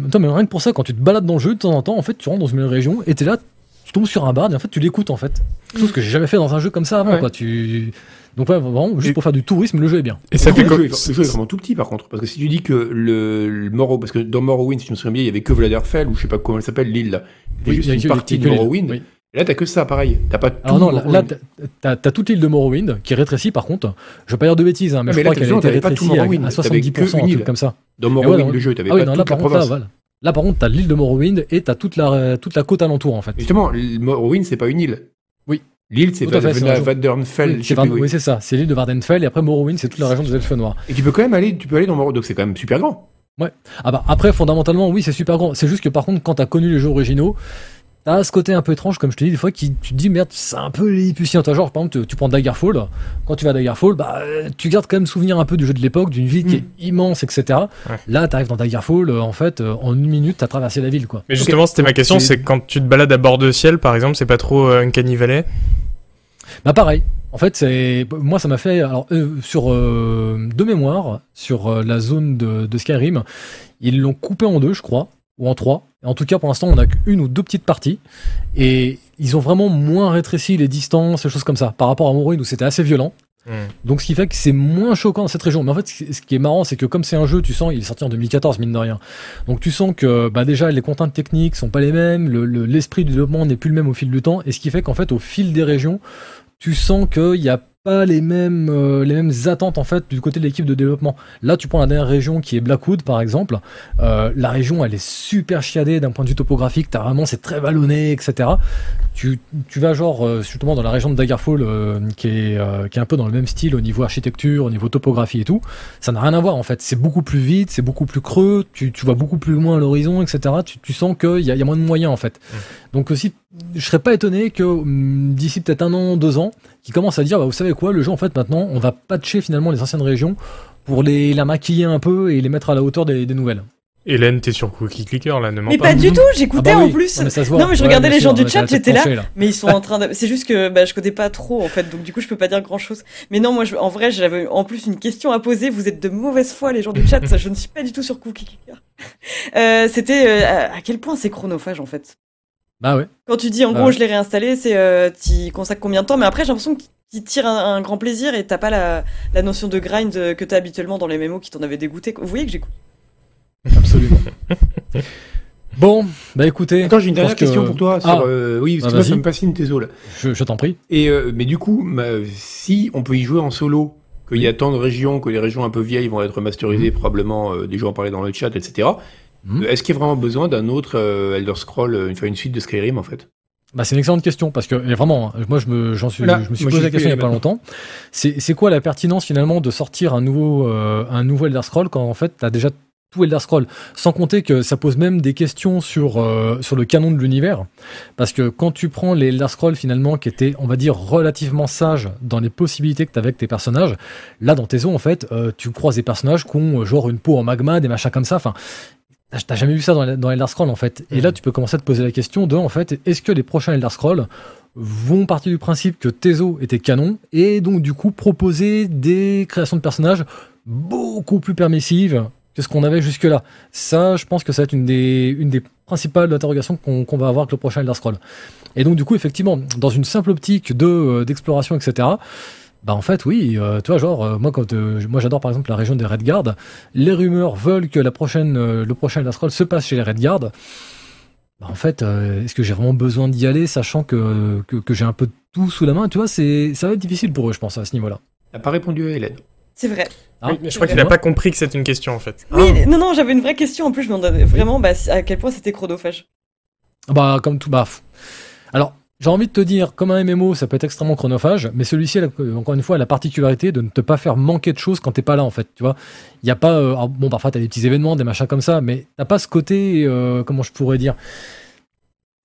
Speaker 1: attends, mais rien que pour ça, quand tu te balades dans le jeu, de temps en temps, en fait, tu rentres dans une région et t'es là, tu tombes sur un bard et en fait, tu l'écoutes en fait. Chose que j'ai jamais fait dans un jeu comme ça avant,
Speaker 2: Ouais.
Speaker 1: quoi. Tu... Donc, ouais, vraiment, juste
Speaker 2: Et-
Speaker 1: pour faire du tourisme, le jeu est bien.
Speaker 4: Et ça
Speaker 2: Le
Speaker 4: fait
Speaker 2: jeu
Speaker 4: quoi
Speaker 2: est- Le jeu est vraiment tout petit par contre. Parce que si tu dis que le, le Morrow, parce que dans Morrowind, si je me souviens bien, il y avait que Vladerfell, ou je sais pas comment elle s'appelle, l'île là. C'était
Speaker 1: Oui,
Speaker 2: juste
Speaker 1: il y a
Speaker 2: une partie de Morrowind.
Speaker 1: oui.
Speaker 2: Là, t'as que ça, pareil. T'as pas tout.
Speaker 1: Alors non, là, t'as t'as toute l'île de Morrowind qui est rétrécie par contre. Je vais pas dire de bêtises, hein, mais,
Speaker 2: Ah,
Speaker 1: je
Speaker 2: mais là,
Speaker 1: crois qu'elle a été rétrécie à, à
Speaker 2: t'avais que
Speaker 1: 70%, un truc comme ça.
Speaker 2: Dans Morrowind,
Speaker 1: ouais,
Speaker 2: le jeu, t'avais
Speaker 1: Ah oui,
Speaker 2: pas
Speaker 1: non, là
Speaker 2: la
Speaker 1: par contre, là, voilà. Là par contre, t'as l'île de Morrowind et t'as toute la toute la côte alentour en fait.
Speaker 2: Justement, le Morrowind, c'est pas une île. L'île, c'est. Vadernfell.
Speaker 1: Oui, c'est ça. C'est l'île de Vardenfell et après Morrowind, c'est toute la région des Elfes Noirs.
Speaker 2: Et tu peux quand même aller, tu peux aller dans Morrowind, donc c'est quand même super grand.
Speaker 1: Ah bah après fondamentalement oui c'est super grand. C'est juste que par contre quand t'as connu les jeux originaux, t'as ce côté un peu étrange comme je te dis des fois qui tu te dis merde c'est un peu lilliputien. Toi genre par exemple tu, tu prends Daggerfall, quand tu vas à Daggerfall bah euh, tu gardes quand même souvenir un peu du jeu de l'époque, d'une ville qui
Speaker 2: Mm.
Speaker 1: est immense etc.
Speaker 4: Ouais.
Speaker 1: Là t'arrives dans Daggerfall euh, en fait euh, en une minute t'as traversé la ville quoi.
Speaker 4: Mais justement, c'était ma question,
Speaker 1: C'est-
Speaker 4: quand tu te balades à bord de ciel, par exemple, c'est pas trop euh, Uncanny Valley?
Speaker 1: Bah pareil. En fait, c'est moi ça m'a fait alors euh, sur euh, de mémoire sur euh, la zone de, de Skyrim, ils l'ont coupé en deux, je crois, ou en trois. En tout cas, pour l'instant, on a qu'une ou deux petites parties et ils ont vraiment moins rétréci les distances, les choses comme ça, par rapport à Morrowind où c'était assez violent.
Speaker 4: Hmm.
Speaker 1: Donc ce qui fait que c'est moins choquant dans cette région. Mais en fait, ce qui- est marrant, c'est que comme c'est un jeu, tu sens, il est sorti en 2014, mine de rien. Donc tu sens que bah déjà les contraintes techniques sont pas les mêmes, le- le- l'esprit du développement n'est plus le même au fil du temps, et ce qui fait qu'en fait, au fil des régions, tu sens qu'il n'y a pas les mêmes, euh, les mêmes attentes en fait du côté de l'équipe de développement. Là, tu prends la dernière région qui est Blackwood par exemple. Euh, la région, elle est super chiadée d'un point de vue topographique. T'as vraiment, c'est très vallonné, etc. Tu, tu vas genre euh, justement dans la région de Daggerfall euh, qui est qui est un peu dans le même style au niveau architecture, au niveau topographie et tout. Ça n'a rien à voir en fait. C'est beaucoup plus vite, c'est beaucoup plus creux. Tu, tu vois beaucoup plus loin à l'horizon, etc. Tu, tu sens qu'il y a, il y a moins de moyens en fait. Donc aussi, je serais pas étonné que hum, d'ici peut-être un an, deux ans, qu'ils commencent à dire, bah, vous savez quoi, le jeu en fait maintenant, on va patcher finalement les anciennes régions pour les la maquiller un peu et les mettre à la hauteur des, des nouvelles.
Speaker 4: Hélène, t'es sur Cookie Clicker là, ne mens
Speaker 3: Mais
Speaker 4: pas.
Speaker 3: pas du tout, j'écoutais
Speaker 1: Ah bah
Speaker 3: en plus.
Speaker 1: Non, mais ça se voit.
Speaker 3: Non, mais je
Speaker 1: Ouais,
Speaker 3: regardais les
Speaker 1: sûr,
Speaker 3: gens du chat, j'étais là. Mais ils sont en train de. C'est juste que bah, je connais pas trop en fait, donc du coup je peux pas dire grand chose. Mais non, moi je... en vrai j'avais en plus une question à poser. Vous êtes de mauvaise foi les gens du chat, ça, je ne suis pas du tout sur Cookie Clicker. Euh, C'était euh, à quel point c'est chronophage en fait?
Speaker 1: Bah ouais.
Speaker 3: Quand tu dis en
Speaker 1: Ah
Speaker 3: gros
Speaker 1: ouais.
Speaker 3: je l'ai réinstallé, c'est euh, tu consacres combien de temps? Mais après j'ai l'impression qu'il tire un, un grand plaisir et t'as pas la, la notion de grind euh, que t'as habituellement dans les mémos qui t'en avaient dégoûté. Vous voyez que j'écoute.
Speaker 1: Absolument. bon, bah écoutez,
Speaker 2: Attends, j'ai une dernière question
Speaker 1: que-
Speaker 2: pour toi.
Speaker 1: Ah.
Speaker 2: Sur, euh, oui, parce
Speaker 1: Bah,
Speaker 2: que moi, ça me fascine tes os là.
Speaker 1: je, je t'en prie.
Speaker 2: Et euh, mais du coup, si on peut y jouer en solo, qu'il y a tant de régions, que les régions un peu vieilles vont être masterisées, probablement euh, des gens en parlaient dans le chat, etc. Euh, Est-ce qu'il y a vraiment besoin d'un autre euh, Elder Scroll, euh, enfin une suite de Skyrim en fait?
Speaker 1: Bah, c'est une excellente question parce que et vraiment, hein, moi je me, j'en suis, je me suis posé la question il y a pas longtemps. C'est, c'est quoi la pertinence finalement de sortir un nouveau, euh, un nouveau Elder Scroll quand en fait t'as déjà tout Elder Scroll, sans compter que ça pose même des questions sur euh, sur le canon de l'univers, parce que quand tu prends les Elder Scrolls finalement qui étaient, on va dire, relativement sages dans les possibilités que t'avais avec tes personnages, là dans tes eaux en fait, euh, tu croises des personnages qui ont genre une peau en magma, des machins comme ça, enfin. T'as t'as jamais vu ça dans, dans Elder Scrolls en fait. Et là, tu peux commencer à te poser la question de, en fait, est-ce que les prochains Elder Scrolls vont partir du principe que Tezo était canon et donc du coup proposer des créations de personnages beaucoup plus permissives que ce qu'on avait jusque-là. Ça, je pense que ça va être une des, une des principales interrogations qu'on va avoir avec le prochain Elder Scroll. Et donc du coup, effectivement, dans une simple optique de euh, d'exploration, etc. Bah en fait oui, euh, tu vois genre euh, moi quand euh, moi j'adore par exemple la région des Redguard, les rumeurs veulent que la prochaine euh, le prochain Elder Scroll se passe chez les Redguard. Bah en fait, euh, est-ce que j'ai vraiment besoin d'y aller sachant que, que, que j'ai un peu de tout sous la main, tu vois, c'est ça va être difficile pour eux je pense à ce niveau-là.
Speaker 2: T'as pas répondu à Hélène.
Speaker 3: C'est vrai.
Speaker 1: Ah,
Speaker 4: Oui, mais je crois qu'il a pas compris que c'est une question en fait.
Speaker 3: Oui, non, non, j'avais une vraie question. En plus, je me demandais vraiment bah, à quel point c'était chronophage.
Speaker 1: Bah, comme tout, bah. Alors, j'ai envie de te dire, comme un MMO, ça peut être extrêmement chronophage, mais celui-ci, encore une fois, a la particularité de ne te pas faire manquer de choses quand t'es pas là, en fait. Tu vois, il y a pas, euh, bon, parfois t'as des petits événements, des machins comme ça, mais t'as pas ce côté, euh, comment je pourrais dire,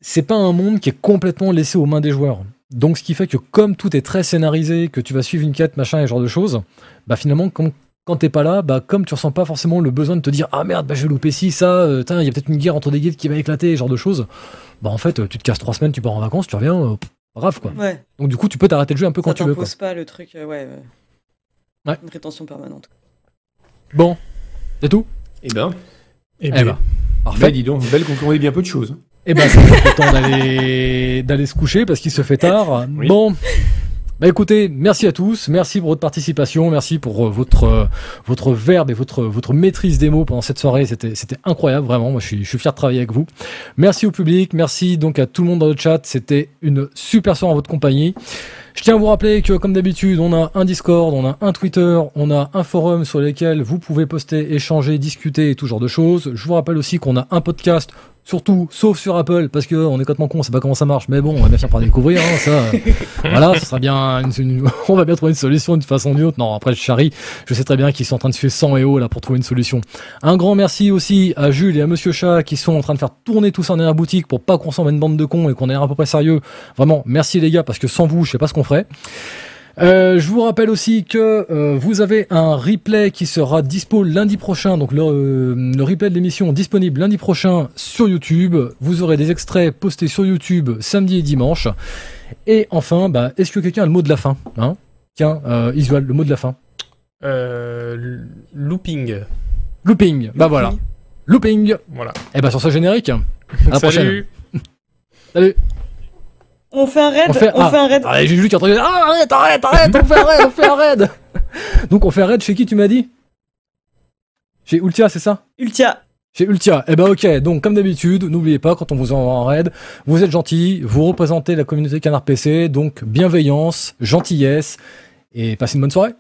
Speaker 1: c'est pas un monde qui est complètement laissé aux mains des joueurs. Donc, ce qui fait que comme tout est très scénarisé, que tu vas suivre une quête, machin, et ce genre de choses, bah finalement, quand, quand t'es pas là, bah comme tu ressens pas forcément le besoin de te dire ah merde, bah je vais louper ci, ça, euh, il y a peut-être une guerre entre des guildes qui va éclater, ce genre de choses bah en fait euh, tu te casses trois semaines, tu pars en vacances, tu reviens, euh, quoi.
Speaker 3: Ouais.
Speaker 1: Donc du coup tu peux t'arrêter le jeu un peu quand
Speaker 3: ça
Speaker 1: tu veux
Speaker 3: t'impose pas le truc, euh, ouais, ouais.
Speaker 1: Ouais.
Speaker 3: Une rétention permanente.
Speaker 1: Bon, c'est tout?
Speaker 2: Eh ben,
Speaker 4: Et
Speaker 1: Eh
Speaker 4: ben,
Speaker 1: ben,
Speaker 2: bah,
Speaker 1: parfait.
Speaker 2: dis donc, belle dit bien peu de choses.
Speaker 1: Et ben c'est le temps d'aller d'aller se coucher parce qu'il se fait tard.
Speaker 2: Oui.
Speaker 1: Bon. Bah écoutez, merci à tous, merci pour votre participation, merci pour euh, votre euh, votre verbe et votre votre maîtrise des mots pendant cette soirée, c'était c'était incroyable vraiment. Moi je suis je suis fier de travailler avec vous. Merci au public, merci donc à tout le monde dans le chat, c'était une super soirée en votre compagnie. Je tiens à vous rappeler que comme d'habitude, on a un Discord, on a un Twitter, on a un forum sur lequel vous pouvez poster, échanger, discuter et tout genre de choses. Je vous rappelle aussi qu'on a un podcast Surtout, sauf sur Apple, parce que on est complètement con, on sait pas comment ça marche, mais bon, on va bien finir par découvrir, hein, ça. voilà, ce sera bien, une- une- on va bien trouver une solution d'une façon ou d'une autre. Non, après, je charrie, je sais très bien qu'ils sont en train de suivre 100 et haut là pour trouver une solution. Un grand merci aussi à Jules et à Monsieur Chat qui sont en train de faire tourner tout ça en arrière boutique pour pas qu'on s'en mette une bande de cons et qu'on ait l'air à peu près sérieux. Vraiment, merci les gars, parce que sans vous, je sais pas ce qu'on ferait. Euh, je vous rappelle aussi que euh, vous avez un replay qui sera dispo lundi prochain, donc le, euh, le replay de l'émission disponible lundi prochain sur YouTube. Vous aurez des extraits postés sur YouTube samedi et dimanche. Et enfin, bah, est-ce que quelqu'un a le mot de la fin hein? Tiens, euh, Isual, le mot de la fin.
Speaker 4: euh, looping.
Speaker 1: Looping. Bah voilà. Looping.
Speaker 4: Voilà.
Speaker 1: Et bah sur ce générique. À la prochaine.
Speaker 4: Salut.
Speaker 3: On fait un raid,
Speaker 1: On
Speaker 3: on
Speaker 1: fait-
Speaker 3: fait, un raid.
Speaker 1: Ah, j'ai Jules qui est en train de dire Ah, arrête, arrête, arrête, on fait un raid, on fait un raid. Donc on fait un raid chez qui tu m'as dit? Chez Ultia, c'est ça?
Speaker 3: Ultia.
Speaker 1: Chez Ultia. Eh ben ok, donc comme d'habitude, n'oubliez pas, quand on vous envoie en raid, vous êtes gentil, vous représentez la communauté Canard PC, donc bienveillance, gentillesse, et passez une bonne soirée.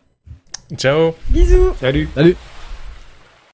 Speaker 4: Ciao.
Speaker 3: Bisous.
Speaker 2: Salut.
Speaker 1: Salut